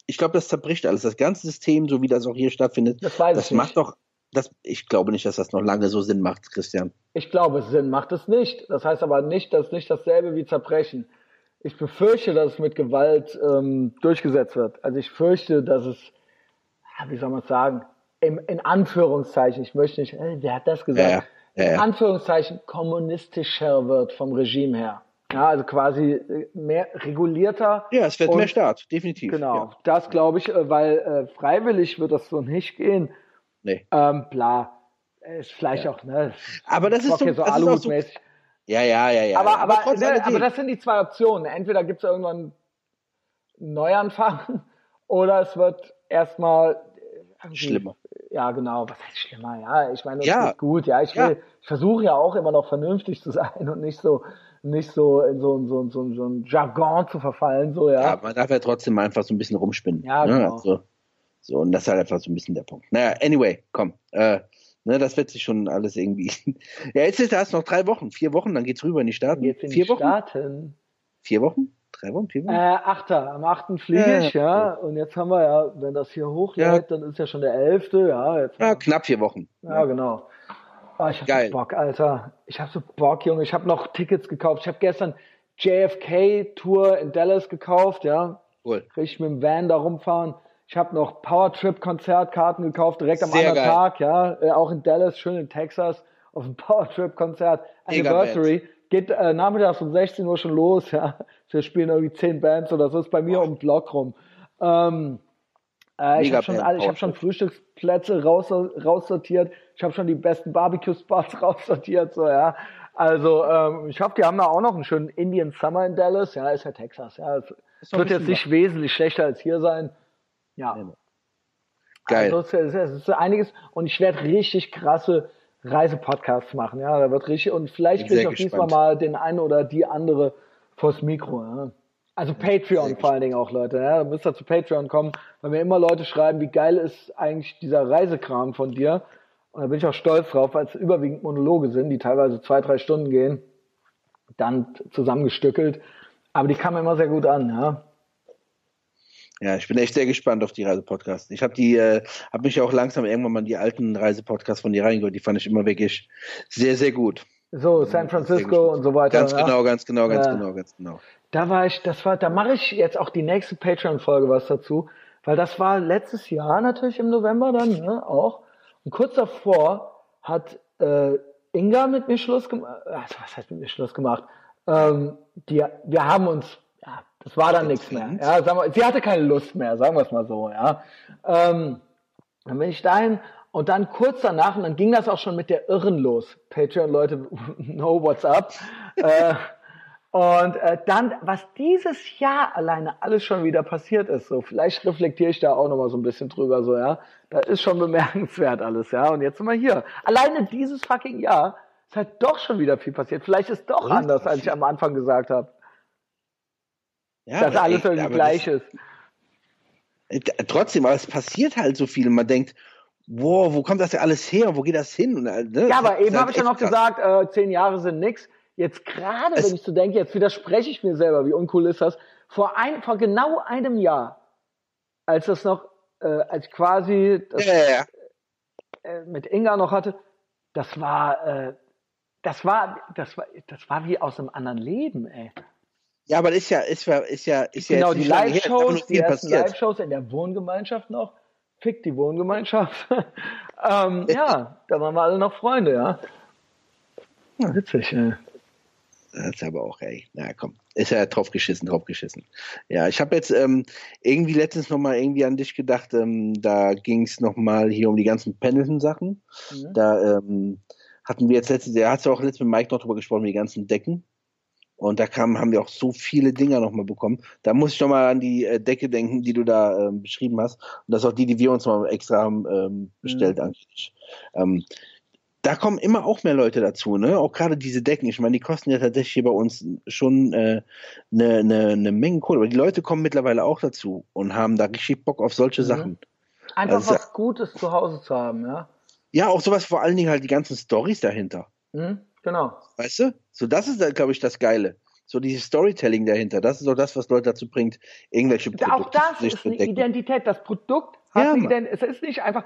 ich glaube, das zerbricht alles. Das ganze System, so wie das auch hier stattfindet, das, weiß das macht doch, das, ich glaube nicht, dass das noch lange so Sinn macht, Christian. Ich glaube, Sinn macht es nicht. Das heißt aber nicht, dass nicht dasselbe wie zerbrechen. Ich befürchte, dass es mit Gewalt ähm, durchgesetzt wird. Also ich fürchte, dass es, wie soll man sagen, im, in Anführungszeichen, ich möchte nicht, äh, wer hat das gesagt? Ja, ja, ja. In Anführungszeichen kommunistischer wird vom Regime her. Ja, also quasi äh, mehr regulierter. Ja, es wird und, mehr Staat, definitiv. Genau, ja. das glaube ich, äh, weil äh, freiwillig wird das so nicht gehen. Nee. Ähm, bla. Ist vielleicht auch, ne? Aber das ist so, so Aluhut-mäßig. Ja, ja, ja, ja. Aber, aber, aber, ne, aber das sind die zwei Optionen. Entweder gibt es irgendwann einen Neuanfang oder es wird erstmal schlimmer. Ja, genau. Was heißt schlimmer? Ja, ich meine, das ja. ist gut. Ja, ich, will, ja. ich versuche ja auch immer noch vernünftig zu sein und nicht so, nicht so in so, so, so, so ein Jargon zu verfallen. So, ja. ja, man darf ja trotzdem einfach so ein bisschen rumspinnen. Ja, ne? genau. Also, so, und das ist halt einfach so ein bisschen der Punkt. Naja, anyway, komm. Äh, Ne, das wird sich schon alles irgendwie. ja, jetzt ist das noch drei Wochen, vier Wochen, dann geht's rüber in die Staaten. Jetzt in vier die Wochen? Staaten. Vier Wochen? Drei Wochen? Vier Wochen? Äh, Achter. Am achten fliege ja, ich, ja. Und jetzt haben wir ja, wenn das hier hochlädt, ja. dann ist ja schon der elfte, ja. Jetzt ja, knapp vier Wochen. Ja, genau. Oh, ich hab Geil. so Bock, Alter. Ich hab so Bock, Junge. Ich habe noch Tickets gekauft. Ich habe gestern JFK-Tour in Dallas gekauft, ja. Cool. Richtig mit dem Van da rumfahren. Ich habe noch Powertrip-Konzertkarten gekauft, direkt am Sehr anderen geil. Tag, ja. Äh, auch in Dallas, schön in Texas, auf dem Powertrip-Konzert. Anniversary. Geht äh, nachmittags um 16 Uhr schon los, ja. Wir spielen irgendwie 10 Bands oder so, ist bei mir Boah. um den Block rum. Ähm, äh, ich habe schon, ich hab schon Frühstücksplätze raus, raussortiert. Ich habe schon die besten Barbecue-Spots raussortiert, so, ja. Also, ähm, ich hoffe, die haben da auch noch einen schönen Indian Summer in Dallas. Ja, ist ja Texas, ja. Es wird jetzt nicht wesentlich schlechter als hier sein. Ja. Geil. Also es, ist, es ist einiges und ich werde richtig krasse Reisepodcasts machen. Ja, da wird richtig und vielleicht kriege ich auch diesmal mal den einen oder die andere vors Mikro, ja. Also Patreon vor allen Dingen auch, Leute. Ja, da müsst ihr zu Patreon kommen, weil mir immer Leute schreiben, wie geil ist eigentlich dieser Reisekram von dir. Und da bin ich auch stolz drauf, weil es überwiegend Monologe sind, die teilweise zwei, drei Stunden gehen, dann zusammengestückelt. Aber die kamen immer sehr gut an, ja. Ja, ich bin echt sehr gespannt auf die Reisepodcasts. Ich habe die, äh, habe mich auch langsam irgendwann mal die alten Reisepodcasts von dir reingehört. Die fand ich immer wirklich sehr, sehr gut. So, San Francisco und so weiter. Ganz ja. genau, ganz genau, ganz ja. genau, ganz genau. Da war ich, das war, da mache ich jetzt auch die nächste Patreon-Folge was dazu, weil das war letztes Jahr natürlich im November dann, ne, auch. Und kurz davor hat äh, Inga mit mir Schluss gemacht. Also, was heißt mit mir Schluss gemacht? Ähm, die, wir haben uns, ja, das war dann nichts mehr. Ja, sagen wir, sie hatte keine Lust mehr, sagen wir es mal so, ja. Ähm, dann bin ich dahin und dann kurz danach, und dann ging das auch schon mit der Irren los. Patreon-Leute know what's up. äh, und äh, dann, was dieses Jahr alleine alles schon wieder passiert ist, so vielleicht reflektiere ich da auch nochmal so ein bisschen drüber, so ja, da ist schon bemerkenswert alles, ja. Und jetzt sind wir hier. Alleine dieses fucking Jahr ist halt doch schon wieder viel passiert. Vielleicht ist doch anders, als ich am Anfang gesagt habe. Ja, dass alles irgendwie gleich das, ist. Äh, trotzdem, aber es passiert halt so viel. Und man denkt, wow, wo kommt das denn alles her? Wo geht das hin? Äh, ne? Ja, aber eben habe ich ja noch gesagt, äh, zehn Jahre sind nix. Jetzt gerade, wenn ich so denke, jetzt widerspreche ich mir selber, wie uncool ist das. Vor, ein, vor genau einem Jahr, als das noch, äh, als quasi das, ja, ja, ja. Äh, mit Inga noch hatte, das war, äh, das war, das war, das war wie aus einem anderen Leben, ey. Ja, aber ist ja, ist ja, ist ja, ist genau, ja die Live-Shows, die ersten Live-Shows in der Wohngemeinschaft noch. Fick die Wohngemeinschaft. ähm, ja, da waren wir alle noch Freunde, ja. ja witzig, ey. Das ist aber auch, ey, na komm, ist ja drauf geschissen, drauf geschissen. Ja, ich habe jetzt ähm, irgendwie letztens nochmal irgendwie an dich gedacht, ähm, da ging es nochmal hier um die ganzen Pendleton-Sachen. Mhm. Da ähm, hatten wir jetzt letztens, da hast du auch letztens mit Mike noch drüber gesprochen, die ganzen Decken. Und da kam, haben wir auch so viele Dinger nochmal bekommen. Da muss ich nochmal an die äh, Decke denken, die du da ähm, beschrieben hast. Und das ist auch die, die wir uns mal extra haben ähm, bestellt mhm. eigentlich. Ähm, da kommen immer auch mehr Leute dazu, ne? Auch gerade diese Decken. Ich meine, die kosten ja tatsächlich hier bei uns schon eine äh, ne, ne, ne Menge Kohle. Aber die Leute kommen mittlerweile auch dazu und haben da richtig Bock auf solche mhm. Sachen. Einfach also, was Gutes zu Hause zu haben, ja? Ja, auch sowas vor allen Dingen halt die ganzen Stories dahinter. Mhm, genau. Weißt du? So, das ist, glaube ich, das Geile. So dieses Storytelling dahinter, das ist auch das, was Leute dazu bringt, irgendwelche Produkte Auch das ist eine Identität. Das Produkt hat ja, eine Identität. Es ist nicht einfach,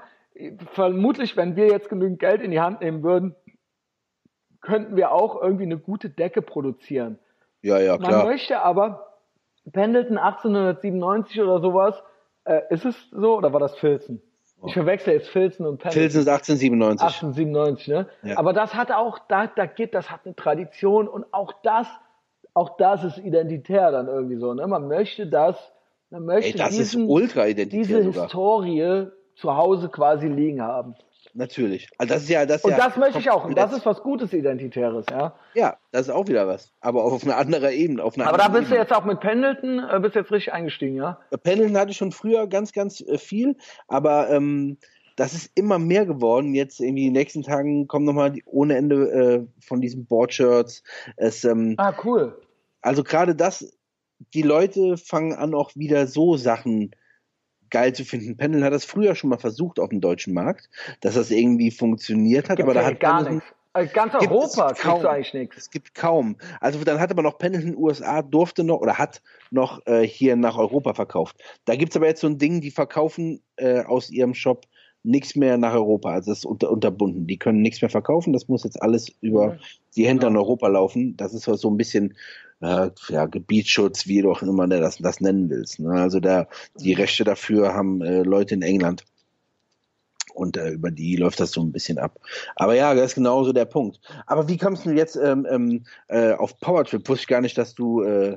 vermutlich, wenn wir jetzt genügend Geld in die Hand nehmen würden, könnten wir auch irgendwie eine gute Decke produzieren. Ja, ja, klar. Man möchte aber, Pendleton 1897 oder sowas, äh, ist es so oder war das Filzen? Ich verwechsel jetzt Filzen und Pendleton. Filzen ist 1897. 1897, ne? Ja. Aber das hat auch, da, da geht, das hat eine Tradition und auch das, auch das ist identitär dann irgendwie so, ne? Man möchte das, man möchte Ey, das diesen, diese sogar. Historie zu Hause quasi liegen haben. Natürlich. Also das ist ja, das und ja das möchte ich auch. Und das ist was Gutes Identitäres, ja. Ja, das ist auch wieder was. Aber auf einer anderen Ebene. Auf einer Aber da bist Ebene. du jetzt auch mit Pendleton, äh, bist jetzt richtig eingestiegen, ja? Pendleton hatte ich schon früher ganz, ganz äh, viel. Aber ähm, das ist immer mehr geworden. Jetzt irgendwie in den nächsten Tagen kommen nochmal ohne Ende äh, von diesen Boardshirts. Es, ähm, ah, cool. Also gerade das, die Leute fangen an, auch wieder so Sachen geil zu finden. Pendel hat das früher schon mal versucht auf dem deutschen Markt, dass das irgendwie funktioniert hat, gibt aber da hat gar nichts. Also ganz Europa gibt kaum, eigentlich nichts. Es gibt kaum. Also dann hat aber noch Pendleton in den USA durfte noch oder hat noch äh, hier nach Europa verkauft. Da gibt es aber jetzt so ein Ding, die verkaufen äh, aus ihrem Shop nichts mehr nach Europa. Also das ist unter, unterbunden. Die können nichts mehr verkaufen. Das muss jetzt alles über die Händler in Europa laufen. Das ist so ein bisschen äh, ja, Gebietsschutz, wie du auch immer das, das nennen willst. Ne? Also da die Rechte dafür haben äh, Leute in England. Und äh, über die läuft das so ein bisschen ab. Aber ja, das ist genauso der Punkt. Aber wie kommst du jetzt ähm, ähm, äh, auf Powertrip? Wusste ich gar nicht, dass du äh,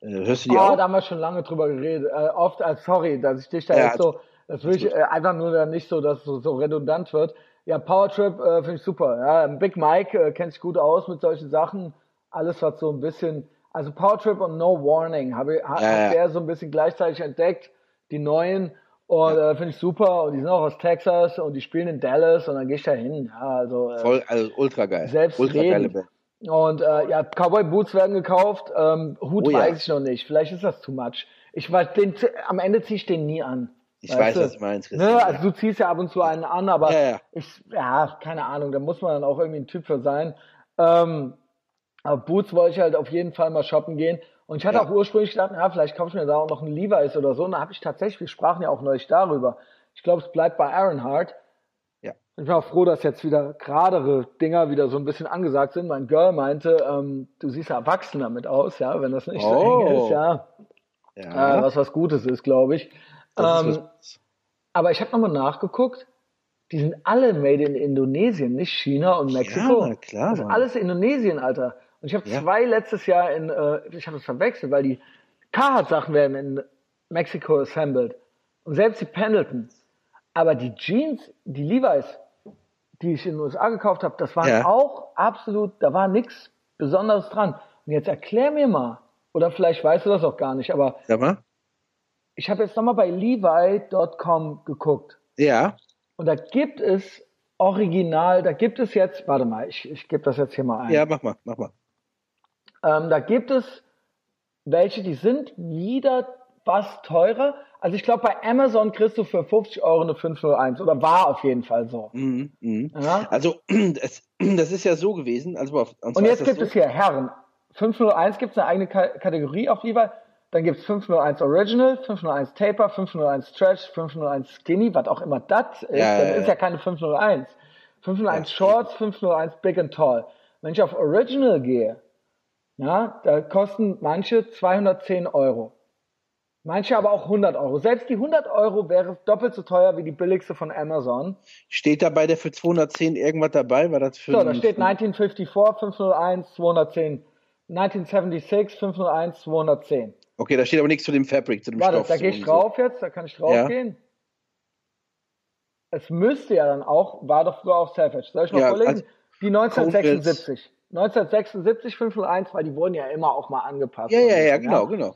äh hörst du die oh, auch? da haben wir schon lange drüber geredet. Äh, oft, äh, sorry, dass ich dich da ja, jetzt so, das will ich äh, einfach nur dann nicht so, dass es so, so redundant wird. Ja, Powertrip äh, finde ich super. Ja, Big Mike äh, kennt sich gut aus mit solchen Sachen. Alles, was so ein bisschen also Powertrip und No Warning habe hab ja, der so ein bisschen gleichzeitig entdeckt, die neuen. Und ja. äh, finde ich super. Und die sind auch aus Texas und die spielen in Dallas und dann gehe ich da hin. Ja, also, äh, Voll, also ultra geil. Selbst ultra reden. Und äh, ja, Cowboy Boots werden gekauft. Ähm, Hut oh, weiß ja. ich noch nicht. Vielleicht ist das too much. Ich weiß, den, am Ende ziehe ich den nie an. Ich weiß, du? was du meinst. Ne? Also du ziehst ja ab und zu einen an, aber ja, ja. ich, ja, keine Ahnung, da muss man dann auch irgendwie ein Typ für sein. Ähm, aber Boots wollte ich halt auf jeden Fall mal shoppen gehen. Und ich hatte ja. auch ursprünglich gedacht, ja, vielleicht kaufe ich mir da auch noch einen Levi's oder so. Und da habe ich tatsächlich, wir sprachen ja auch neulich darüber. Ich glaube, es bleibt bei Ironheart. Ja. Ich bin auch froh, dass jetzt wieder geradere Dinger wieder so ein bisschen angesagt sind. Mein Girl meinte, ähm, du siehst ja erwachsen damit aus, ja, wenn das nicht oh. so eng ist, ja. ja. Äh, was was Gutes ist, glaube ich. Ähm, aber ich habe nochmal nachgeguckt. Die sind alle made in Indonesien, nicht China und Mexiko. Ja, klar. Das ist alles Indonesien, Alter. Und ich habe ja. zwei letztes Jahr in, äh, ich habe es verwechselt, weil die Carhartt-Sachen werden in Mexiko assembled. Und selbst die Pendleton. Aber die Jeans, die Levi's, die ich in den USA gekauft habe, das waren ja. auch absolut, da war nichts Besonderes dran. Und jetzt erklär mir mal, oder vielleicht weißt du das auch gar nicht, aber ich habe jetzt nochmal bei Levi.com geguckt. Ja. Und da gibt es original, da gibt es jetzt, warte mal, ich, ich gebe das jetzt hier mal ein. Ja, mach mal, mach mal. Ähm, da gibt es welche, die sind wieder was teurer. Also ich glaube, bei Amazon kriegst du für 50 Euro eine 501 oder war auf jeden Fall so. Mhm, mh. ja? Also das, das, ist ja so gewesen. Also und, und jetzt gibt so? es hier Herren. 501 gibt es eine eigene K Kategorie auf Levi. Dann gibt's 501 Original, 501 Taper, 501 Stretch, 501 Skinny, was auch immer das ist. Ja, ja, ist ja keine 501. 501 Shorts, 501 Big and Tall. Wenn ich auf Original gehe, ja, da kosten manche 210 Euro. Manche aber auch 100 Euro. Selbst die 100 Euro wäre doppelt so teuer wie die billigste von Amazon. Steht dabei der für 210 irgendwas dabei? War das für so, da steht 1954, 501, 210. 1976, 501, 210. Okay, da steht aber nichts zu dem Fabric, zu dem Warte, Stoff. Da gehe ich drauf so. jetzt, da kann ich drauf ja. gehen. Es müsste ja dann auch, war doch früher auch Savage. Soll ich noch ja, vorlesen? Also, die 1976. 1976 501, weil die wurden ja immer auch mal angepasst. Ja, ja, ja, genau, genau.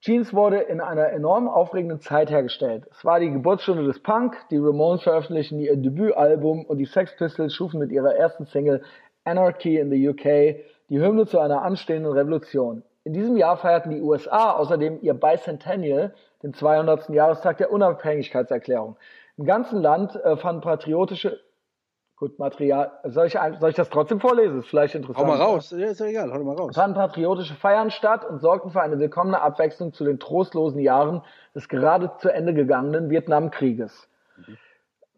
Jeans wurde in einer enorm aufregenden Zeit hergestellt. Es war die Geburtsstunde des Punk, die Ramones veröffentlichten ihr Debütalbum und die Sex Pistols schufen mit ihrer ersten Single Anarchy in the UK die Hymne zu einer anstehenden Revolution. In diesem Jahr feierten die USA außerdem ihr Bicentennial, den 200. Jahrestag der Unabhängigkeitserklärung. Im ganzen Land äh, fanden patriotische Gut, Material. Soll ich, soll ich das trotzdem vorlesen? Ist vielleicht interessant. Hau mal raus, ja, ist ja egal, hau mal raus. Fanden patriotische Feiern statt und sorgten für eine willkommene Abwechslung zu den trostlosen Jahren des gerade zu Ende gegangenen Vietnamkrieges. Mhm.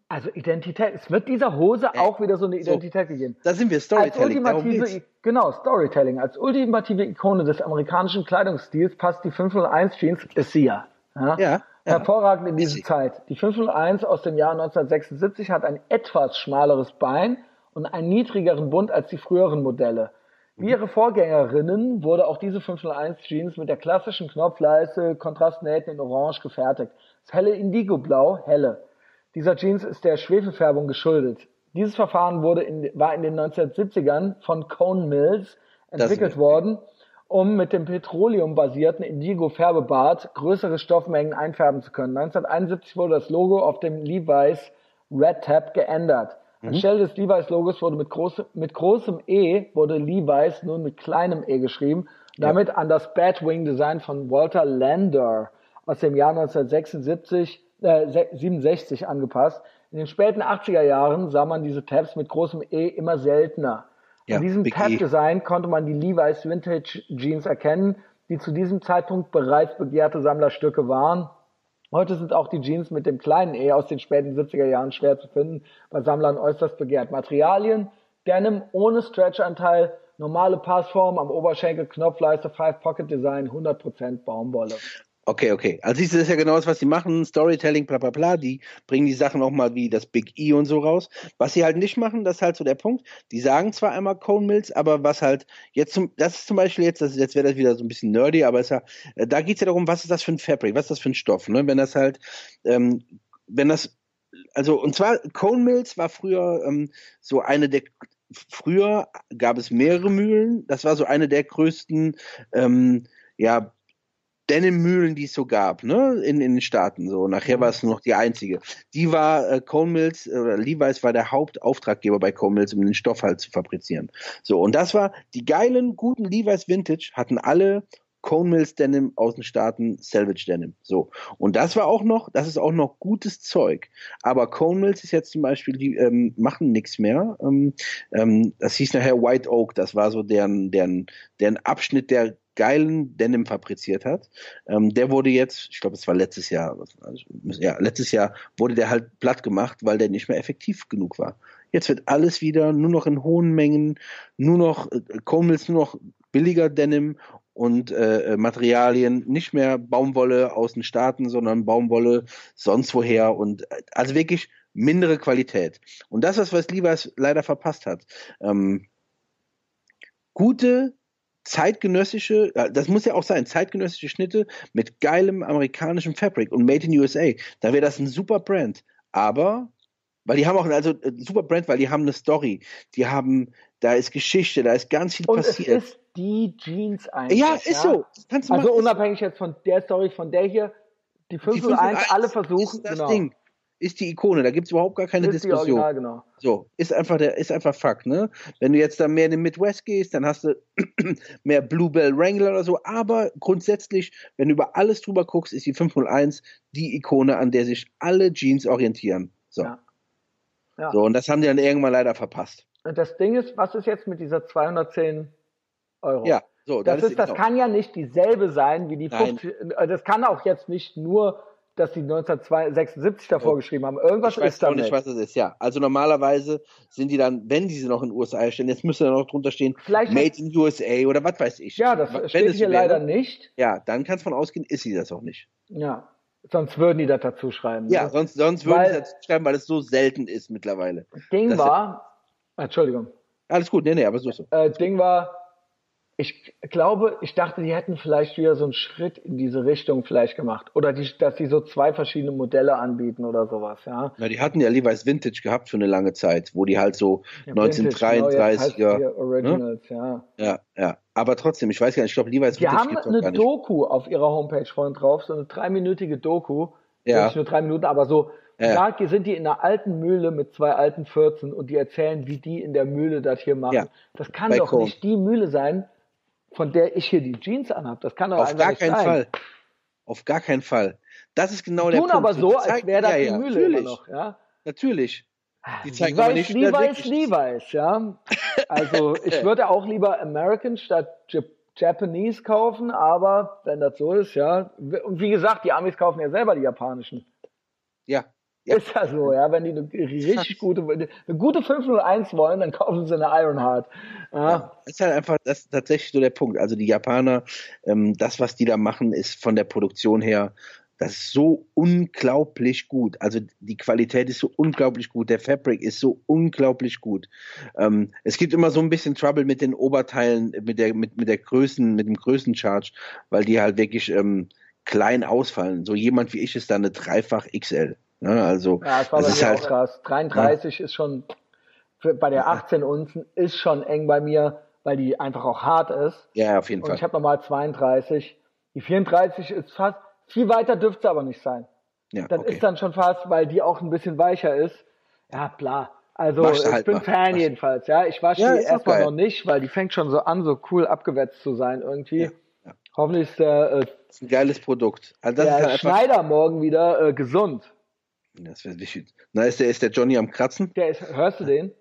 Also Identität, es wird dieser Hose Ey, auch wieder so eine Identität so, gegeben. Da sind wir Storytelling. Als ultimative, genau, Storytelling. Als ultimative Ikone des amerikanischen Kleidungsstils passt die 501 Jeans, ist sie ja. ja? Hervorragend in diese Zeit. Die 501 aus dem Jahr 1976 hat ein etwas schmaleres Bein und einen niedrigeren Bund als die früheren Modelle. Wie ihre Vorgängerinnen wurde auch diese 501 Jeans mit der klassischen Knopfleiste, Kontrastnähten in Orange gefertigt. Das helle Indigo-Blau, helle dieser Jeans ist der Schwefelfärbung geschuldet. Dieses Verfahren wurde in, war in den 1970ern von Cone Mills entwickelt worden, um mit dem petroleumbasierten Indigo-Färbebad größere Stoffmengen einfärben zu können. 1971 wurde das Logo auf dem Levi's Red Tab geändert. Mhm. Anstelle des Levi's-Logos wurde mit, groß, mit großem E wurde Levi's nun mit kleinem E geschrieben, damit ja. an das Batwing-Design von Walter Lander aus dem Jahr 1976 67 angepasst. In den späten 80er Jahren sah man diese Tabs mit großem E immer seltener. Ja, In diesem e. Tab-Design konnte man die Levi's Vintage Jeans erkennen, die zu diesem Zeitpunkt bereits begehrte Sammlerstücke waren. Heute sind auch die Jeans mit dem kleinen E aus den späten 70er Jahren schwer zu finden, bei Sammlern äußerst begehrt. Materialien, Denim ohne Stretch-Anteil, normale Passform am Oberschenkel, Knopfleiste, Five-Pocket-Design, 100% Baumwolle. Okay, okay. Also siehst du, das ist ja genau das, was die machen. Storytelling, bla bla bla. Die bringen die Sachen auch mal wie das Big E und so raus. Was sie halt nicht machen, das ist halt so der Punkt. Die sagen zwar einmal Cone Mills, aber was halt jetzt zum, das ist zum Beispiel jetzt, das, jetzt wäre das wieder so ein bisschen nerdy, aber es ja, äh, da geht's ja darum, was ist das für ein Fabric, was ist das für ein Stoff, ne? Wenn das halt, ähm, wenn das, also, und zwar Cone Mills war früher ähm, so eine der, früher gab es mehrere Mühlen. Das war so eine der größten, ähm, ja, Denim-Mühlen, die es so gab, ne, in, in den Staaten. So, nachher war es nur noch die einzige. Die war äh, Cone Mills oder Levi's war der Hauptauftraggeber bei Cone Mills, um den Stoff halt zu fabrizieren. So, und das war die geilen, guten Levi's Vintage hatten alle Cone Mills Denim aus den Staaten, Salvage Denim. So. Und das war auch noch, das ist auch noch gutes Zeug. Aber Cone Mills ist jetzt zum Beispiel, die ähm, machen nichts mehr. Ähm, ähm, das hieß nachher White Oak, das war so deren, deren, deren Abschnitt, der geilen Denim fabriziert hat. Ähm, der wurde jetzt, ich glaube, es war letztes Jahr, also, ja, letztes Jahr wurde der halt platt gemacht, weil der nicht mehr effektiv genug war. Jetzt wird alles wieder nur noch in hohen Mengen, nur noch äh, Comels, nur noch billiger Denim und äh, äh, Materialien, nicht mehr Baumwolle aus den Staaten, sondern Baumwolle sonst woher und äh, also wirklich mindere Qualität. Und das ist, was Levi's leider verpasst hat. Ähm, gute zeitgenössische, das muss ja auch sein, zeitgenössische Schnitte mit geilem amerikanischem Fabric und Made in USA. Da wäre das ein super Brand. Aber, weil die haben auch, also äh, super Brand, weil die haben eine Story. Die haben, da ist Geschichte, da ist ganz viel und passiert. Es ist die Jeans eigentlich. Ja, ist ja? so. also machen. unabhängig jetzt von der Story, von der hier, die 5 und 1 alle versuchen. Ist das genau. Ding ist die Ikone, da gibt es überhaupt gar keine ist Diskussion. Original, genau. So, ist einfach der, ist einfach Fakt, ne? Wenn du jetzt da mehr in den Midwest gehst, dann hast du mehr Bluebell Wrangler oder so, aber grundsätzlich, wenn du über alles drüber guckst, ist die 501 die Ikone, an der sich alle Jeans orientieren. So. Ja. Ja. So, und das haben die dann irgendwann leider verpasst. Und das Ding ist, was ist jetzt mit dieser 210 Euro? Ja, so, das, das ist, das genau. kann ja nicht dieselbe sein wie die 50, Nein. das kann auch jetzt nicht nur dass die 1976 davor oh. geschrieben haben. Irgendwas ich weiß ist da nicht, was das ist, ja. Also normalerweise sind die dann, wenn die sie noch in den USA erstellen, jetzt müsste da noch drunter stehen, Vielleicht Made in USA oder was weiß ich. Ja, das wenn steht hier wäre, leider nicht. Ja, dann kann es von ausgehen, ist sie das auch nicht. Ja, sonst würden die das dazu schreiben. Ja, ne? sonst, sonst würden weil, sie dazu schreiben, weil es so selten ist mittlerweile. Ding war, Entschuldigung. Alles gut, nee, nee, aber so ist so. Äh, Ding war, ich glaube, ich dachte, die hätten vielleicht wieder so einen Schritt in diese Richtung vielleicht gemacht. Oder die, dass die so zwei verschiedene Modelle anbieten oder sowas, ja. Na, die hatten ja Levi's Vintage gehabt für eine lange Zeit, wo die halt so ja, 1933er. Genau? Originals, ne? ja. Ja, ja. Aber trotzdem, ich weiß gar nicht, ich glaube, Levi's Vintage Die haben eine Doku auf ihrer Homepage vorhin drauf, so eine dreiminütige Doku. Ja. Nicht nur drei Minuten, aber so, ja. Da sind die in einer alten Mühle mit zwei alten Fürzen und die erzählen, wie die in der Mühle das hier machen. Ja. Das kann Bei doch Cohn. nicht die Mühle sein, von der ich hier die Jeans anhabe. Das kann doch Auf gar keinen sein. Fall. Auf gar keinen Fall. Das ist genau die der tun Punkt. aber so, als wäre das ja, die Mühle natürlich. immer noch. Ja? Natürlich. Die zeigen Levi's, nicht Levi's, Levi's, ja. Also ich würde auch lieber American statt Japanese kaufen, aber wenn das so ist, ja. Und wie gesagt, die Amis kaufen ja selber die japanischen. Ja, ja. Ist ja so, ja. Wenn die eine richtig gute, eine gute 501 wollen, dann kaufen sie eine Ironheart. Ja. ja. Das ist halt einfach, das ist tatsächlich so der Punkt. Also die Japaner, ähm, das, was die da machen, ist von der Produktion her, das ist so unglaublich gut. Also die Qualität ist so unglaublich gut. Der Fabric ist so unglaublich gut. Ähm, es gibt immer so ein bisschen Trouble mit den Oberteilen, mit der, mit, mit der Größen, mit dem Größencharge, weil die halt wirklich ähm, klein ausfallen. So jemand wie ich ist da eine Dreifach XL. Ne? Also, ja, das war das ist halt, auch krass. 33 ja. ist schon, für, bei der 18 Unzen ist schon eng bei mir, weil die einfach auch hart ist. Ja, auf jeden Und Fall. ich habe nochmal 32. Die 34 ist fast, viel weiter dürfte es aber nicht sein. Ja, das okay. ist dann schon fast, weil die auch ein bisschen weicher ist. Ja, bla. Also Machst ich halt bin mal. Fan Machst jedenfalls, ja. Ich wasche ja, die erstmal noch nicht, weil die fängt schon so an, so cool abgewetzt zu sein irgendwie. Ja, ja. Hoffentlich ist der äh, ist ein geiles Produkt. Also der halt Schneider morgen wieder äh, gesund. Das wäre wichtig. Na, ist der, ist der Johnny am Kratzen? Der ist, hörst du den?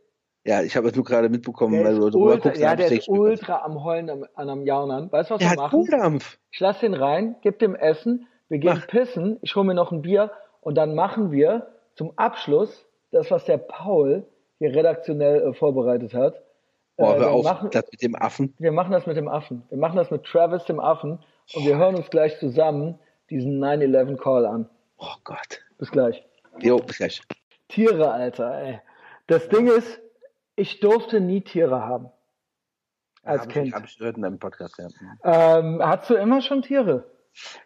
Ja, ich habe es nur gerade mitbekommen, weil du drüber guckst. Ja, der ist ultra am Heulen am, an am Jaunern. Weißt du, was der wir machen? Kohldampf. Ich lass den rein, gib dem Essen, wir gehen Mach. pissen, ich hole mir noch ein Bier und dann machen wir zum Abschluss das, was der Paul hier redaktionell äh, vorbereitet hat. Boah, äh, hör auf, machen, das mit dem Affen. Wir machen das mit dem Affen. Wir machen das mit Travis, dem Affen. Und wir hören uns gleich zusammen diesen 9-11 Call an. Oh Gott. Bis gleich. Jo, bis gleich. Tiere, Alter, ey. Das Ding ist, ich durfte nie Tiere haben. Als hab Kind. Ich, hab ich gehört in deinem Podcast, ja. Ähm, hast du immer schon Tiere?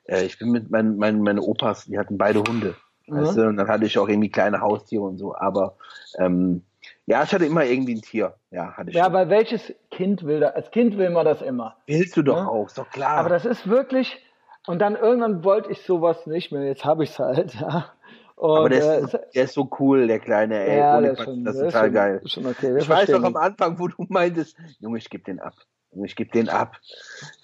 Äh, ich bin mit meinen mein, meine Opas, die hatten beide Hunde. Mhm. Weißt du? Und dann hatte ich auch irgendwie kleine Haustiere und so. Aber ähm, ja, ich hatte immer irgendwie ein Tier. Ja, hatte ich. Ja, schon. aber welches Kind will da? Als Kind will man das immer. Willst du doch ja? auch, ist doch klar. Aber das ist wirklich, Und dann irgendwann wollte ich sowas nicht mehr. Jetzt habe ich es halt, ja. Und, Aber der, äh, ist, der ist so cool, der kleine, ey. Ja, Ohne Quatsch, schon, das ist total schon, geil. Schon okay. Ich weiß doch am Anfang, wo du meintest, Junge, ich gebe den ab. Junge, ich gebe den ab.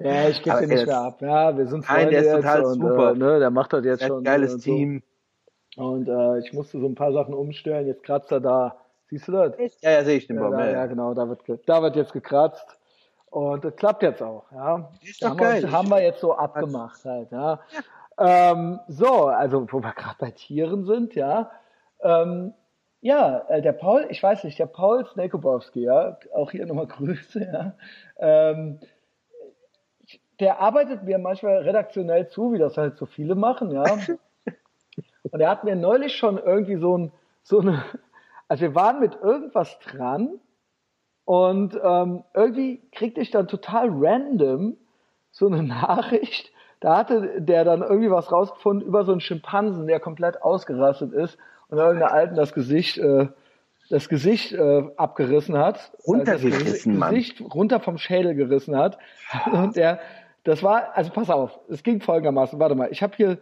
ja, ich gebe den nicht mehr ab. Ja, wir sind Freunde Nein, der ist total und, super. Äh, ne, der macht das jetzt der schon. Geiles und Team. So. Und äh, ich musste so ein paar Sachen umstellen. Jetzt kratzt er da. Siehst du das? Ja, ja, sehe ich den ja, Baum. Da, ja, genau, da wird, da wird jetzt gekratzt. Und das klappt jetzt auch. Ja. Ist doch haben geil. Wir, haben wir jetzt so abgemacht halt. Ja. ja. Ähm, so, also wo wir gerade bei Tieren sind, ja. Ähm, ja, äh, der Paul, ich weiß nicht, der Paul Snakobowski, ja, auch hier nochmal Grüße, ja. Ähm, der arbeitet mir manchmal redaktionell zu, wie das halt so viele machen, ja. Und er hat mir neulich schon irgendwie so ein, so eine, also wir waren mit irgendwas dran und ähm, irgendwie kriegte ich dann total random so eine Nachricht, da hatte der dann irgendwie was rausgefunden über so einen Schimpansen, der komplett ausgerastet ist und irgendeiner Alten das Gesicht, äh, das Gesicht äh, abgerissen hat. Runtergerissen, also Gesicht Mann. runter vom Schädel gerissen hat. Und der, das war, also pass auf, es ging folgendermaßen, warte mal, ich habe hier,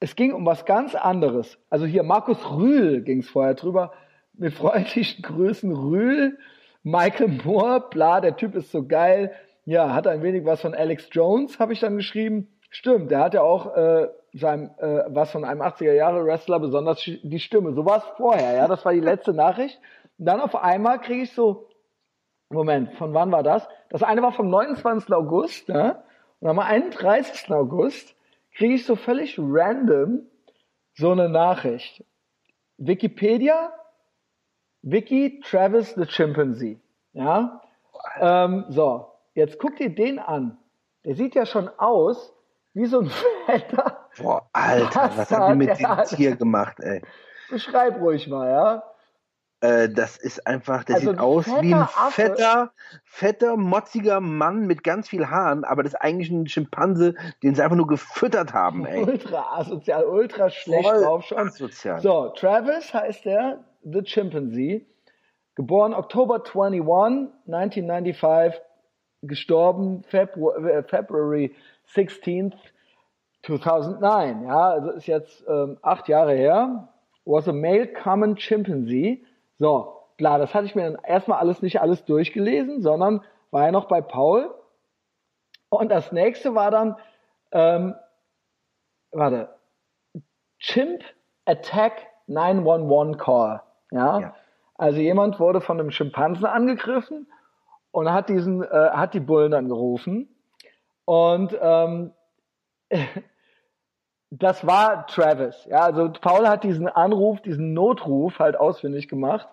es ging um was ganz anderes. Also hier Markus Rühl ging es vorher drüber. Mit freundlichen Grüßen Rühl, Michael Moore, bla, der Typ ist so geil. Ja, hat ein wenig was von Alex Jones, habe ich dann geschrieben. Stimmt, der hat ja auch äh, sein, äh, was von einem 80er Jahre Wrestler, besonders die Stimme. So war es vorher, ja. Das war die letzte Nachricht. Und dann auf einmal kriege ich so, Moment, von wann war das? Das eine war vom 29. August, ja. Und am 31. August kriege ich so völlig random so eine Nachricht. Wikipedia, Wiki Travis the Chimpanzee. Ja. Ähm, so, Jetzt guck dir den an. Der sieht ja schon aus wie so ein fetter. Boah, Alter, was haben die mit dem Tier gemacht, ey? Beschreib ruhig mal, ja. Äh, das ist einfach, der also sieht aus wie ein Affe. fetter, fetter, motziger Mann mit ganz viel Haaren, aber das ist eigentlich ein Schimpanse, den sie einfach nur gefüttert haben, ey. Ultra asozial, ultra schlecht Voll drauf schon. Asozial. So, Travis heißt der, The Chimpanzee. Geboren Oktober 21, 1995, gestorben February, February 16th 2009. Ja, also ist jetzt ähm, acht Jahre her. Was a male common chimpanzee. So, klar, das hatte ich mir dann erstmal alles nicht alles durchgelesen, sondern war ja noch bei Paul. Und das nächste war dann, ähm, warte, Chimp Attack 911 Call. Ja? ja. Also jemand wurde von einem Schimpansen angegriffen und hat diesen, äh, hat die Bullen angerufen. Und ähm, das war Travis. Ja, also Paul hat diesen Anruf, diesen Notruf halt ausfindig gemacht.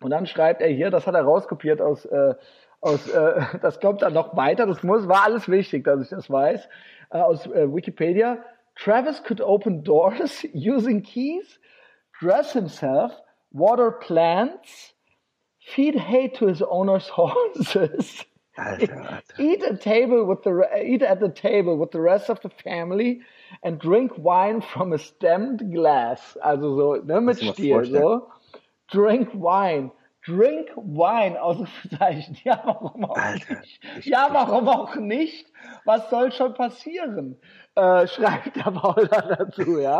Und dann schreibt er hier, das hat er rauskopiert aus, äh, aus äh, das kommt dann noch weiter, das muss, war alles wichtig, dass ich das weiß, äh, aus äh, Wikipedia. Travis could open doors using keys, dress himself, water plants, feed hay to his owner's horses. Alter, Alter. Eat a table with the eat at the table with the rest of the family and drink wine from a stemmed glass. Also so ne, mit Stiel so. Drink wine. Drink wine, Ausrufezeichen. Ja, warum auch Alter, nicht? Ja, warum auch nicht? Was soll schon passieren? Äh, schreibt der Paul dazu, ja.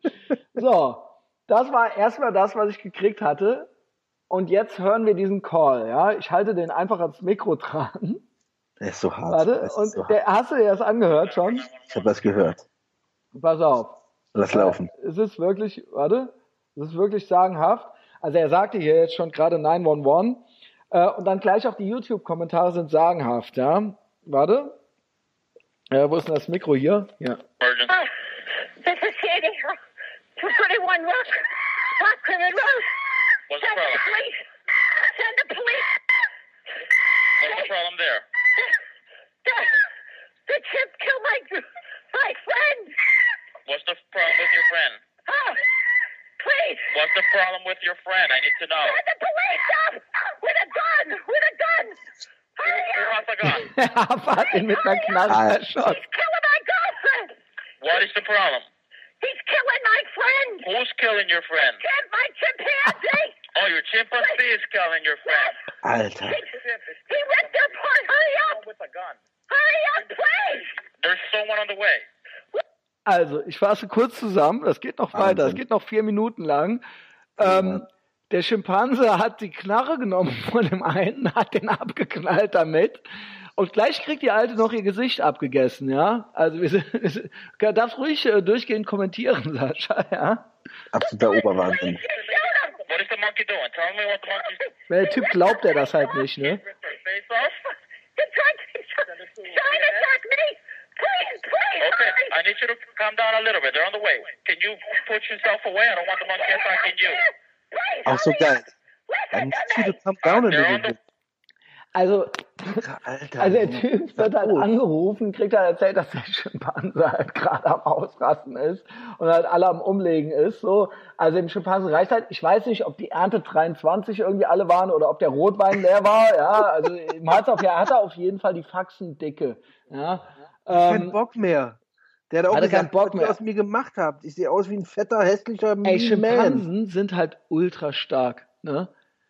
so, das war erstmal das, was ich gekriegt hatte. Und jetzt hören wir diesen Call, ja. Ich halte den einfach ans Mikro dran. Der ist so hart. Warte, und so der, hast du dir das angehört schon? Ich habe das gehört. Pass auf. Lass laufen. Es ist wirklich, warte, es ist wirklich sagenhaft. Also er sagte hier jetzt schon gerade 911. Äh, und dann gleich auch die YouTube-Kommentare sind sagenhaft, ja. Warte. Äh, wo ist denn das Mikro hier? Ja. This is Sandy. 21 Rock. Rock Road. What's Send the problem? The police. Send the police. What's the problem there? The, the chip killed my my friend. What's the problem with your friend? Oh, please. What's the problem with your friend? I need to know. Send the police up with a gun. With a gun. Hurry Who has a gun? Warte mit einer Knarre. He's killing my girlfriend. What is the problem? He's killing my friend. Who's killing your friend? Chip, my chimpanzee. Oh, your chimpanzee is killing your friend. Alter. He, he ripped their apart. Hurry up. With a gun. Hurry one on the way. Also, ich fasse kurz zusammen, das geht noch weiter, das geht noch vier Minuten lang. Ähm, der Schimpanse hat die Knarre genommen von dem einen, hat den abgeknallt damit. Und gleich kriegt die Alte noch ihr Gesicht abgegessen, ja. Also wir sind, darfst ruhig äh, durchgehend kommentieren, Sascha, ja. Absoluter Oberwahnsinn. What is the monkey doing? Tell me what the monkey's doing. Weil der Typ glaubt er das halt nicht, ne? Okay. I need you to calm down a little bit. They're on the way. Can you push yourself away? I don't want the monkey attacking you. Please, Auch so geil. up. Listen Dann to come down a little bit. Also, Alter. also der Typ wird halt angerufen, kriegt halt erzählt, dass der Schimpanse halt gerade am Ausrasten ist und halt alle am Umlegen ist. So, also dem Schimpanse reicht halt. Ich weiß nicht, ob die Ernte 23 irgendwie alle waren oder ob der Rotwein leer war. Ja, also ihm hat's auf, er hatte auf jeden Fall die Faxen dicke. Ja, Kein ähm, Bock mehr. Der hat auch gesagt, keinen Bock was ihr mehr. aus mir gemacht habt. Ich sehe aus wie ein fetter, hässlicher ey, Man. Schimpansen sind halt ultra stark. Ne?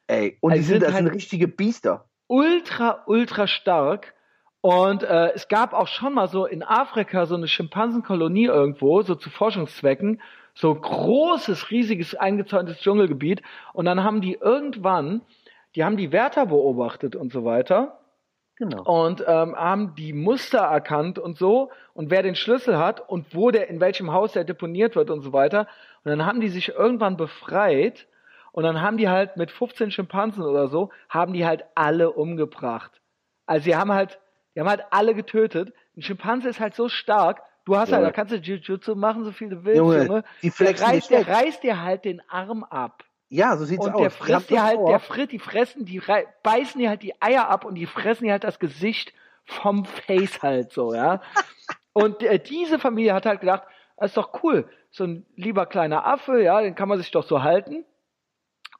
Ey, und Ey, die sind, sind das sind halt- richtige Biester. Ultra, ultra stark. Und äh, es gab auch schon mal so in Afrika so eine Schimpansenkolonie irgendwo, so zu Forschungszwecken, so großes, riesiges, eingezäuntes Dschungelgebiet. Und dann haben die irgendwann, die haben die Wärter beobachtet und so weiter Genau. und ähm, haben die Muster erkannt und so und wer den Schlüssel hat und wo der in welchem Haus der deponiert wird und so weiter. Und dann haben die sich irgendwann befreit und dann haben die halt mit 15 Schimpansen oder so haben die halt alle umgebracht. Also die haben halt, die haben halt alle getötet. Ein Schimpanse ist halt so stark. Du hast halt, Ja. da kannst du Jiu-Jitsu machen, so viel du willst, Junge, Junge. die Der reißt, der reißt dir halt den Arm ab. Ja, so sieht's Und aus. der Die haben frisst dir halt, der frisst, die fressen, die beißen dir halt die Eier ab und die fressen dir halt das Gesicht vom Face halt so, ja. Und äh, diese Familie hat halt gedacht, das ist doch cool, so ein lieber kleiner Affe, ja, den kann man sich doch so halten.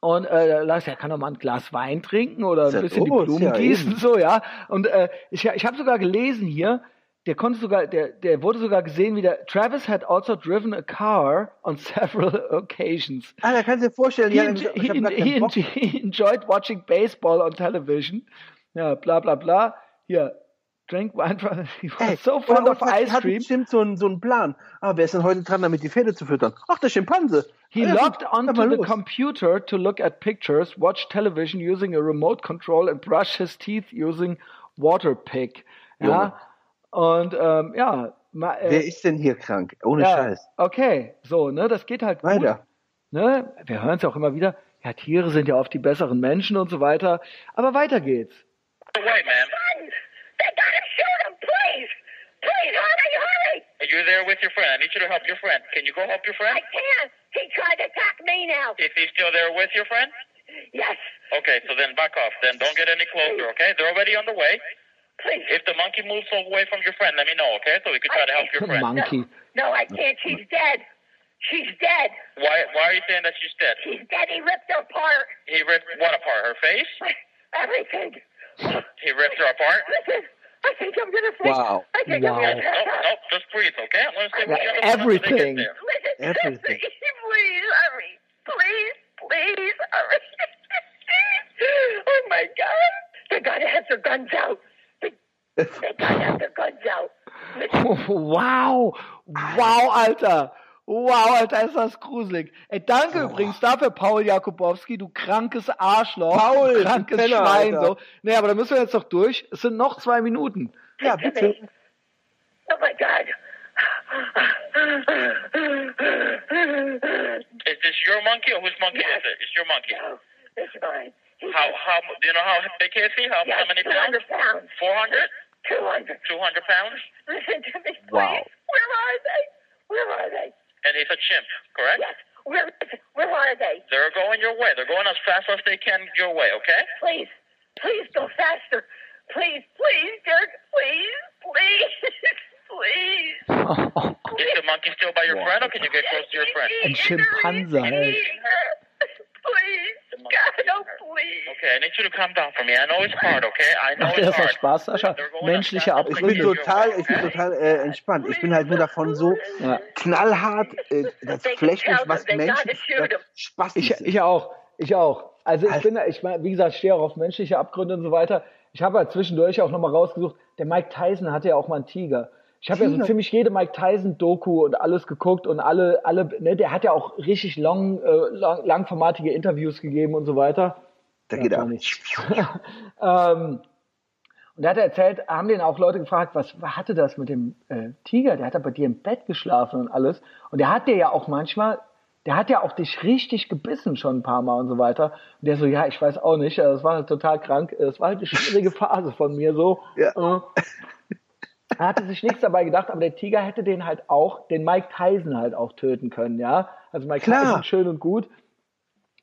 Und äh, lass, er kann doch mal ein Glas Wein trinken oder ein ja bisschen die Blumen ja, gießen, eben. so, ja. Und äh, ich, ich habe sogar gelesen hier, der konnte sogar, der, der wurde sogar gesehen, wie der Travis had also driven a car on several occasions. Ah, da kannst du dir vorstellen, He, ja, enj- ich he, he, he enjoyed watching baseball on television. Ja, bla bla bla. Hier, drink wine from, he was Ey, so of hat, ice hat cream. bestimmt so einen, so einen Plan. Ah, wer ist denn heute dran, damit die Pferde zu füttern? Ach, der Schimpanse. He ja, logged gut, onto the los. computer to look at pictures, watch television using a remote control and brush his teeth using water pick. Ja, und ähm, ja, ma, äh, Wer ist denn hier krank? Ohne ja, Scheiß. okay, so, ne, das geht halt gut. Weiter. Ne? Wir hören es auch immer wieder. Ja, Tiere sind ja oft die besseren Menschen und so weiter. Aber weiter geht's. Away, man. Please. Please, hurry, hurry. You're there with your friend. I need you to help your friend. Can you go help your friend? I can't. He tried to attack me now. Is he still there with your friend? Yes. Okay, so then back off. Then don't get any closer, okay? They're already on the way. Please. If the monkey moves away from your friend, let me know, okay? So we can try to help your friend. Monkey. No, I can't. She's dead. She's dead. Why why are you saying that she's dead? She's dead. He ripped her apart. He ripped what apart? Her face? Everything. He ripped her apart? Listen, I think I'm gonna freak. Wow. I think Wow. I'm gonna No, pass just breathe, okay? I'm gonna stay with you. Yeah, until get everything. there. Everything. Please hurry. Please, please hurry. oh my God. They gotta have their guns out. They, they gotta have their guns out. Listen, Wow, wow, Alter. Wow, Alter, ist das gruselig. Ey, danke übrigens dafür, Paul Jakubowski, du krankes Arschloch. Paul, krankes Penner, Schwein. Alter. So. Nee, aber da müssen wir jetzt doch durch. Es sind noch zwei Minuten. Ja, bitte. Oh my God. Is this your monkey or whose monkey is it? It's your monkey. no, it's mine. He's How how do you know how big is he? How, yeah, how many pounds? 200 pounds. Four hundred? 200. 200 pounds? Listen to me, please. Wow. Where are they? Where are they? And he's a chimp, correct? Yes. Where, where are they? They're going your way. They're going as fast as they can your way, okay? Please, please go faster. Please, please, Dirk, please, please, please. Is the monkey still by your friend or can you get close to your friend? Ein Schimpanse halt. Please, God, oh please. Okay, I need you to calm down for me. I know it's hard, okay? I know Macht it's das hard. Spaß, Sascha? Menschliche Ich bin Abgründe. total, ich bin total äh, entspannt. Ich bin halt nur davon so Ja. knallhart, äh, das flecht mich, was Menschen 'em. Spaß Ich, ich auch. Ich auch. Also ich bin, ich mein, wie gesagt, ich stehe auch auf menschliche Abgründe und so weiter. Ich habe halt zwischendurch auch nochmal rausgesucht, der Mike Tyson hatte ja auch mal einen Tiger. Ich habe ja so ziemlich jede Mike Tyson Doku und alles geguckt und alle, alle, ne, der hat ja auch richtig long, äh, lang, langformatige Interviews gegeben und so weiter. Da Ja, geht er ab. nicht. ähm, und da hat er erzählt, haben den auch Leute gefragt, was hatte das mit dem äh, Tiger? Der hat da bei dir im Bett geschlafen und alles. Und der hat dir ja auch manchmal, der hat ja auch dich richtig gebissen schon ein paar Mal und so weiter. Und der so, ja, ich weiß auch nicht, das war halt total krank. Das war halt eine schwierige Phase von mir so. Ja. Äh, er hatte sich nichts dabei gedacht, aber der Tiger hätte den halt auch, den Mike Tyson halt auch töten können, ja. Also Mike Klar. Tyson schön und gut.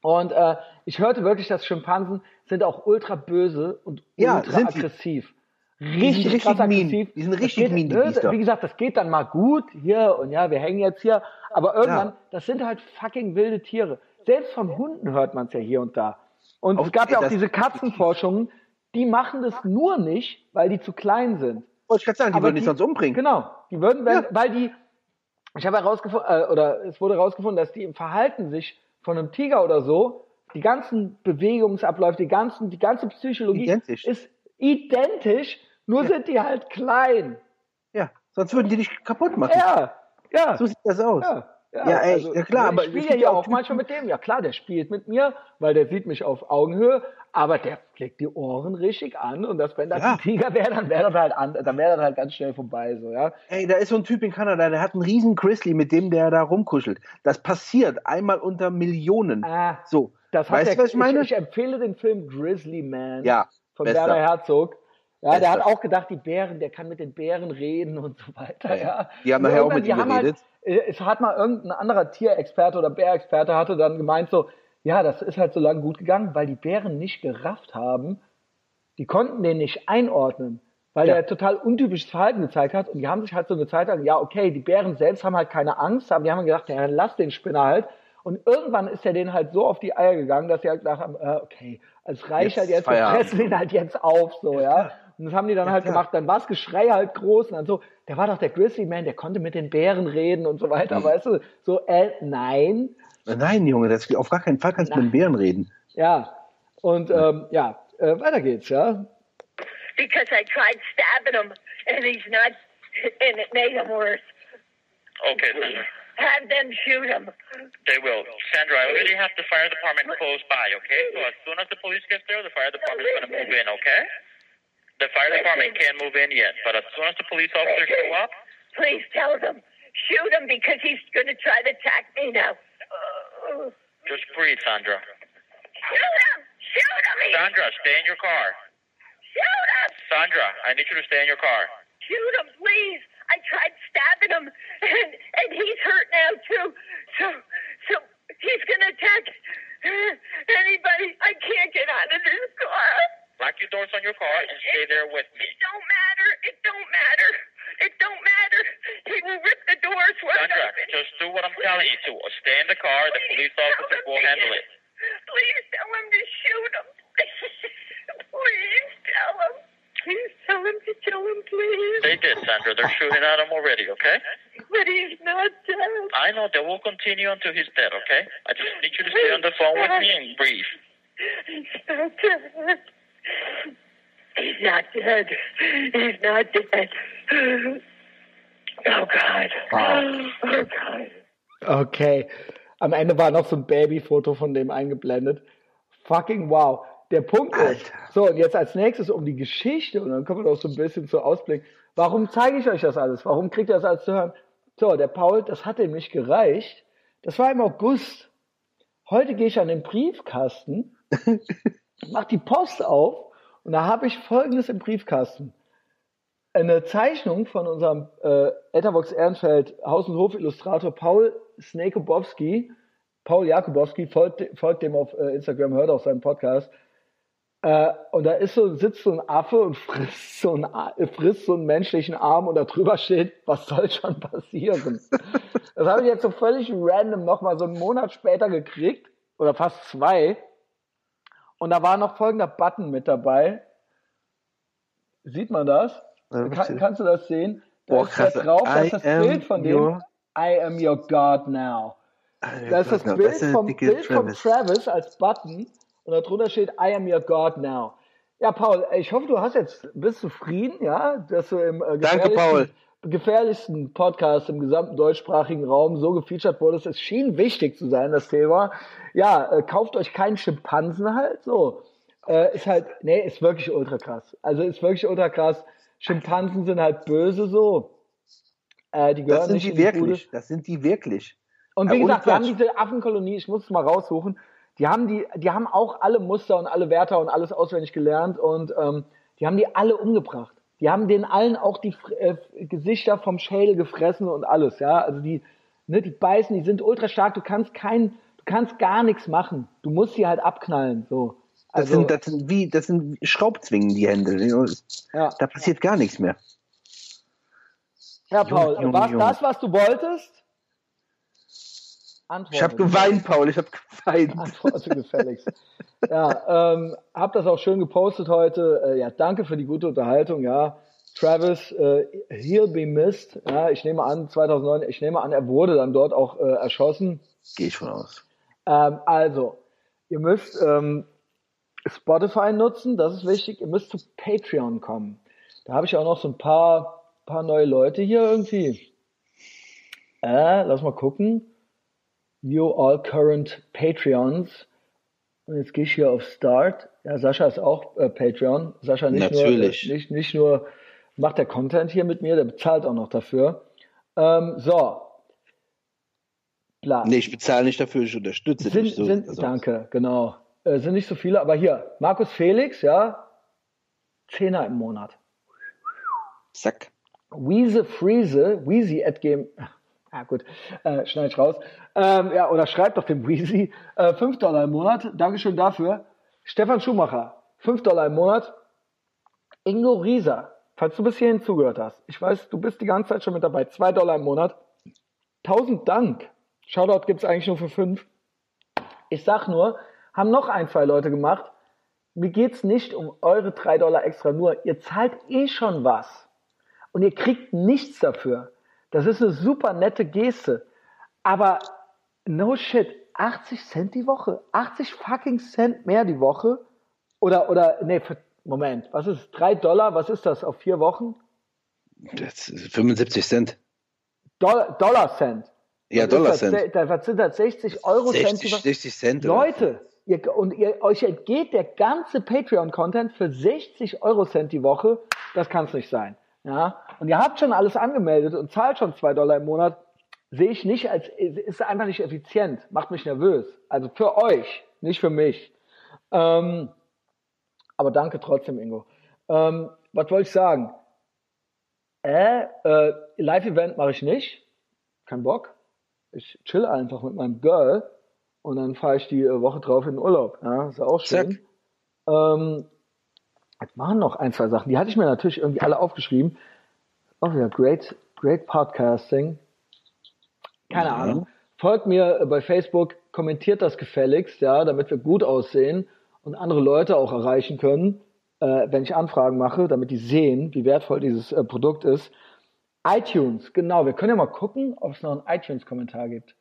Und äh, ich hörte wirklich, dass Schimpansen sind auch ultra böse und Ja, ultra aggressiv. sind Richtig, richtig krass mean. aggressiv. Die sind richtig geht, mean, die ne, Biester. Wie gesagt, das geht dann mal gut hier und ja, wir hängen jetzt hier. Aber irgendwann, Ja. das sind halt fucking wilde Tiere. Selbst von Hunden hört man es ja hier und da. Und Auf- es gab ja auch diese Katzenforschungen, die machen das nur nicht, weil die zu klein sind. Wollte ich gerade sagen, die Aber würden dich sonst umbringen. Genau, die würden, wenn, Ja. weil die, ich habe herausgefunden, äh, oder es wurde herausgefunden, dass die im Verhalten sich von einem Tiger oder so, die ganzen Bewegungsabläufe, die ganzen, die ganze Psychologie Identisch. ist identisch, nur sind die halt klein. Ja, sonst würden die dich kaputt machen. Ja, ja. So sieht das aus. Ja, ja, also, Ja, ey, ja klar, aber ich spiele ja auch manchmal mit dem. Ja klar, der spielt mit mir, weil der sieht mich auf Augenhöhe, aber der legt die Ohren richtig an und das, wenn das Ja. ein Tiger wäre, dann wäre das halt an, dann wäre das halt ganz schnell vorbei, so, ja. Ey, da ist so ein Typ in Kanada, der hat einen riesen Grizzly, mit dem der da rumkuschelt. Das passiert einmal unter Millionen. Ah, So, Das weißt du, was ich meine? Ich, ich empfehle den Film Grizzly Man ja, von bester. Werner Herzog. Ja, der hat auch gedacht, die Bären, der kann mit den Bären reden und so weiter. Ja. Die haben nachher auch mit ihm haben geredet. Halt, es hat mal irgendein anderer Tierexperte oder Bärexperte hatte dann gemeint so, ja, das ist halt so lange gut gegangen, weil die Bären nicht gerafft haben, die konnten den nicht einordnen, weil Ja. er total untypisches Verhalten gezeigt hat und die haben sich halt so eine Zeit lang, ja, okay, die Bären selbst haben halt keine Angst, aber die haben gedacht, ja, lass den Spinner halt. Und irgendwann ist er denen halt so auf die Eier gegangen, dass sie halt gedacht haben, äh, okay, es reicht Jetzt halt jetzt, wir fressen ihn halt jetzt auf, so, ja. Und das haben die dann halt klar. gemacht, dann war das Geschrei halt groß und dann so, der war doch der Grizzly Man, der konnte mit den Bären reden und so weiter, Mhm. weißt du, so, äh, nein, Nein, Junge, das, auf gar keinen Fall kannst du mit dem Bären reden. ja. Und, ähm, ja, äh, weiter geht's, ja. Because I tried stabbing him and he's not, and it made him worse. Okay, Sandra. Have them shoot him. They will. Sandra, I already have the fire department close by, okay? So as soon as the police gets there, the fire department's going to move in, okay? The fire department can't move in yet, but as soon as the police officers show up, Please tell them. Shoot him because he's going to try to attack me now. Just breathe, Sandra. shoot him! Shoot him! Sandra, stay in your car. Shoot him! Sandra, I need you to stay in your car. Shoot him, please! I tried stabbing him, and and he's hurt now too. So so he's gonna attack anybody. I can't get out of this car. Lock your doors on your car and stay there with me. It don't matter. It don't matter. It don't matter. He will rip the doors wide Sandra, open. just do what I'm telling you to. Stay in the car. The police officers will handle it. Please tell him to shoot him. Please tell him. Please tell him to kill him, please. They did, Sandra. They're shooting at him already, okay? But he's not dead. I know they will continue until he's dead, okay? I just need you to stay on the phone with me and breathe. He's not dead. He's not dead. He's not dead. Oh God. Oh God. Okay. Am Ende war noch so ein Babyfoto von dem eingeblendet. Fucking wow. Der Punkt ist, Alter. so, und jetzt als nächstes um die Geschichte, und dann kommen wir noch so ein bisschen zu Ausblick. Warum zeige ich euch das alles? Warum kriegt ihr das alles zu hören? So, der Paul, das hat ihm nicht gereicht. Das war im August. Heute gehe ich an den Briefkasten, mach die Post auf, und da habe ich folgendes im Briefkasten eine Zeichnung von unserem äh, Etherbox Ehrenfeld Haus- und Hof-Illustrator Paul Snakobowski. Paul Jakubowski, folgt, folgt dem auf äh, Instagram, hört auch seinen Podcast. Äh, und da ist so, sitzt so ein Affe und frisst so, ein, frisst so einen menschlichen Arm und da drüber steht, was soll schon passieren? das habe ich jetzt so völlig random nochmal so einen Monat später gekriegt, oder fast zwei. Und da war noch folgender Button mit dabei. Sieht man das? Ja, Kann, kannst du das sehen? Da Boah, ist krass. da drauf, das I ist das Bild von dem. I am your God now. Das ist das Bild, ist der vom, Bild von Travis. Travis als Button und darunter steht I am your God now. Ja, Paul, ich hoffe, du hast jetzt, bist zufrieden, ja, dass du im äh, Danke, Paul. Gefährlichsten Podcasts im gesamten deutschsprachigen Raum so gefeatured wurde. Es schien wichtig zu sein, das Thema. Ja, äh, kauft euch keinen Schimpansen halt so. Äh, ist halt, nee, ist wirklich ultra krass. Also ist wirklich ultra krass. Schimpansen sind halt böse so. Äh, die gehören das sind nicht die wirklich. Das sind die wirklich. Und wie ja, gesagt, wir haben diese Affenkolonie, ich muss es mal raussuchen, die haben die, die haben auch alle Muster und alle Wärter und alles auswendig gelernt und ähm, die haben die alle umgebracht. Die haben den allen auch die äh, Gesichter vom Schädel gefressen und alles, ja. Also die, ne, die beißen, die sind ultra stark. Du kannst kein, du kannst gar nichts machen. Du musst sie halt abknallen, so. Also, das sind, das sind wie, das sind Schraubzwingen, die Hände. Ja. Da passiert gar nichts mehr. Ja, Paul, war das, was du wolltest? Antworte. Ich habe geweint, Paul, ich habe geweint. Antworte gefälligst. ja, ähm, hab das auch schön gepostet heute. Äh, ja, danke für die gute Unterhaltung, ja. Travis, äh, he'll be missed. Ja, ich nehme an, 2009, ich nehme an, er wurde dann dort auch äh, erschossen. Gehe ich von aus. Ähm, also, ihr müsst ähm, Spotify nutzen, das ist wichtig. Ihr müsst zu Patreon kommen. Da habe ich auch noch so ein paar, paar neue Leute hier irgendwie. Äh, lass mal gucken. View all current Patreons. Und jetzt gehe ich hier auf Start. Ja, Sascha ist auch äh, Patreon. Sascha nicht Natürlich. nur, äh, nicht, nicht nur macht der Content hier mit mir, der bezahlt auch noch dafür. Ähm, so. Bla. Nee, ich bezahle nicht dafür, ich unterstütze sind, dich. So, sind, also. Danke, genau. Äh, sind nicht so viele, aber hier, Markus Felix, ja, Zehner im Monat. Zack. Wiese Friese, Weezy at Game, ah gut, äh, schneid ich raus. Ähm, ja, oder schreibt doch dem Weezy, äh, 5 Dollar im Monat, Dankeschön dafür. Stefan Schumacher, 5 Dollar im Monat. Ingo Rieser, falls du bis hierhin zugehört hast, ich weiß, du bist die ganze Zeit schon mit dabei, 2 Dollar im Monat. Tausend Dank. Shoutout gibt's eigentlich nur für 5. Ich sag nur, haben noch ein, zwei Leute gemacht. Mir geht's nicht um eure drei Dollar extra, nur ihr zahlt eh schon was. Und ihr kriegt nichts dafür. Das ist eine super nette Geste. Aber no shit, 80 Cent die Woche? 80 fucking Cent mehr die Woche? Oder, oder, nee, Moment, was ist, drei Dollar, was ist das auf vier Wochen? Das ist 75 Cent. Dollar, Dollar Cent. Ja, Dollar Cent. Was sind das 60 Euro 60, Cent? 60 Cent. Leute, Ihr, und ihr, euch entgeht der ganze Patreon-Content für 60 Euro Cent die Woche. Das kann es nicht sein. Ja? Und ihr habt schon alles angemeldet und zahlt schon zwei Dollar im Monat. Sehe ich nicht als, ist einfach nicht effizient. Macht mich nervös. Also für euch, nicht für mich. Ähm, aber danke trotzdem, Ingo. Ähm, was wollte ich sagen? Äh, äh, Live-Event mache ich nicht. Kein Bock. Ich chill einfach mit meinem Girl und dann fahre ich die äh, Woche drauf in den Urlaub. Ja, ist auch schön. Ähm, jetzt machen noch ein, zwei Sachen. Die hatte ich mir natürlich irgendwie alle aufgeschrieben. Oh ja, great, great Podcasting. Keine ja. Ahnung. Folgt mir bei Facebook, kommentiert das gefälligst, ja, damit wir gut aussehen und andere Leute auch erreichen können, äh, wenn ich Anfragen mache, damit die sehen, wie wertvoll dieses äh, Produkt ist. iTunes, genau, wir können ja mal gucken, ob es noch einen iTunes-Kommentar gibt.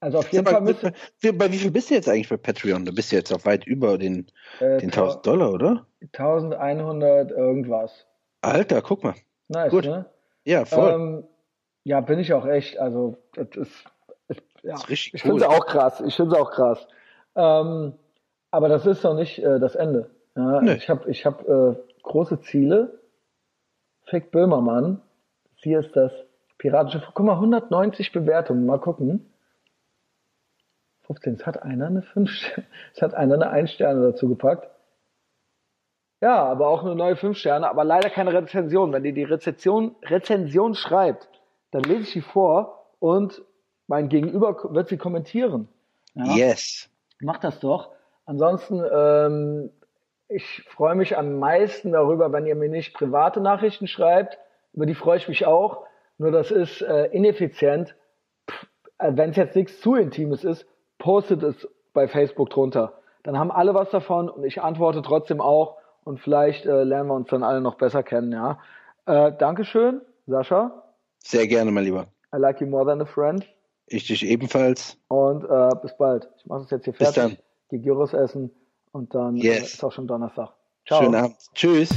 Also auf jeden Fall müsste. Bei, bei wie viel bist du jetzt eigentlich bei Patreon? Du bist jetzt auch weit über den, äh, den 1000 Dollar, oder? 1100 irgendwas. Alter, guck mal. Nice, Gut. ne? Ja, voll. Ähm, ja, bin ich auch echt. Also, das ist. ist ja, das ist richtig ich cool. finde es auch krass. Ich finde es auch krass. Ähm, aber das ist noch nicht äh, das Ende. Ja, nee. Ich habe ich hab, äh, große Ziele. Fick Böhmermann. Hier ist das piratische. Guck mal, 190 Bewertungen. Mal gucken. 15. Es hat einer eine 5 es hat einer eine 1 Sterne dazu gepackt. Ja, aber auch eine neue 5 Sterne, aber leider keine Rezension. Wenn ihr die Rezension, Rezension schreibt, dann lese ich sie vor und mein Gegenüber wird sie kommentieren. Ja? Yes. Macht das doch. Ansonsten, ähm, ich freue mich am meisten darüber, wenn ihr mir nicht private Nachrichten schreibt. Über die freue ich mich auch. Nur das ist äh, ineffizient. Äh, wenn es jetzt nichts zu Intimes ist, postet es bei Facebook drunter. Dann haben alle was davon und ich antworte trotzdem auch und vielleicht äh, lernen wir uns dann alle noch besser kennen, ja. Äh, Dankeschön, Sascha. Sehr gerne, mein Lieber. I like you more than a friend. Ich dich ebenfalls. Und äh, bis bald. Ich mache es jetzt hier fertig. Bis dann. Geh Gyros essen und dann yes. äh, ist auch schon Donnerstag. Ciao. Schönen Abend. Tschüss.